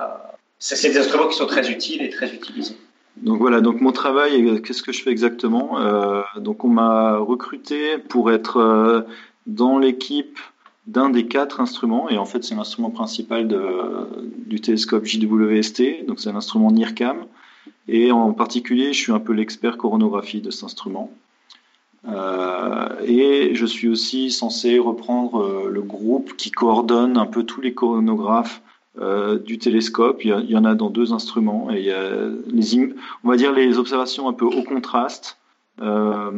c'est des instruments qui sont très utiles et très utilisés. Donc voilà, donc mon travail, qu'est-ce que je fais exactement? Euh, Donc on m'a recruté pour être euh, dans l'équipe d'un des quatre instruments, et en fait c'est l'instrument principal du télescope JWST, donc c'est un instrument NIRCAM, et en particulier je suis un peu l'expert coronographie de cet instrument. Euh, et je suis aussi censé reprendre euh, le groupe qui coordonne un peu tous les coronographes euh, du télescope. Il y, en a dans deux instruments. Et il y a les, on va dire les observations un peu au contraste. Euh,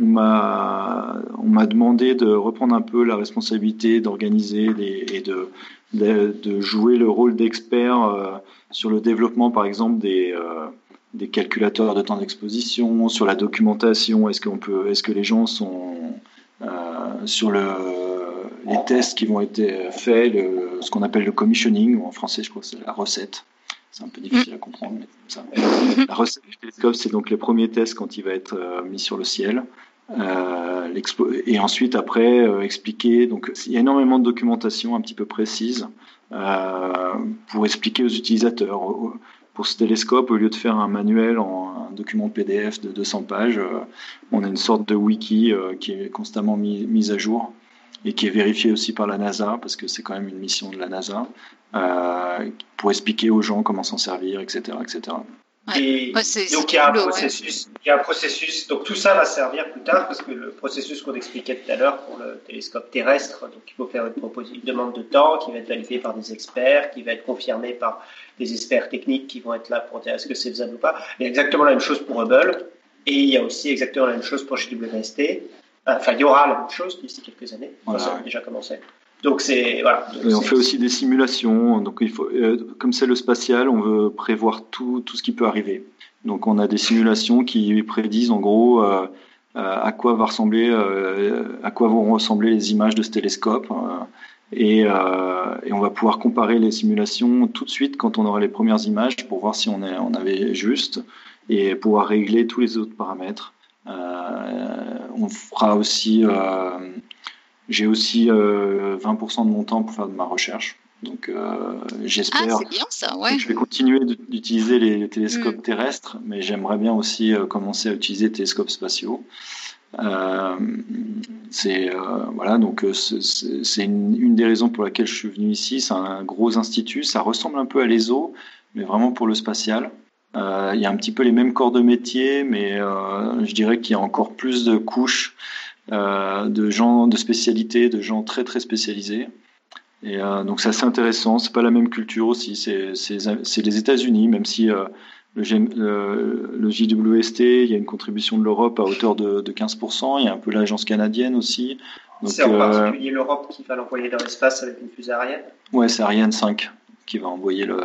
on m'a demandé de reprendre un peu la responsabilité d'organiser et de, de, jouer le rôle d'expert euh, sur le développement, par exemple, des, euh, des calculateurs de temps d'exposition, sur la documentation. Est-ce que les gens sont sur le, les tests qui vont être faits, ce qu'on appelle le commissioning, ou en français, je crois que c'est la recette. C'est un peu difficile à comprendre. [laughs] La recette du télescope, c'est donc les premiers tests quand il va être euh, mis sur le ciel. Euh, et ensuite, après, euh, expliquer. Donc, il y a énormément de documentation un petit peu précise pour expliquer aux utilisateurs. Pour ce télescope, au lieu de faire un manuel en un document PDF de 200 pages, on a une sorte de wiki qui est constamment mis, mise à jour et qui est vérifié aussi par la NASA, parce que c'est quand même une mission de la NASA, euh, pour expliquer aux gens comment s'en servir, etc. etc. Et donc il y, a un processus, il y a un processus, donc tout ça va servir plus tard parce que le processus qu'on expliquait tout à l'heure pour le télescope terrestre, donc il faut faire une demande de temps qui va être validée par des experts, qui va être confirmée par des experts techniques qui vont être là pour dire est-ce que c'est faisable ou pas. Il y a exactement la même chose pour Hubble et il y a aussi exactement la même chose pour JWST. Enfin, il y aura la même chose d'ici quelques années. ça a déjà commencé. Donc c'est voilà. et on fait aussi des simulations. Donc il faut, euh, comme c'est le spatial, on veut prévoir tout, tout ce qui peut arriver. Donc on a des simulations qui prédisent en gros euh, euh à quoi va ressembler, euh, à quoi vont ressembler les images de ce télescope. Et, et, on va pouvoir comparer les simulations tout de suite quand on aura les premières images pour voir si on, est, on avait juste et pouvoir régler tous les autres paramètres. On fera aussi j'ai aussi 20% euh, de mon temps pour faire de ma recherche. Donc euh, j'espère. Ah, bien ça, ouais. Je vais continuer d'utiliser les télescopes mm. terrestres, mais j'aimerais bien aussi euh, commencer à utiliser les télescopes spatiaux. Euh, c'est voilà donc c'est une, une, des raisons pour laquelle je suis venu ici. C'est un gros institut, ça ressemble un peu à l'ESO, mais vraiment pour le spatial. Il y a un petit peu les mêmes corps de métier, mais je dirais qu'il y a encore plus de couches euh, de gens de spécialité, de gens très très spécialisés. Et euh, donc c'est assez intéressant. C'est pas la même culture aussi. C'est les États-Unis, même si euh, le, le, JWST, il y a une contribution de l'Europe à hauteur de, de, 15%. Il y a un peu l'agence canadienne aussi. C'est en particulier l'Europe qui va l'envoyer dans l'espace avec une fusée Ariane? Ouais, c'est Ariane 5 qui va envoyer le,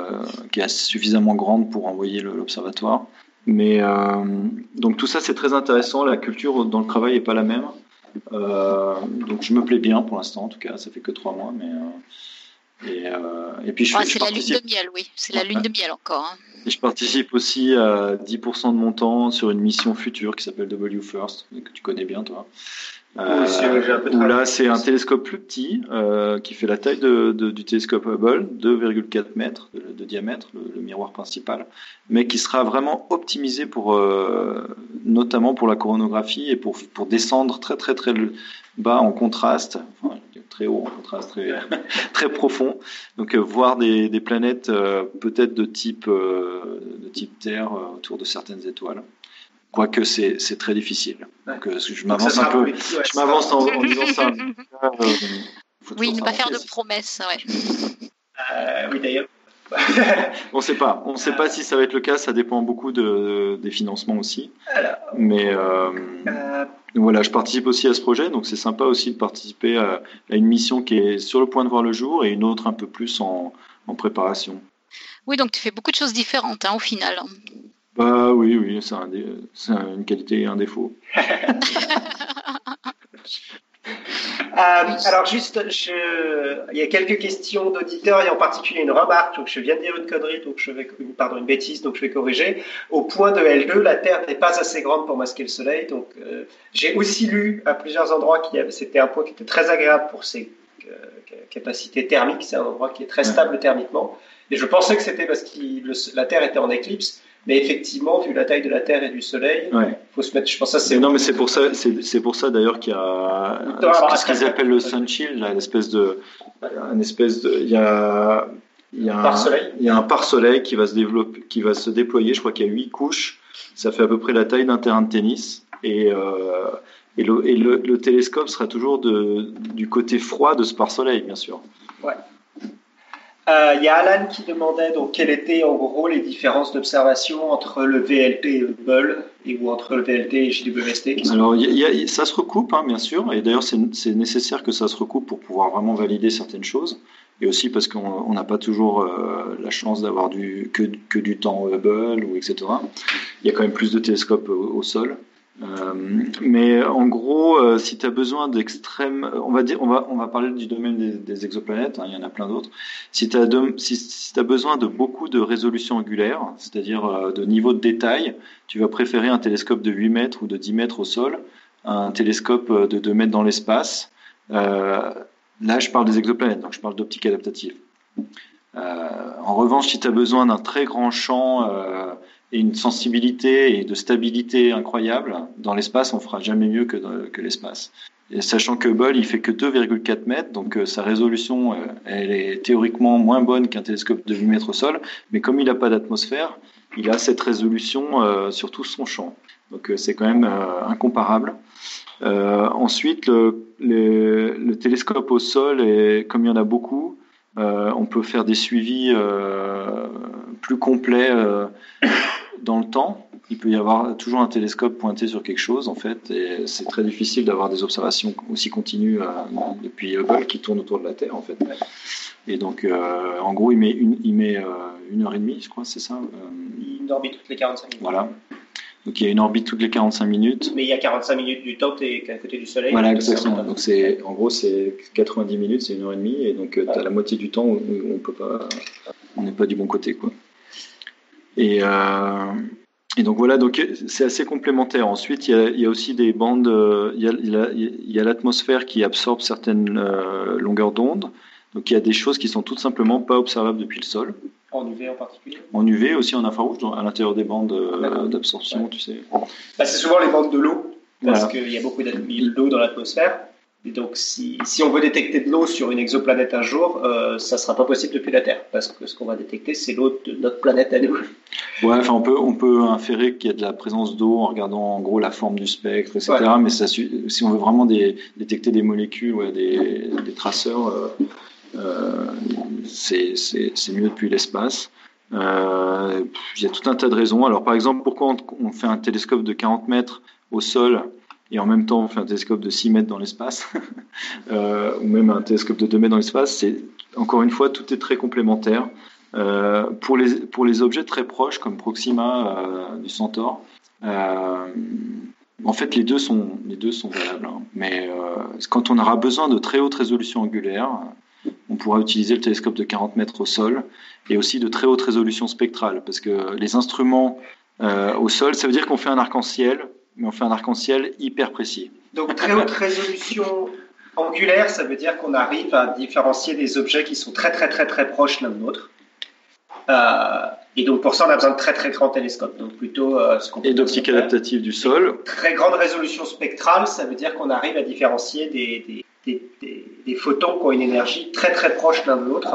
qui est suffisamment grande pour envoyer l'observatoire. Mais donc tout ça c'est très intéressant. La culture dans le travail est pas la même. Euh, donc je me plais bien pour l'instant, en tout cas, ça fait que trois mois, mais. Euh, et, euh, et, puis je, c'est la lune de miel, oui. C'est la lune de miel encore. Hein. Et je participe aussi à 10% de mon temps sur une mission future qui s'appelle W First, que tu connais bien, toi. Euh, où là, c'est un télescope plus petit euh, qui fait la taille de, de, du télescope Hubble, 2,4 mètres de, de diamètre, le, le, miroir principal, mais qui sera vraiment optimisé pour, euh, notamment pour la coronographie et pour, pour descendre très très très bas en contraste, enfin, très haut en contraste, très, [laughs] très profond. Donc euh, voir des, des planètes euh, peut-être de type de type Terre autour de certaines étoiles quoique c'est très difficile. Donc, euh, je m'avance un peu, je m'avance en, disant ça. [laughs] Euh, oui, ne pas faire de promesses. Ouais. Euh, oui, d'ailleurs. [laughs] on ne sait pas. On ne sait pas si ça va être le cas. Ça dépend beaucoup de, des financements aussi. Mais voilà, je participe aussi à ce projet, donc c'est sympa aussi de participer à, une mission qui est sur le point de voir le jour et une autre un peu plus en, en préparation. Oui, donc tu fais beaucoup de choses différentes hein, au final. Bah oui, oui, c'est un une qualité et un défaut. [laughs] [laughs] Euh, alors juste, il y a quelques questions d'auditeurs et en particulier une remarque. Donc je viens de dire une connerie, donc je vais, pardon, une bêtise, donc je vais corriger. Au point de L2, la Terre n'est pas assez grande pour masquer le Soleil. Donc euh, j'ai aussi lu à plusieurs endroits qu'il c'était un point qui était très agréable pour ses euh, capacités thermiques. C'est un endroit qui est très stable thermiquement. Et je pensais que c'était parce que la Terre était en éclipse. Mais effectivement, vu la taille de la Terre et du Soleil, il faut se mettre. Je pense ça c'est. Non, mais c'est pour ça, c'est pour ça d'ailleurs qu'il y a ce qu'ils appellent le sun shield, là, une espèce de, une espèce de, il y a, il y a un. Il y a un pare-soleil qui va se développer, qui va se déployer. Je crois qu'il y a huit couches. Ça fait à peu près la taille d'un terrain de tennis et euh, et, le, et le, le, télescope sera toujours de, du côté froid de ce pare-soleil, bien sûr. Ouais. Euh, il y a Alan qui demandait donc quelles étaient en gros les différences d'observation entre le VLT et le Hubble et ou entre le VLT et JWST. Alors ça se recoupe hein, bien sûr et d'ailleurs c'est nécessaire que ça se recoupe pour pouvoir vraiment valider certaines choses et aussi parce qu'on n'a pas toujours euh, la chance d'avoir que, que, du temps Hubble ou etc. Il y a quand même plus de télescopes au sol. Euh, mais en gros, euh, si tu as besoin d'extrêmes, on va dire, on va, on va parler du domaine des, exoplanètes, hein, il y en a plein d'autres. Si tu as, besoin de beaucoup de résolution angulaire, c'est-à-dire euh, de niveau de détail, tu vas préférer un télescope de 8 mètres ou de 10 mètres au sol, un télescope de 2 mètres dans l'espace. là, je parle des exoplanètes, donc je parle d'optique adaptative. en revanche, si tu as besoin d'un très grand champ et une sensibilité et de stabilité incroyable. Dans l'espace, on fera jamais mieux que, que l'espace. Sachant que Hubble, il fait que 2,4 mètres, donc euh, sa résolution, euh, elle est théoriquement moins bonne qu'un télescope de 8 mètres au sol, mais comme il n'a pas d'atmosphère, il a cette résolution euh, sur tout son champ. Donc c'est quand même incomparable. ensuite, le, le, le, télescope au sol, et comme il y en a beaucoup, on peut faire des suivis plus complets dans le temps. Il peut y avoir toujours un télescope pointé sur quelque chose, en fait, et c'est très difficile d'avoir des observations aussi continues euh, depuis Hubble qui tourne autour de la Terre, en fait. Et donc, euh, en gros, il met, une, il met euh, une heure et demie, je crois, c'est ça Une orbite toutes les 45 minutes. Voilà. Donc il y a une orbite toutes les 45 minutes. Mais il y a 45 minutes du temps, tu es à côté du Soleil. Voilà, exactement. Donc c'est, en gros, c'est 90 minutes, c'est une heure et demie, et donc tu as la moitié du temps où on peut pas, on n'est pas du bon côté, quoi. Et, euh, et donc voilà, donc c'est assez complémentaire. Ensuite, il y a, il y a aussi des bandes, euh, il y a, il y a l'atmosphère qui absorbe certaines euh, longueurs d'onde. Donc il y a des choses qui sont tout simplement pas observables depuis le sol. En UV en particulier? En UV, aussi en infrarouge, à l'intérieur des bandes d'absorption, tu sais. Bah, c'est souvent les bandes de l'eau, parce qu'il y a beaucoup d'eau dans l'atmosphère. Et donc, si, si, on veut détecter de l'eau sur une exoplanète un jour, euh, ça sera pas possible depuis la Terre, parce que ce qu'on va détecter, c'est l'eau de notre planète à nous. Ouais, enfin, on peut, on peut inférer qu'il y a de la présence d'eau en regardant en gros la forme du spectre, etc. Mais ça, si on veut vraiment des, détecter des molécules, ouais, des, des traceurs, euh, euh, c'est mieux depuis l'espace. Euh, il y a tout un tas de raisons. Alors, par exemple, pourquoi on, on fait un télescope de 40 mètres au sol et en même temps on fait un télescope de 6 mètres dans l'espace, [laughs] euh, ou même un télescope de 2 mètres dans l'espace, c'est encore une fois, tout est très complémentaire. Euh, pour, les, pour les objets très proches comme Proxima euh, du Centaure, en fait les deux sont, les deux sont valables. Hein. Mais quand on aura besoin de très haute résolution angulaire, on pourra utiliser le télescope de 40 mètres au sol et aussi de très haute résolution spectrale, parce que les instruments au sol, ça veut dire qu'on fait un arc-en-ciel mais on fait un arc-en-ciel hyper précis. Donc très haute résolution angulaire, ça veut dire qu'on arrive à différencier des objets qui sont très très très très proches l'un de l'autre. Euh, et donc pour ça, on a besoin de très très grands télescopes. Donc plutôt euh, ce qu'on et d'optique adaptative du sol. Très grande résolution spectrale, ça veut dire qu'on arrive à différencier des, des, des, des, photons qui ont une énergie très très proche l'un de l'autre.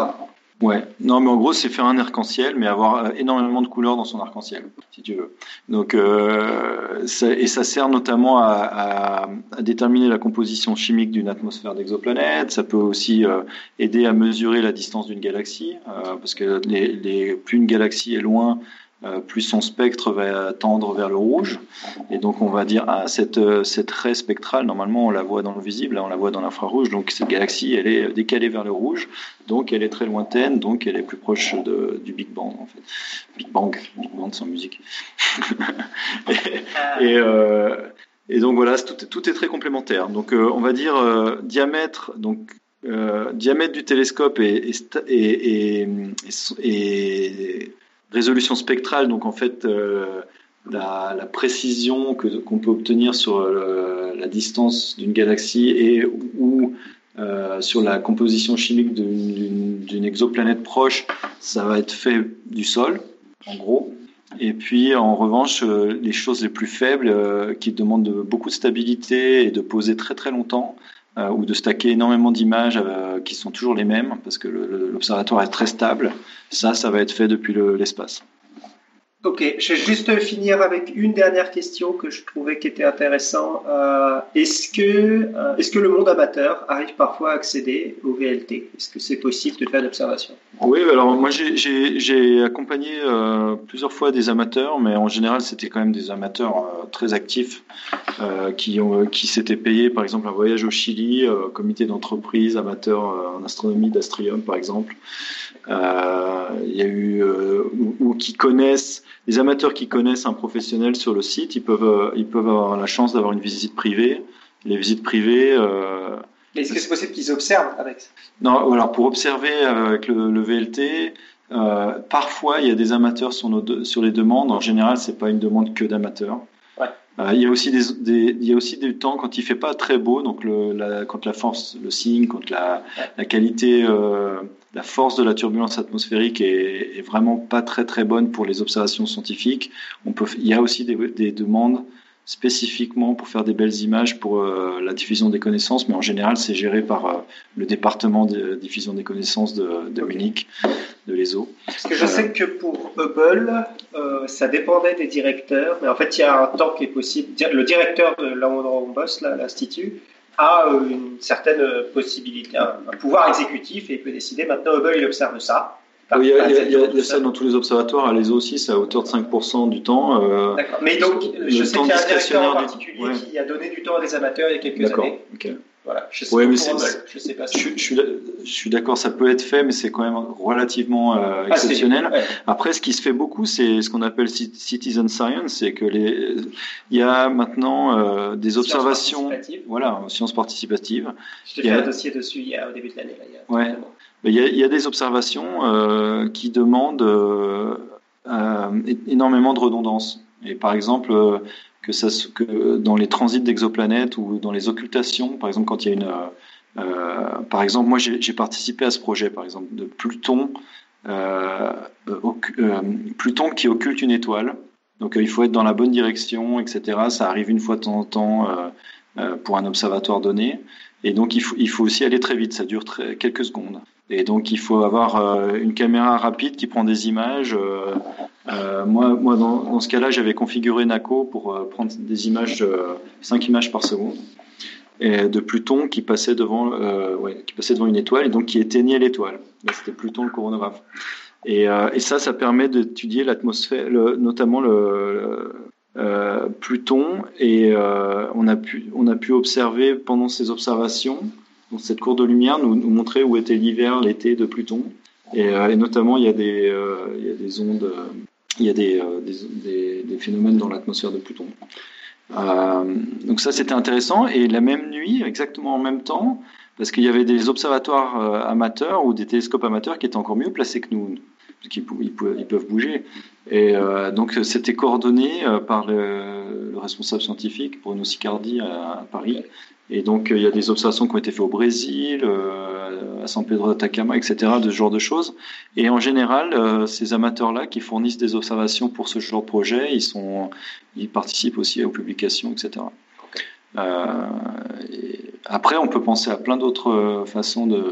Ouais, non, mais en gros, c'est faire un arc-en-ciel, mais avoir euh, énormément de couleurs dans son arc-en-ciel, si tu veux. Donc, euh, et ça sert notamment à, à, à, déterminer la composition chimique d'une atmosphère d'exoplanète. Ça peut aussi euh, aider à mesurer la distance d'une galaxie, euh, parce que les, les, plus une galaxie est loin, plus son spectre va tendre vers le rouge. Et donc on va dire, ah, cette, euh, cette raie spectrale, normalement on la voit dans le visible, là on la voit dans l'infrarouge, donc cette galaxie elle est décalée vers le rouge, donc elle est très lointaine, donc elle est plus proche de, du Big Bang en fait. Big Bang, Big Bang sans musique. [laughs] et, euh, et, donc voilà, tout, tout, est très complémentaire. Donc on va dire diamètre, donc diamètre du télescope et, et, et résolution spectrale, donc en fait euh, la, précision qu'on peut obtenir sur euh, la distance d'une galaxie et ou euh, sur la composition chimique d'une exoplanète proche, ça va être fait du sol, en gros. Et puis, en revanche, les choses les plus faibles, qui demandent beaucoup de stabilité et de poser très très longtemps, ou de stacker énormément d'images qui sont toujours les mêmes, parce que l'observatoire est très stable, ça, ça va être fait depuis l'espace. Ok, je vais juste finir avec une dernière question que je trouvais qui était intéressant. Euh, est-ce que, euh, est-ce que le monde amateur arrive parfois à accéder au VLT Est-ce que c'est possible de faire l'observation Oui, alors moi j'ai accompagné euh, plusieurs fois des amateurs, mais en général c'était quand même des amateurs très actifs qui, ont, qui s'étaient payés par exemple un voyage au Chili, comité d'entreprise, amateur en astronomie d'Astrium par exemple. Il y a eu ou qui connaissent les amateurs qui connaissent un professionnel sur le site, ils peuvent, euh, ils peuvent avoir la chance d'avoir une visite privée. Les visites privées. Euh, Est-ce que c'est possible qu'ils observent avec Non, alors pour observer avec le, VLT, euh, parfois il y a des amateurs sur, nos sur les demandes. En général, c'est pas une demande que d'amateurs. Euh, il y a aussi des, il y a aussi du temps quand il fait pas très beau, donc le, la, quand la force, le signe, quand la, la qualité, euh, la force de la turbulence atmosphérique est, est, vraiment pas très très bonne pour les observations scientifiques. On peut, il y a aussi des, des demandes spécifiquement pour faire des belles images pour euh, la diffusion des connaissances, mais en général, c'est géré par euh, le département de diffusion des connaissances de, de de l'ESO. Parce que je sais euh, que pour Hubble, ça dépendait des directeurs, mais en fait, il y a un temps qui est possible. Le directeur de là où on bosse, l'Institut, a une certaine possibilité, un, pouvoir exécutif et il peut décider maintenant Hubble, il observe ça. Il y, a, il, y a, ça dans tous les observatoires. À l'ESO aussi, c'est à hauteur de 5% du temps. Euh, D'accord. Mais donc, je sais qu'il y a un directeur en particulier qui a donné du temps à des amateurs il y a quelques années. Okay. Voilà. Je sais, ouais, mais je sais pas. Je, je, suis, je suis d'accord, ça peut être fait, mais c'est quand même relativement euh, ah, exceptionnel. Ouais. Après, ce qui se fait beaucoup, c'est ce qu'on appelle citizen science, c'est que les, il y a maintenant euh, des observations, voilà, sciences participatives. Je te fais un dossier dessus il y a, au début de l'année. Ouais. Il y, a, il y a des observations euh, qui demandent énormément de redondance. Et par exemple, que, ça, que dans les transits d'exoplanètes ou dans les occultations, par exemple, quand il y a une. Euh, par exemple, moi j'ai participé à ce projet, par exemple, de Pluton, Pluton qui occulte une étoile. Donc il faut être dans la bonne direction, etc. Ça arrive une fois de temps en temps pour un observatoire donné. Et donc il faut, il faut aussi aller très vite, ça dure très, quelques secondes. Et donc il faut avoir euh, une caméra rapide qui prend des images. Euh, euh, moi, moi dans, ce cas-là, j'avais configuré NACO pour prendre des images, 5 images par seconde, de Pluton qui passait devant, qui passait devant une étoile et donc qui éteignait l'étoile. C'était Pluton le coronographe. Et, et ça, ça permet d'étudier l'atmosphère, notamment le, Pluton, et on, a pu, on a pu observer pendant ces observations cette courbe de lumière nous, montrait où était l'hiver, l'été de Pluton. Et, euh, notamment, il y a des, euh, ondes, euh, il y a des, phénomènes dans l'atmosphère de Pluton. donc ça, c'était intéressant. Et la même nuit, exactement en même temps, parce qu'il y avait des observatoires amateurs ou des télescopes amateurs qui étaient encore mieux placés que nous, qu'ils ils peuvent bouger. Et euh, donc c'était coordonné par le, le, responsable scientifique Bruno Sicardi à, à Paris, et donc, il y a des observations qui ont été faites au Brésil, euh, à San Pedro d'Atacama, etc., de ce genre de choses. Et en général, euh, ces amateurs-là qui fournissent des observations pour ce genre de projet, ils, sont, ils participent aussi aux publications, etc. Euh, après, on peut penser à plein d'autres façons de.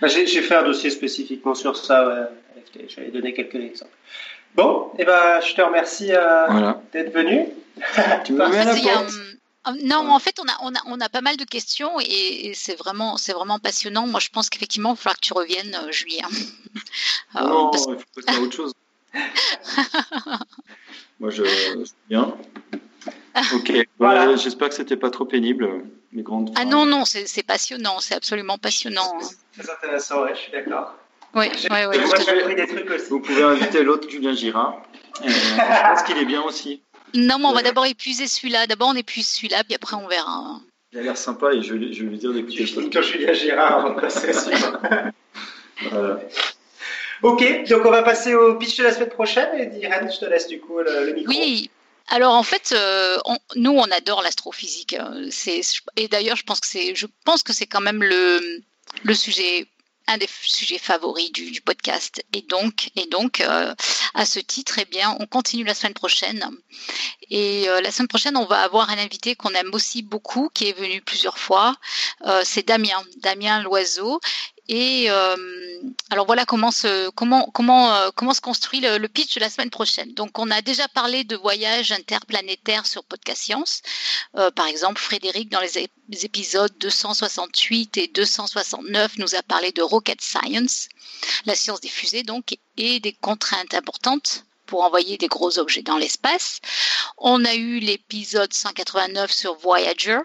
Bah, J'ai fait un dossier spécifiquement sur ça. Ouais. J'allais donner quelques exemples. Bon, et eh ben, je te remercie voilà. d'être venu. [laughs] tu me mets à la porte? Euh, non, en fait, on a, on a, on a pas mal de questions et, c'est vraiment, c'est vraiment passionnant. Moi, je pense qu'effectivement, il va falloir que tu reviennes, euh, Julien. [laughs] non, il faut passer à autre chose. [laughs] Moi, je, bien. Ok, voilà. j'espère que c'était pas trop pénible, mes grandes. Ah non, non, c'est passionnant, c'est absolument passionnant. C'est très intéressant, ouais, je suis d'accord. Oui, oui, oui. Moi, j'ai appris des trucs aussi. Vous pouvez inviter l'autre Julien Girard. Euh, je pense qu'il est bien aussi. Non, mais on va d'abord épuiser celui-là. D'abord, on épuise celui-là, puis après, on verra. Il a l'air sympa et je vais, je vais lui dire d'écouter le podcast. Quand Julien Girard avant de passer voilà. Ok, donc on va passer au pitch de la semaine prochaine. Et Irène, je te laisse du coup le, micro. Oui. Alors en fait, euh, nous on adore l'astrophysique. Euh, et d'ailleurs je pense que c'est, je pense que c'est quand même le le sujet un des sujets favoris du, podcast. Et donc, et donc euh, à ce titre, eh bien, on continue la semaine prochaine. Et euh, la semaine prochaine, on va avoir un invité qu'on aime aussi beaucoup, qui est venu plusieurs fois. Euh, c'est Damien, Damien Loiseau. Et euh, alors voilà comment se, comment, comment, euh, comment se construit le, le, pitch de la semaine prochaine. Donc on a déjà parlé de voyages interplanétaires sur Podcast Science. Euh, par exemple, Frédéric, dans les, épisodes 268 et 269, nous a parlé de Rocket Science, la science des fusées donc, et des contraintes importantes pour envoyer des gros objets dans l'espace. On a eu l'épisode 189 sur Voyager,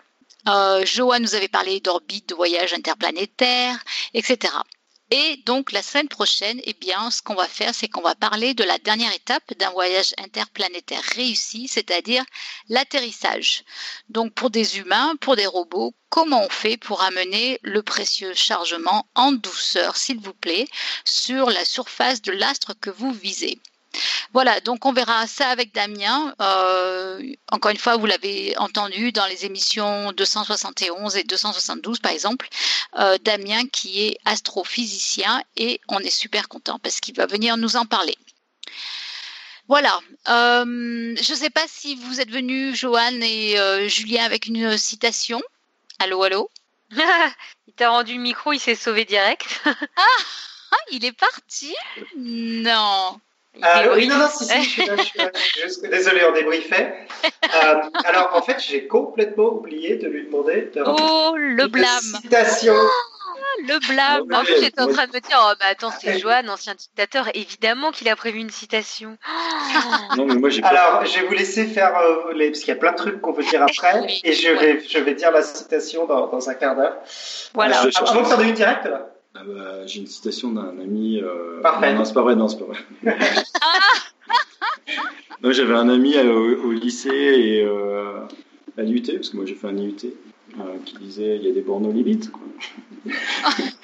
euh, nous avait parlé d'orbite, de voyage interplanétaire, etc. Et donc la semaine prochaine, eh bien, ce qu'on va faire, c'est qu'on va parler de la dernière étape d'un voyage interplanétaire réussi, c'est-à-dire l'atterrissage. Donc pour des humains, pour des robots, comment on fait pour amener le précieux chargement en douceur, s'il vous plaît, sur la surface de l'astre que vous visez? Voilà, donc on verra ça avec Damien. Euh, encore une fois, vous l'avez entendu dans les émissions 271 et 272 par exemple, euh, Damien qui est astrophysicien et on est super content parce qu'il va venir nous en parler. Voilà. Euh, je ne sais pas si vous êtes venus, Johan et Julien, avec une citation. Allô, allô? [laughs] Il t'a rendu le micro, il s'est sauvé direct. ah, il est parti? Non. Euh, oui, non, non, si, si, je suis là, je suis là. [laughs] Juste, désolé, on débriefait. Euh, alors, en fait, j'ai complètement oublié de lui demander de Oh, le blâme citation. Ah, le blâme En plus, j'étais en train de me dire, oh, bah attends, c'est [laughs] Johan, ancien dictateur, évidemment qu'il a prévu une citation. [laughs] non, mais moi, j'ai Alors, je vais vous laisser faire, euh, les... parce qu'il y a plein de trucs qu'on peut dire après, et je vais, je vais dire la citation dans, dans un quart d'heure. Voilà. Euh, avant que ça devienne direct, là? Ah bah, j'ai une citation d'un ami. Euh... Parfait. Non, c'est pas vrai, non, c'est pas vrai. [laughs] non, j'avais un ami euh, au, lycée et euh, à l'IUT, parce que moi j'ai fait un IUT, euh, qui disait il y a des bornes limites. [laughs]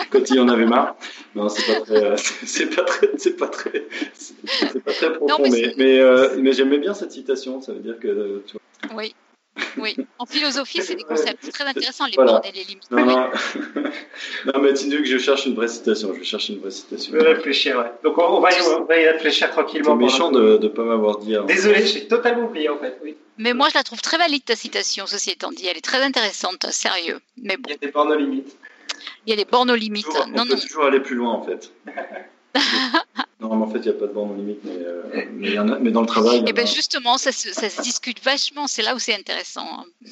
Quand il en avait marre. Non, c'est pas très, [laughs] c'est pas très, c'est pas très, c'est pas très profond, non, mais, mais, mais j'aimais bien cette citation. Ça veut dire que tu vois, Oui. Oui, en philosophie, c'est des concepts très intéressants, les voilà. et les limites. Non, non. [laughs] non mais tu dis que je cherche une vraie citation. Je cherche une vraie citation. Je vais réfléchir, ouais. Donc on va, y, on va y réfléchir tranquillement. C'est méchant de ne pas m'avoir dit. Hein. Désolé, j'ai totalement oublié en fait. Oui. Mais moi, je la trouve très valide ta citation, ceci étant dit. Elle est très intéressante, sérieux. Mais bon. Il y a des bornes aux limites. Il y a des bornes aux limites. Toujours, on non, peut non. toujours aller plus loin en fait. [laughs] non, mais en fait, il n'y a pas de borne aux limites, mais, euh, mais, y en a, mais dans le travail. Et bien a... justement, ça se, ça se, discute vachement, c'est là où c'est intéressant. [laughs]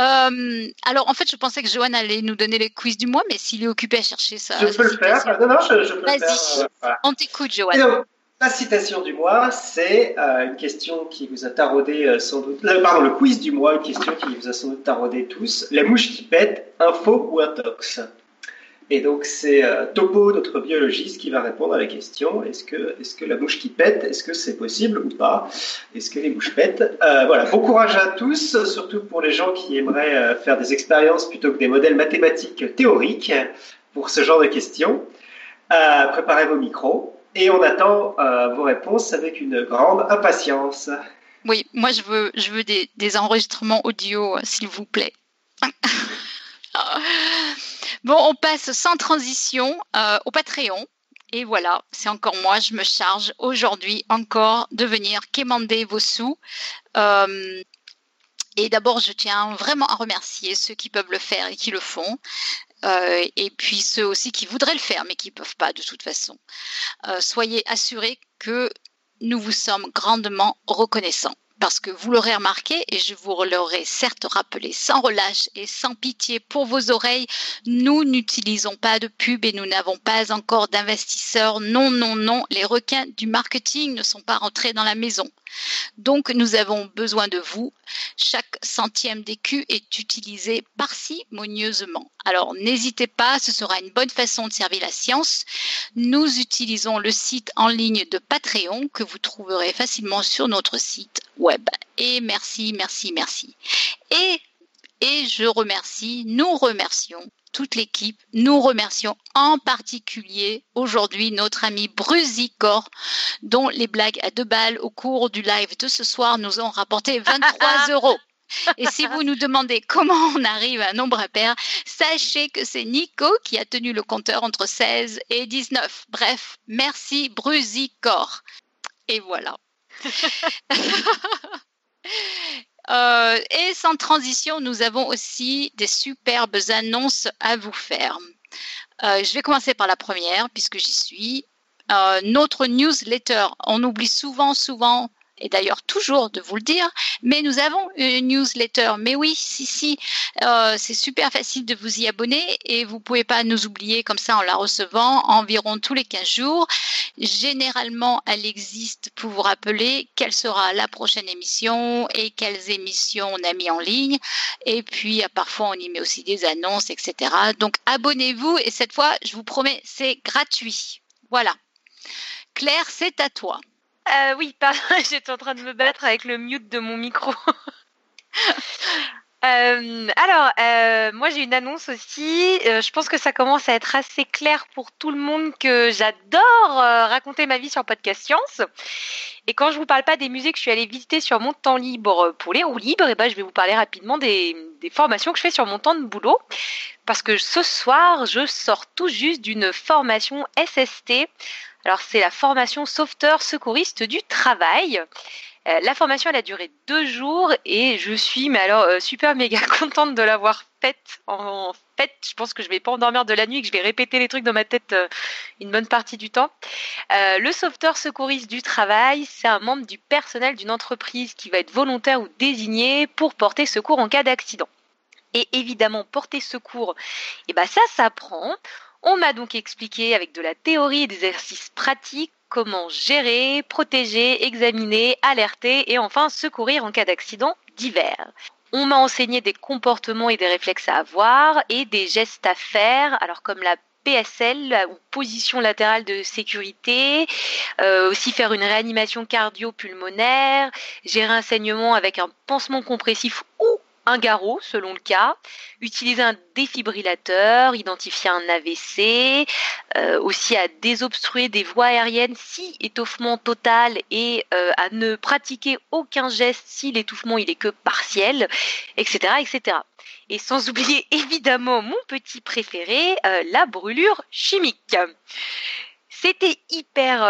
Euh, alors, en fait, je pensais que Johan allait nous donner les quiz du mois, mais s'il est occupé à chercher ça. Je peux le faire. Non, non, je, je peux le faire. Vas-y, voilà. on t'écoute, Johan. La citation du mois, c'est euh, une question qui vous a taraudé euh, sans doute. Euh, pardon, le quiz du mois, une question qui vous a sans doute taraudé tous. La mouche qui pète, info ou intox? Et donc c'est euh, Topo, notre biologiste, qui va répondre à la question est-ce que, est-ce que la mouche qui pète, est-ce que c'est possible ou pas? Est-ce que les mouches pètent? Euh, Voilà, bon courage à tous, surtout pour les gens qui aimeraient euh, faire des expériences plutôt que des modèles mathématiques théoriques pour ce genre de questions. préparez vos micros. Et on attend euh, vos réponses avec une grande impatience. Oui, moi je veux, je veux des, des enregistrements audio, s'il vous plaît. [laughs] bon, on passe sans transition euh, au Patreon. Et voilà, c'est encore moi, je me charge aujourd'hui encore de venir quémander vos sous. Euh, et d'abord, je tiens vraiment à remercier ceux qui peuvent le faire et qui le font. Euh, et puis ceux aussi qui voudraient le faire mais qui ne peuvent pas de toute façon. Soyez assurés que nous vous sommes grandement reconnaissants. Parce que vous l'aurez remarqué et je vous l'aurai certes rappelé sans relâche et sans pitié pour vos oreilles, nous n'utilisons pas de pub et nous n'avons pas encore d'investisseurs. Non, non, non, les requins du marketing ne sont pas rentrés dans la maison. Donc nous avons besoin de vous. Chaque centième d'écu est utilisé parcimonieusement. Alors n'hésitez pas, ce sera une bonne façon de servir la science. Nous utilisons le site en ligne de Patreon que vous trouverez facilement sur notre site web. Et merci, merci, merci. Et, et je remercie, nous remercions toute l'équipe. Nous remercions en particulier aujourd'hui notre ami Brusicor, dont les blagues à deux balles au cours du live de ce soir nous ont rapporté [laughs] 23 euros. Et si vous nous demandez comment on arrive à un nombre impair, sachez que c'est Nico qui a tenu le compteur entre 16 et 19. Bref, merci Brusicor. Et voilà. Euh, et sans transition, nous avons aussi des superbes annonces à vous faire. Euh, je vais commencer par la première, puisque j'y suis. Euh, notre newsletter, on oublie souvent, souvent et d'ailleurs toujours de vous le dire, mais nous avons une newsletter. Mais oui, si, si, euh, c'est super facile de vous y abonner et vous pouvez pas nous oublier comme ça en la recevant environ tous les 15 jours. Généralement, elle existe pour vous rappeler quelle sera la prochaine émission et quelles émissions on a mis en ligne. Et puis, parfois, on y met aussi des annonces, etc. Donc, abonnez-vous et cette fois, je vous promets, c'est gratuit. Voilà. Claire, c'est à toi. Euh, oui, pardon, [laughs] j'étais en train de me battre avec le mute de mon micro. [laughs] Euh, alors, euh, moi j'ai une annonce aussi. je pense que ça commence à être assez clair pour tout le monde que j'adore raconter ma vie sur Podcast Science. Et quand je vous parle pas des musées que je suis allée visiter sur mon temps libre pour les roues libres, et eh ben, je vais vous parler rapidement des, des formations que je fais sur mon temps de boulot. Parce que ce soir, je sors tout juste d'une formation SST alors c'est la formation sauveteur secouriste du travail. Euh, la formation a duré deux jours et je suis alors euh, super méga [laughs] contente de l'avoir faite. En fait, je pense que je vais pas endormir de la nuit et que je vais répéter les trucs dans ma tête euh, une bonne partie du temps. le sauveteur secouriste du travail, c'est un membre du personnel d'une entreprise qui va être volontaire ou désigné pour porter secours en cas d'accident. Et évidemment, porter secours, et eh ben ça s'apprend. On m'a donc expliqué avec de la théorie et des exercices pratiques comment gérer, protéger, examiner, alerter et enfin secourir en cas d'accident divers. On m'a enseigné des comportements et des réflexes à avoir et des gestes à faire, alors comme la PSL ou position latérale de sécurité, euh, aussi faire une réanimation cardio-pulmonaire, gérer un saignement avec un pansement compressif ou un garrot selon le cas, utiliser un défibrillateur, identifier un AVC, euh, aussi à désobstruer des voies aériennes si étouffement total et euh, à ne pratiquer aucun geste si l'étouffement il est que partiel, etc., etc. Et sans oublier [laughs] évidemment mon petit préféré, euh, la brûlure chimique. C'était hyper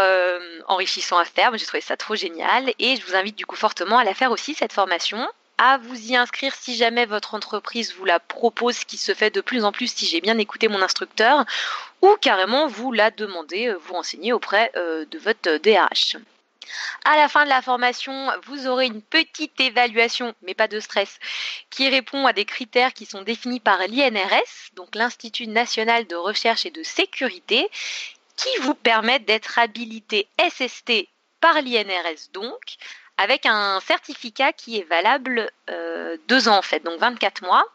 enrichissant à faire, j'ai trouvé ça trop génial et je vous invite du coup fortement à la faire aussi cette formation à vous y inscrire si jamais votre entreprise vous la propose, ce qui se fait de plus en plus si j'ai bien écouté mon instructeur, ou carrément vous la demandez, euh, vous renseigner auprès euh, de votre DRH. À la fin de la formation, vous aurez une petite évaluation, mais pas de stress, qui répond à des critères qui sont définis par l'INRS, donc l'Institut national de recherche et de sécurité, qui vous permettent d'être habilité SST par l'INRS donc, avec un certificat qui est valable euh, deux ans en fait, donc 24 mois.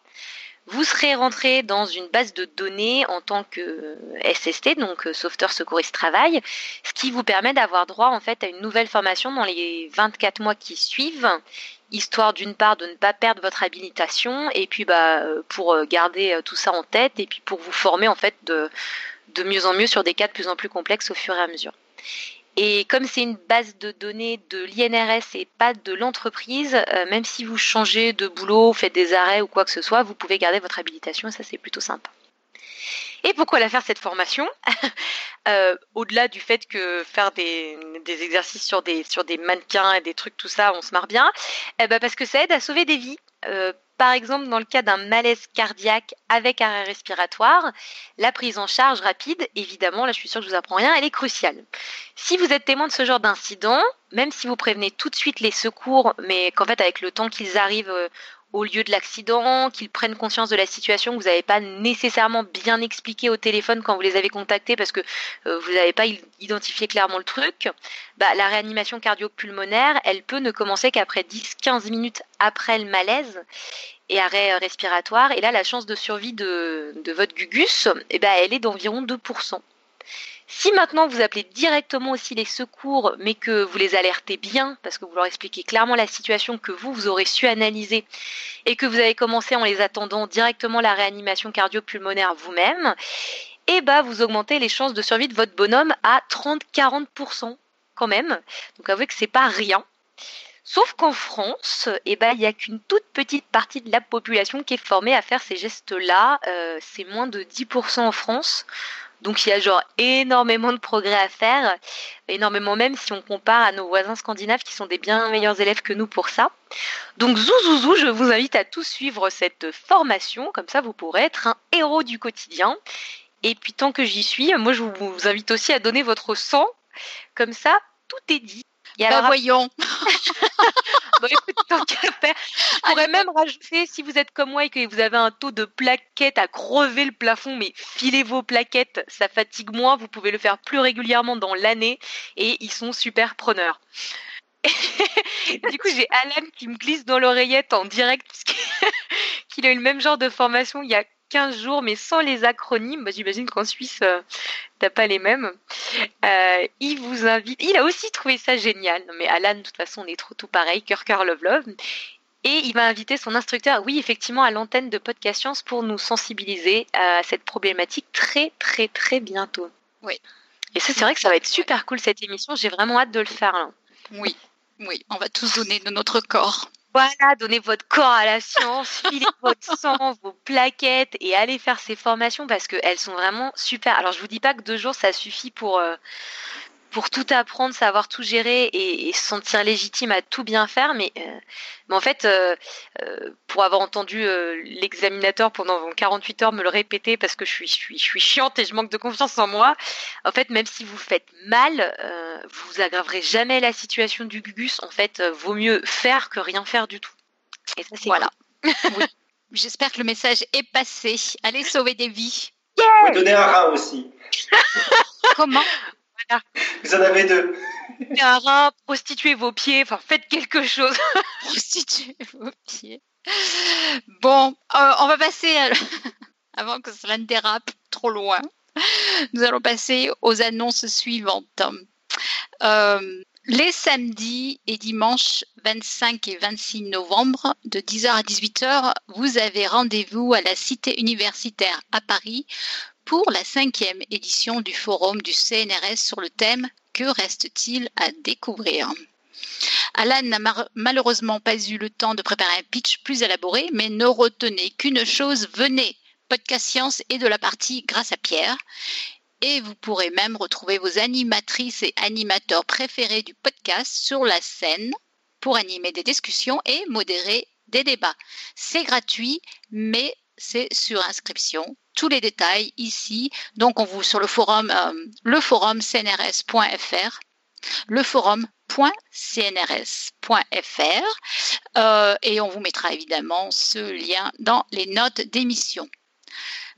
Vous serez rentré dans une base de données en tant que euh, SST, donc euh, sauveteur secouriste travail, ce qui vous permet d'avoir droit en fait à une nouvelle formation dans les 24 mois qui suivent, histoire d'une part de ne pas perdre votre habilitation et puis bah pour garder tout ça en tête et puis pour vous former en fait de de mieux en mieux sur des cas de plus en plus complexes au fur et à mesure. Et comme c'est une base de données de l'INRS et pas de l'entreprise, euh, même si vous changez de boulot, faites des arrêts ou quoi que ce soit, vous pouvez garder votre habilitation ça c'est plutôt sympa. Et pourquoi la faire cette formation [laughs] euh, Au-delà du fait que faire des, exercices sur des, sur des mannequins et des trucs, tout ça, on se marre bien, eh ben parce que ça aide à sauver des vies. Euh, par exemple dans le cas d'un malaise cardiaque avec arrêt respiratoire, la prise en charge rapide, évidemment, là je suis sûre que je vous apprends rien, elle est cruciale. Si vous êtes témoin de ce genre d'incident, même si vous prévenez tout de suite les secours, mais qu'en fait avec le temps qu'ils arrivent euh, au lieu de l'accident, qu'ils prennent conscience de la situation que vous n'avez pas nécessairement bien expliqué au téléphone quand vous les avez contactés parce que euh, vous n'avez pas identifié clairement le truc, bah, la réanimation cardio-pulmonaire, elle peut ne commencer qu'après 10-15 minutes après le malaise et arrêt respiratoire. Et là, la chance de survie de, votre gugus, eh ben, elle est d'environ 2%. Si maintenant vous appelez directement aussi les secours, mais que vous les alertez bien, parce que vous leur expliquez clairement la situation que vous, vous aurez su analyser, et que vous avez commencé en les attendant directement la réanimation cardio-pulmonaire vous-même, eh ben vous augmentez les chances de survie de votre bonhomme à 30-40% quand même. Donc avouez que c'est pas rien. Sauf qu'en France, eh ben, il n'y a qu'une toute petite partie de la population qui est formée à faire ces gestes-là. Euh, c'est moins de 10% en France. Donc il y a genre énormément de progrès à faire, énormément même si on compare à nos voisins scandinaves qui sont des bien meilleurs élèves que nous pour ça. Donc zouzouzou, je vous invite à tous suivre cette formation, comme ça vous pourrez être un héros du quotidien. Et puis tant que j'y suis, moi je vous invite aussi à donner votre sang, comme ça tout est dit. Et bah, voyons. [laughs] bon, écoute, tant qu'à faire, je pourrais même rajouter, si vous êtes comme moi et que vous avez un taux de plaquettes à crever le plafond, mais filez vos plaquettes, ça fatigue moins, vous pouvez le faire plus régulièrement dans l'année et ils sont super preneurs. [laughs] du coup, j'ai Alan qui me glisse dans l'oreillette en direct, puisqu'il [laughs] a eu le même genre de formation il y a 15 jours, mais sans les acronymes. Bah, j'imagine qu'en Suisse, euh, t'as pas les mêmes. Euh, il vous invite. Il a aussi trouvé ça génial. mais Alan, de toute façon, on est trop tout pareil, cœur, cœur, love, love. Et il va inviter son instructeur, oui, effectivement, à l'antenne de Podcast Science pour nous sensibiliser à cette problématique très, très, très bientôt. Oui. Et ça, c'est vrai que ça va être super cool cette émission. J'ai vraiment hâte de le faire. Oui, oui, on va tous donner de notre corps. Voilà, donnez votre corps à la science, [laughs] filez votre sang, vos plaquettes et allez faire ces formations parce qu'elles sont vraiment super. Alors je vous dis pas que deux jours ça suffit pour euh, pour tout apprendre, savoir tout gérer et, se sentir légitime à tout bien faire. Mais, euh, mais en fait, euh, euh, pour avoir entendu l'examinateur pendant 48 heures me le répéter parce que je suis, je, suis, je suis chiante et je manque de confiance en moi, en fait, même si vous faites mal, vous aggraverez jamais la situation du gugus. En fait, vaut mieux faire que rien faire du tout. Et ça, c'est voilà. [laughs] J'espère que le message est passé. Allez sauver des vies. Yeah donner un rat aussi. Comment? Vous en avez deux. Un prostituez vos pieds, enfin faites quelque chose. [laughs] prostituez vos pieds. Bon, euh, on va passer [laughs] avant que cela ne dérape trop loin. Nous allons passer aux annonces suivantes. Euh, les samedis et dimanches 25 et 26 novembre, de 10h à 18h, vous avez rendez-vous à la Cité universitaire à Paris pour la cinquième édition du forum du CNRS sur le thème Que reste-t-il à découvrir? Alan n'a malheureusement pas eu le temps de préparer un pitch plus élaboré, mais ne retenez qu'une chose, venez, podcast science et de la partie grâce à Pierre. Et vous pourrez même retrouver vos animatrices et animateurs préférés du podcast sur la scène pour animer des discussions et modérer des débats. C'est gratuit, mais c'est sur inscription. Tous les détails ici. Donc, on vous sur le forum, euh, le forum cnrs.fr, le euh, et on vous mettra évidemment ce lien dans les notes d'émission.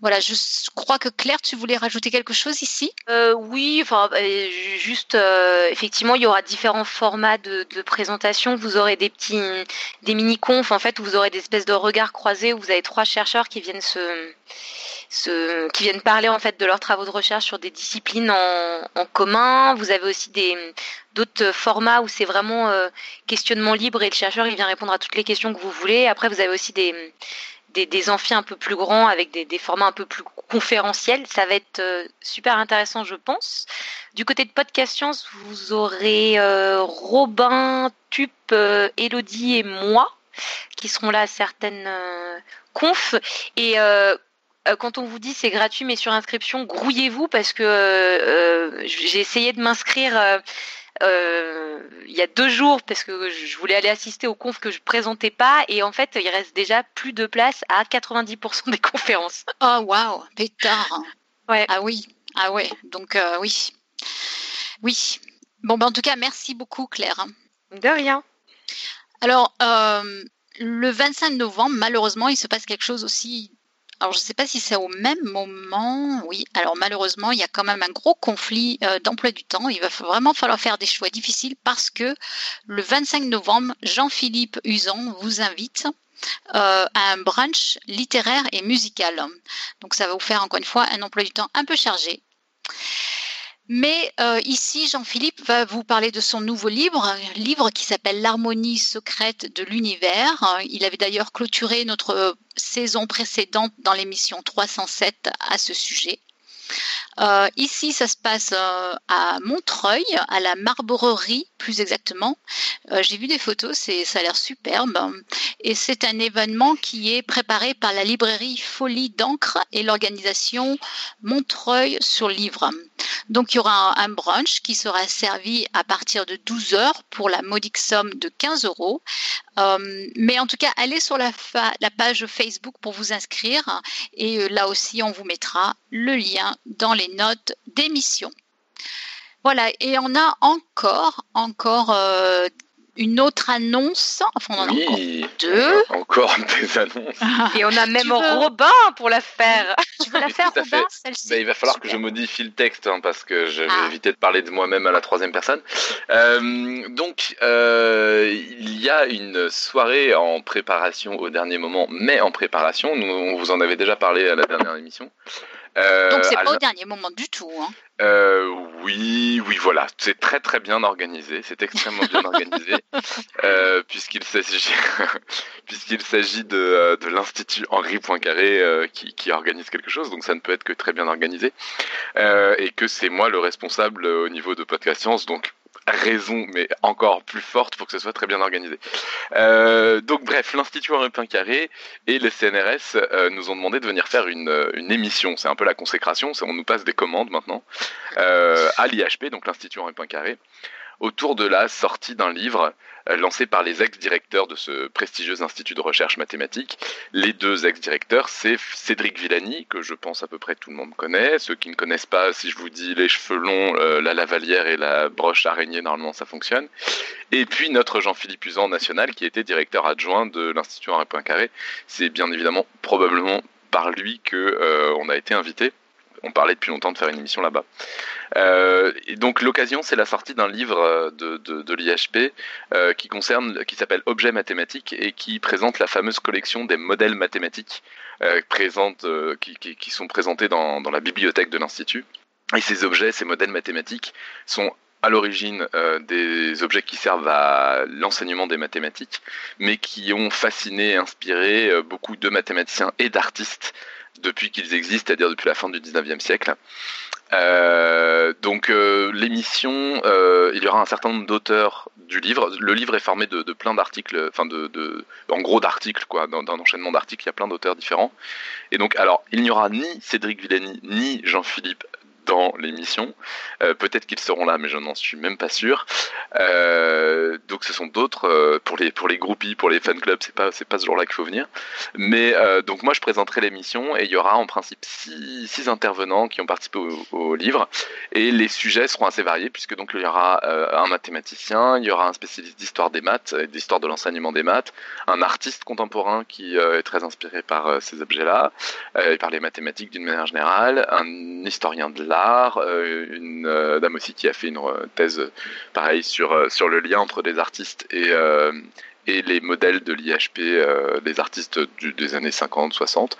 Voilà, je crois que Claire, tu voulais rajouter quelque chose ici? Euh, Oui, enfin, euh, juste, effectivement, il y aura différents formats de, présentation. Vous aurez des petits, des mini-confs, en fait, où vous aurez des espèces de regards croisés, où vous avez trois chercheurs qui viennent se, se qui viennent parler, en fait, de leurs travaux de recherche sur des disciplines en, commun. Vous avez aussi des d'autres formats où c'est vraiment questionnement libre et le chercheur, il vient répondre à toutes les questions que vous voulez. Après, vous avez aussi des des, des amphis un peu plus grands avec des, formats un peu plus conférentiels. Ça va être euh, super intéressant, je pense. Du côté de Podcast Science, vous aurez euh, Robin, Tup, euh, Elodie et moi qui seront là à certaines confs. Et quand on vous dit c'est gratuit mais sur inscription, grouillez-vous parce que j'ai essayé de m'inscrire il y a deux jours parce que je voulais aller assister aux confs que je présentais pas et en fait il reste déjà plus de place à 90% des [laughs] conférences. Oh waouh, pétard. Ouais. Ah oui, ah ouais, donc oui, oui. Bon ben en tout cas merci beaucoup Claire. De rien. Alors, le 25 novembre, malheureusement, il se passe quelque chose aussi. Alors, je ne sais pas si c'est au même moment. Oui, alors malheureusement, il y a quand même un gros conflit euh, d'emploi du temps. Il va vraiment falloir faire des choix difficiles parce que le 25 novembre, Jean-Philippe Usan vous invite euh, à un brunch littéraire et musical. Donc, ça va vous faire encore une fois un emploi du temps un peu chargé. Mais euh, ici, Jean-Philippe va vous parler de son nouveau livre, un livre qui s'appelle L'harmonie secrète de l'univers. Il avait d'ailleurs clôturé notre saison précédente dans l'émission 307 à ce sujet. Euh, ici, ça se passe euh, à Montreuil, à la Marbrerie plus exactement. Euh, j'ai vu des photos, ça a l'air superbe. Et c'est un événement qui est préparé par la librairie Folie d'encre et l'organisation Montreuil sur Livre. Donc il y aura un, brunch qui sera servi à partir de 12 heures pour la modique somme de 15 euros. Mais en tout cas, allez sur la, page Facebook pour vous inscrire et là aussi, on vous mettra le lien dans les notes d'émission. Voilà, et on a encore, encore euh, une autre annonce. Enfin, on en a encore deux. Encore [laughs] des annonces. Et on a même Robin pour la faire. Tu veux la faire, Robin bah, Il va falloir que je modifie le texte hein, parce que je vais ah. éviter de parler de moi-même à la troisième personne. Euh, donc, euh, il y a une soirée en préparation au dernier moment, mais en préparation. Nous, on vous en avait déjà parlé à la dernière émission. Euh, Donc c'est pas au dernier moment du tout. Hein. Euh, oui, oui, voilà, c'est très très bien organisé, c'est extrêmement bien organisé, [laughs] euh, puisqu'il s'agit [laughs] puisqu'il s'agit de, de l'institut Henri Poincaré qui, qui organise quelque chose, donc ça ne peut être que très bien organisé, et que c'est moi le responsable au niveau de Podcast Science, donc raison, mais encore plus forte pour que ce soit très bien organisé. Euh, donc bref, l'Institut Henri Carré et les CNRS euh, nous ont demandé de venir faire une, euh, une émission. C'est un peu la consécration, on nous passe des commandes maintenant euh, à l'IHP, donc l'Institut Henri Carré autour de la sortie d'un livre euh, lancé par les ex-directeurs de ce prestigieux institut de recherche mathématique. Les deux ex-directeurs, c'est Cédric Villani, que je pense à peu près tout le monde connaît. Ceux qui ne connaissent pas, si je vous dis les cheveux longs, euh, la lavalière et la broche araignée, normalement ça fonctionne. Et puis notre Jean-Philippe Usan national, qui était directeur adjoint de l'Institut Henri Poincaré. C'est bien évidemment probablement par lui que euh, a été invité on parlait depuis longtemps de faire une émission là-bas. Euh, et donc l'occasion, c'est la sortie d'un livre euh, de, l'IHP euh, qui concerne, qui s'appelle Objets mathématiques et qui présente la fameuse collection des modèles mathématiques qui, sont présentés dans, dans la bibliothèque de l'institut. Et ces objets, ces modèles mathématiques, sont à l'origine des objets qui servent à l'enseignement des mathématiques, mais qui ont fasciné et inspiré beaucoup de mathématiciens et d'artistes depuis qu'ils existent, c'est-à-dire depuis la fin du 19e siècle. Euh, donc euh, l'émission, euh, il y aura un certain nombre d'auteurs du livre. Le livre est formé de, plein d'articles, enfin de, de, en gros d'articles quoi, d'un enchaînement d'articles. Il y a plein d'auteurs différents. Et donc alors, il n'y aura ni Cédric Villani ni Jean-Philippe dans l'émission. Euh, peut-être qu'ils seront là, mais je n'en suis même pas sûr. Euh, donc ce sont d'autres euh, pour les pour les groupies, pour les fan clubs, c'est pas c'est pas ce jour-là qu'il faut venir. Mais donc moi je présenterai l'émission et il y aura en principe six, intervenants qui ont participé au, livre et les sujets seront assez variés puisque donc il y aura un mathématicien, il y aura un spécialiste d'histoire des maths, d'histoire de l'enseignement des maths, un artiste contemporain qui est très inspiré par ces objets-là et par les mathématiques d'une manière générale, un historien de l'art euh, une euh, dame aussi qui a fait une euh, thèse pareil sur, sur le lien entre des artistes et, et les modèles de l'IHP, les artistes des années 50-60.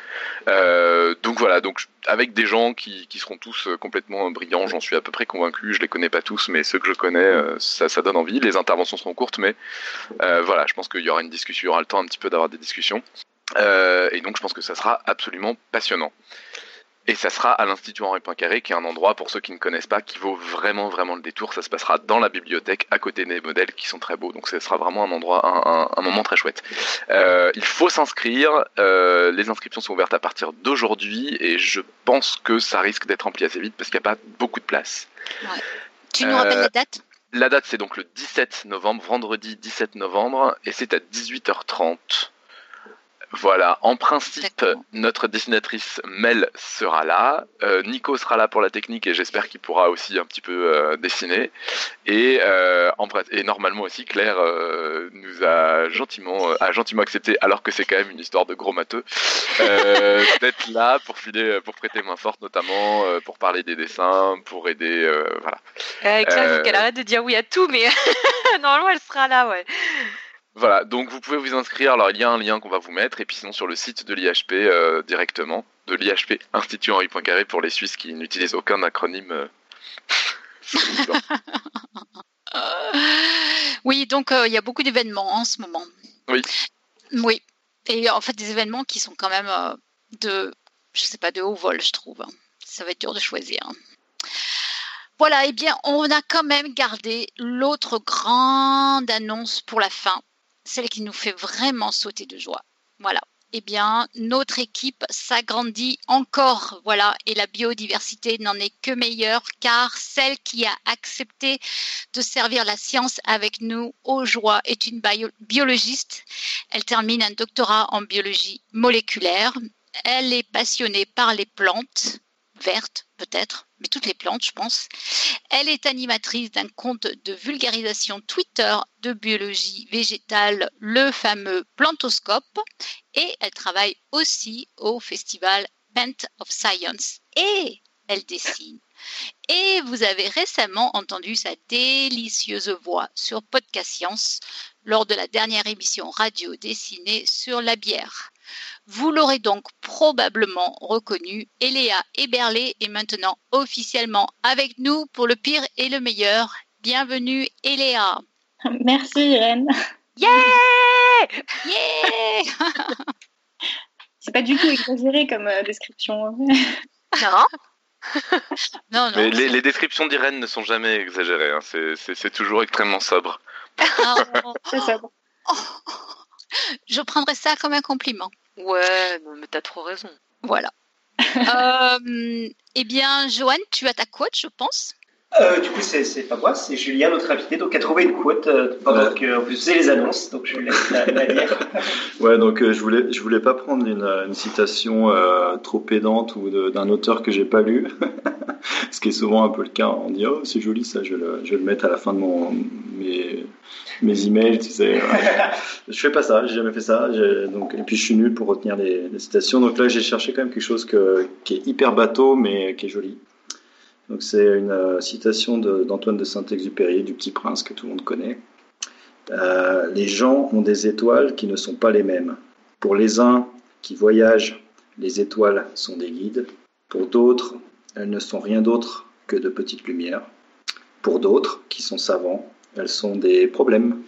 donc voilà, donc avec des gens qui, qui seront tous complètement brillants, j'en suis à peu près convaincu. Je les connais pas tous, mais ceux que je connais, ça, ça donne envie. Les interventions seront courtes, mais voilà, je pense qu'il y aura une discussion, il y aura le temps un petit peu d'avoir des discussions. et donc je pense que ça sera absolument passionnant. Et ça sera à l'Institut Henri Poincaré, qui est un endroit, pour ceux qui ne connaissent pas, qui vaut vraiment, vraiment le détour. Ça se passera dans la bibliothèque, à côté des modèles qui sont très beaux. Donc ce sera vraiment un endroit, un, un, moment très chouette. Euh, il faut s'inscrire. Euh, les inscriptions sont ouvertes à partir d'aujourd'hui et je pense que ça risque d'être rempli assez vite parce qu'il n'y a pas beaucoup de place. Tu nous rappelles la date? la date, c'est donc le 17 novembre, vendredi 17 novembre, et c'est à 18h30. Voilà, en principe, notre dessinatrice Mel sera là. Euh, Nico sera là pour la technique et j'espère qu'il pourra aussi un petit peu euh, dessiner. Et, euh, en, et normalement aussi, Claire nous a gentiment, a gentiment accepté, alors que c'est quand même une histoire de gros matheux, [laughs] d'être là pour filer, pour prêter main forte, notamment pour parler des dessins, pour aider. voilà. Claire, qu'elle arrête de dire oui à tout, mais [laughs] normalement, elle sera là, ouais. Voilà, donc vous pouvez vous inscrire. Alors il y a un lien qu'on va vous mettre, et puis sinon sur le site de l'IHP euh, directement, de l'IHP Institut Henri Poincaré pour les Suisses qui n'utilisent aucun acronyme. [laughs] Euh, oui, donc euh, il y a beaucoup d'événements en ce moment. Oui. Oui, et en fait des événements qui sont quand même de, je sais pas, de haut vol, je trouve. Ça va être dur de choisir. Voilà, eh bien, on a quand même gardé l'autre grande annonce pour la fin celle qui nous fait vraiment sauter de joie. Voilà. Eh bien, notre équipe s'agrandit encore, voilà, et la biodiversité n'en est que meilleure car celle qui a accepté de servir la science avec nous aux joies est une biologiste. Elle termine un doctorat en biologie moléculaire. Elle est passionnée par les plantes vertes, peut-être, mais toutes les plantes, je pense. Elle est animatrice d'un compte de vulgarisation Twitter de biologie végétale, le fameux Plantoscope, et elle travaille aussi au festival Bent of Science. Et elle dessine. Et vous avez récemment entendu sa délicieuse voix sur Podcast Science lors de la dernière émission radio dessinée sur la bière. Vous l'aurez donc probablement reconnu, Eléa Eberlé est maintenant officiellement avec nous pour le pire et le meilleur. Bienvenue Eléa. Merci Irène. Yeah Yeah [laughs] C'est pas du tout exagéré comme euh, description. [laughs] Non non, non, Mais les, descriptions d'Irène ne sont jamais exagérées, hein. c'est toujours extrêmement sobre. Ah, c'est sobre. Je prendrais ça comme un compliment. Ouais, mais t'as trop raison. Voilà. euh, eh bien, Joanne, tu as ta quote, je pense. Euh, du coup, c'est pas moi, c'est Julien, notre invité, donc a trouvé une quote euh, pendant que vous faisiez les annonces, donc je lui laisse la, la lire. [laughs] ouais, donc euh, je voulais je voulais pas prendre une, une citation trop pédante ou d'un auteur que j'ai pas lu, [laughs] ce qui est souvent un peu le cas. On dit oh c'est joli ça, je vais, le, je vais le mettre à la fin de mon mes mes emails, tu sais. [laughs] je fais pas ça, j'ai jamais fait ça. Donc, et puis je suis nul pour retenir les, les citations. Donc là, j'ai cherché quand même quelque chose que, qui est hyper bateau, mais qui est joli. Donc c'est une euh, citation d'Antoine de, Saint-Exupéry, du Petit Prince que tout le monde connaît. Euh, les gens ont des étoiles qui ne sont pas les mêmes. Pour les uns qui voyagent, les étoiles sont des guides. Pour d'autres, elles ne sont rien d'autre que de petites lumières. Pour d'autres, qui sont savants, elles sont des problèmes.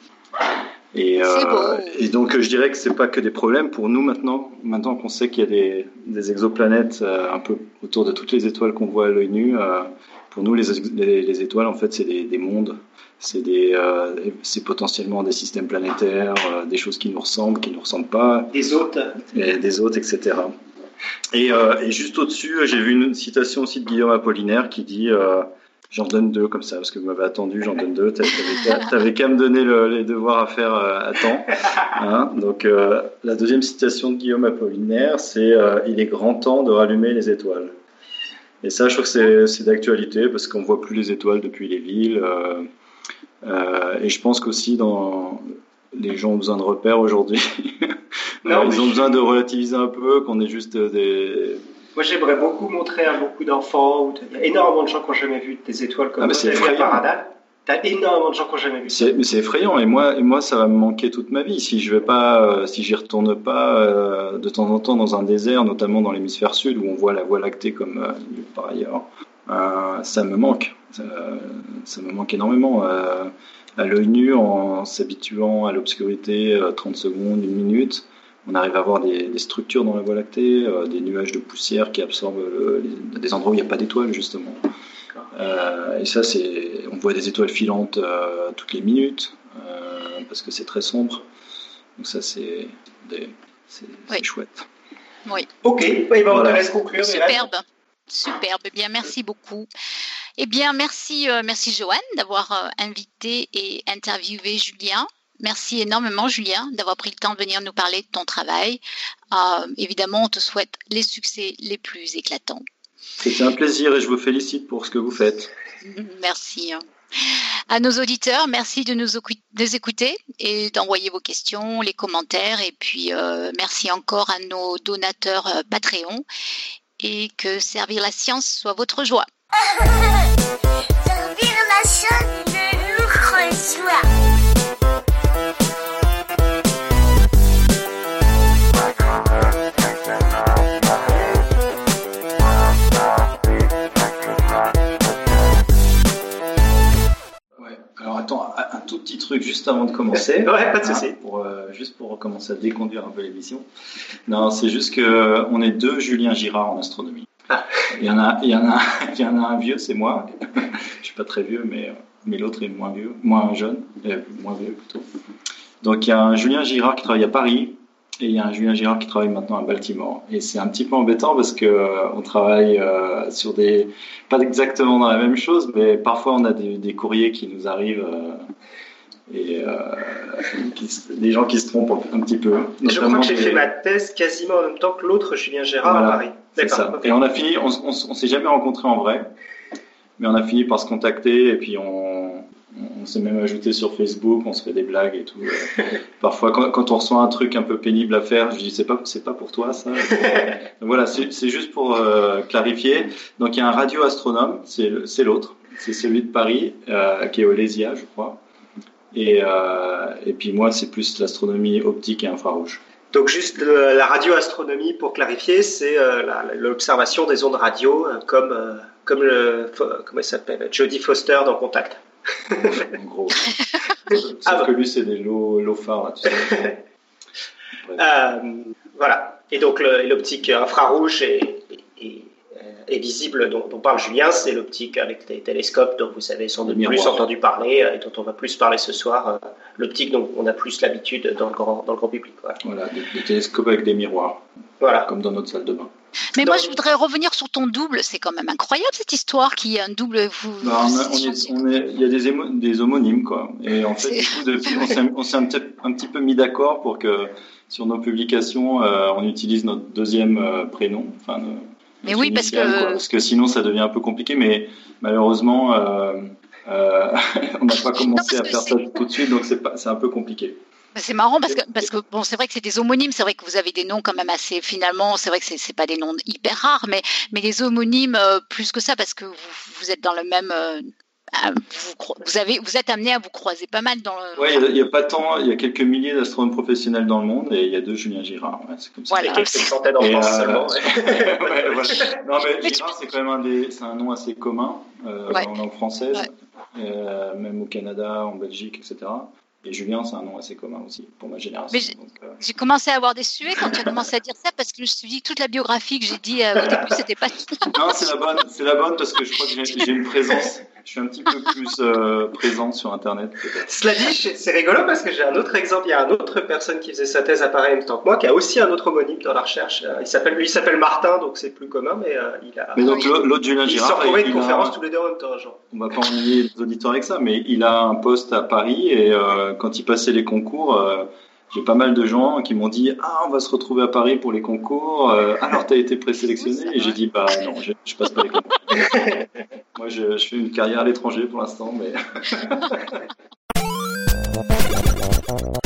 Et, euh, et, donc je dirais que c'est pas que des problèmes pour nous maintenant. Maintenant qu'on sait qu'il y a des, des exoplanètes euh, un peu autour de toutes les étoiles qu'on voit à l'œil nu, euh, pour nous les, les, étoiles en fait c'est des, des, mondes, c'est des, euh, c'est potentiellement des systèmes planétaires, euh, des choses qui nous ressemblent, qui nous ressemblent pas, des autres, et des autres, etc. Et, et juste au-dessus, j'ai vu une citation aussi de Guillaume Apollinaire qui dit J'en donne deux comme ça, parce que vous m'avez attendu, j'en donne deux. T'avais qu'à me donner les devoirs à faire euh, à temps. Hein Donc, euh, la deuxième citation de Guillaume Apollinaire, c'est euh, Il est grand temps de rallumer les étoiles ». Et ça, je trouve que c'est d'actualité, parce qu'on voit plus les étoiles depuis les villes. et je pense qu'aussi, dans... les gens ont besoin de repères aujourd'hui. [laughs] ils ont besoin de relativiser un peu, qu'on est juste des moi, j'aimerais beaucoup montrer à beaucoup d'enfants. Il y a énormément de gens qui n'ont jamais vu des étoiles comme ah, ça. T'as énormément de gens qui n'ont jamais vu c'est effrayant. Et moi, et moi, ça va me manquer toute ma vie si je vais pas, euh, si j'y retourne pas euh, de temps en temps dans un désert, notamment dans l'hémisphère sud où on voit la Voie lactée comme euh, par ailleurs. ça me manque. Ça, ça, me manque énormément. à l'œil nu, en s'habituant à l'obscurité, 30 secondes, une minute on arrive à voir des, structures dans la Voie lactée, euh, des nuages de poussière qui absorbent des endroits où il n'y a pas d'étoiles justement. Euh, et ça, c'est, on voit des étoiles filantes euh, toutes les minutes parce que c'est très sombre. Donc ça, c'est, c'est, chouette. Oui. Ok, oui, bon, on te laisse conclure. Superbe. Superbe. Eh bien, merci beaucoup. Eh bien, merci, euh, merci Joanne d'avoir euh, invité et interviewé Julien. Merci énormément, Julien, d'avoir pris le temps de venir nous parler de ton travail. Euh, évidemment, on te souhaite les succès les plus éclatants. C'était un plaisir et je vous félicite pour ce que vous faites. [laughs] Merci. À nos auditeurs, merci de nous écouter et d'envoyer vos questions, les commentaires. Et puis, euh, merci encore à nos donateurs euh, Patreon et que servir la science soit votre joie. [laughs] servir la science de notre joie. Petit truc juste avant de commencer. [laughs] ouais, pas de souci. pour, euh, juste pour commencer à déconduire un peu l'émission. Non, c'est juste que euh, on est deux Julien Girard en astronomie. Ah. Il y en a, il y en a, [laughs] il y en a un vieux, c'est moi. [laughs] Je suis pas très vieux, mais mais l'autre est moins vieux, moins jeune, euh, moins vieux plutôt. Donc il y a un Julien Girard qui travaille à Paris et il y a un Julien Girard qui travaille maintenant à Baltimore. Et c'est un petit peu embêtant parce que euh, on travaille euh, sur des, pas exactement dans la même chose, mais parfois on a des, des courriers qui nous arrivent euh, et des gens qui se trompent un petit peu. Je crois que j'ai fait ma thèse quasiment en même temps que l'autre Julien Girard à Paris. D'accord. Et on a fini, on, on, on s'est jamais rencontrés en vrai, mais on a fini par se contacter et puis on on s'est même ajouté sur Facebook, on se fait des blagues et tout. [laughs] Parfois, quand, on reçoit un truc un peu pénible à faire, je dis c'est pas c'est pas pour toi ça. [laughs] voilà, c'est juste pour euh, clarifier. Donc il y a un radioastronome, c'est l'autre, c'est celui de Paris euh, qui est au Lésia, je crois. Et, euh, et puis moi, c'est plus l'astronomie optique et infrarouge. Donc juste la radioastronomie, pour clarifier, c'est l'observation des ondes radio, comme comme le comment il s'appelle, Jodie Foster dans Contact en gros. [laughs] Sauf ah, que lui, c'est des lots, phares, tu sais. [laughs] Euh, voilà. Et donc, l'optique infrarouge est, est, visible, dont, parle Julien, c'est l'optique avec les télescopes dont vous avez sans doute plus entendu parler euh, et dont on va plus parler ce soir. Euh, l'optique dont on a plus l'habitude dans, le grand, dans le grand public. Voilà, des, télescopes avec des miroirs. Voilà. Comme dans notre salle de bain. Mais moi, je voudrais revenir sur ton double. C'est quand même incroyable cette histoire qui est un double. Vous, il y a des, des, homonymes, quoi. Et en fait, on s'est un, un, petit peu mis d'accord pour que sur nos publications, euh, on utilise notre deuxième euh, prénom. Enfin, mais oui, parce que parce que sinon, ça devient un peu compliqué. Mais malheureusement, euh, [laughs] on n'a pas commencé à faire ça tout de suite, donc c'est un peu compliqué. C'est marrant parce que, parce que bon, c'est vrai que c'est des homonymes, c'est vrai que vous avez des noms quand même assez, finalement, c'est vrai que c'est pas des noms hyper rares, mais, mais des homonymes euh, plus que ça parce que vous, vous êtes dans le même. Euh, vous, vous, avez, vous êtes amené à vous croiser pas mal dans le. Oui, il y, a pas tant, il y a quelques milliers d'astronomes professionnels dans le monde et il y a deux Julien Girard. Ouais, c'est comme ça. Voilà. quelques centaines en France euh, seulement. [laughs] ouais, voilà. Non, mais, [laughs] Girard, c'est quand même un, des, un nom assez commun en langue française, même au Canada, en Belgique, etc. Et Julien, c'est un nom assez commun aussi pour ma génération. Euh, j'ai commencé à avoir des suées quand tu as commencé à dire ça parce que je me suis dit toute la biographie que j'ai dit euh, au début, [laughs] c'était pas. non, c'est la bonne, c'est la bonne parce que je crois que j'ai une présence je suis un petit peu plus euh, présent sur Internet. Cela dit, c'est rigolo parce que j'ai un autre exemple. Il y a une autre personne qui faisait sa thèse à Paris en même temps que moi, qui a aussi un autre homonyme dans la recherche. Euh, il s'appelle, lui, il s'appelle Martin, donc c'est plus commun, mais euh, il a. Mais donc l'autre Julien Girard. Il s'est retrouvé une conférence tous les deux en même temps, genre. On va pas ennuyer les auditeurs avec ça, mais il a un poste à Paris et quand il passait les concours j'ai pas mal de gens qui m'ont dit ah on va se retrouver à Paris pour les concours euh, alors t'as été présélectionné et j'ai dit bah non je, je, passe pas les concours. [laughs] Moi je, je fais une carrière à l'étranger pour l'instant mais [laughs] [laughs]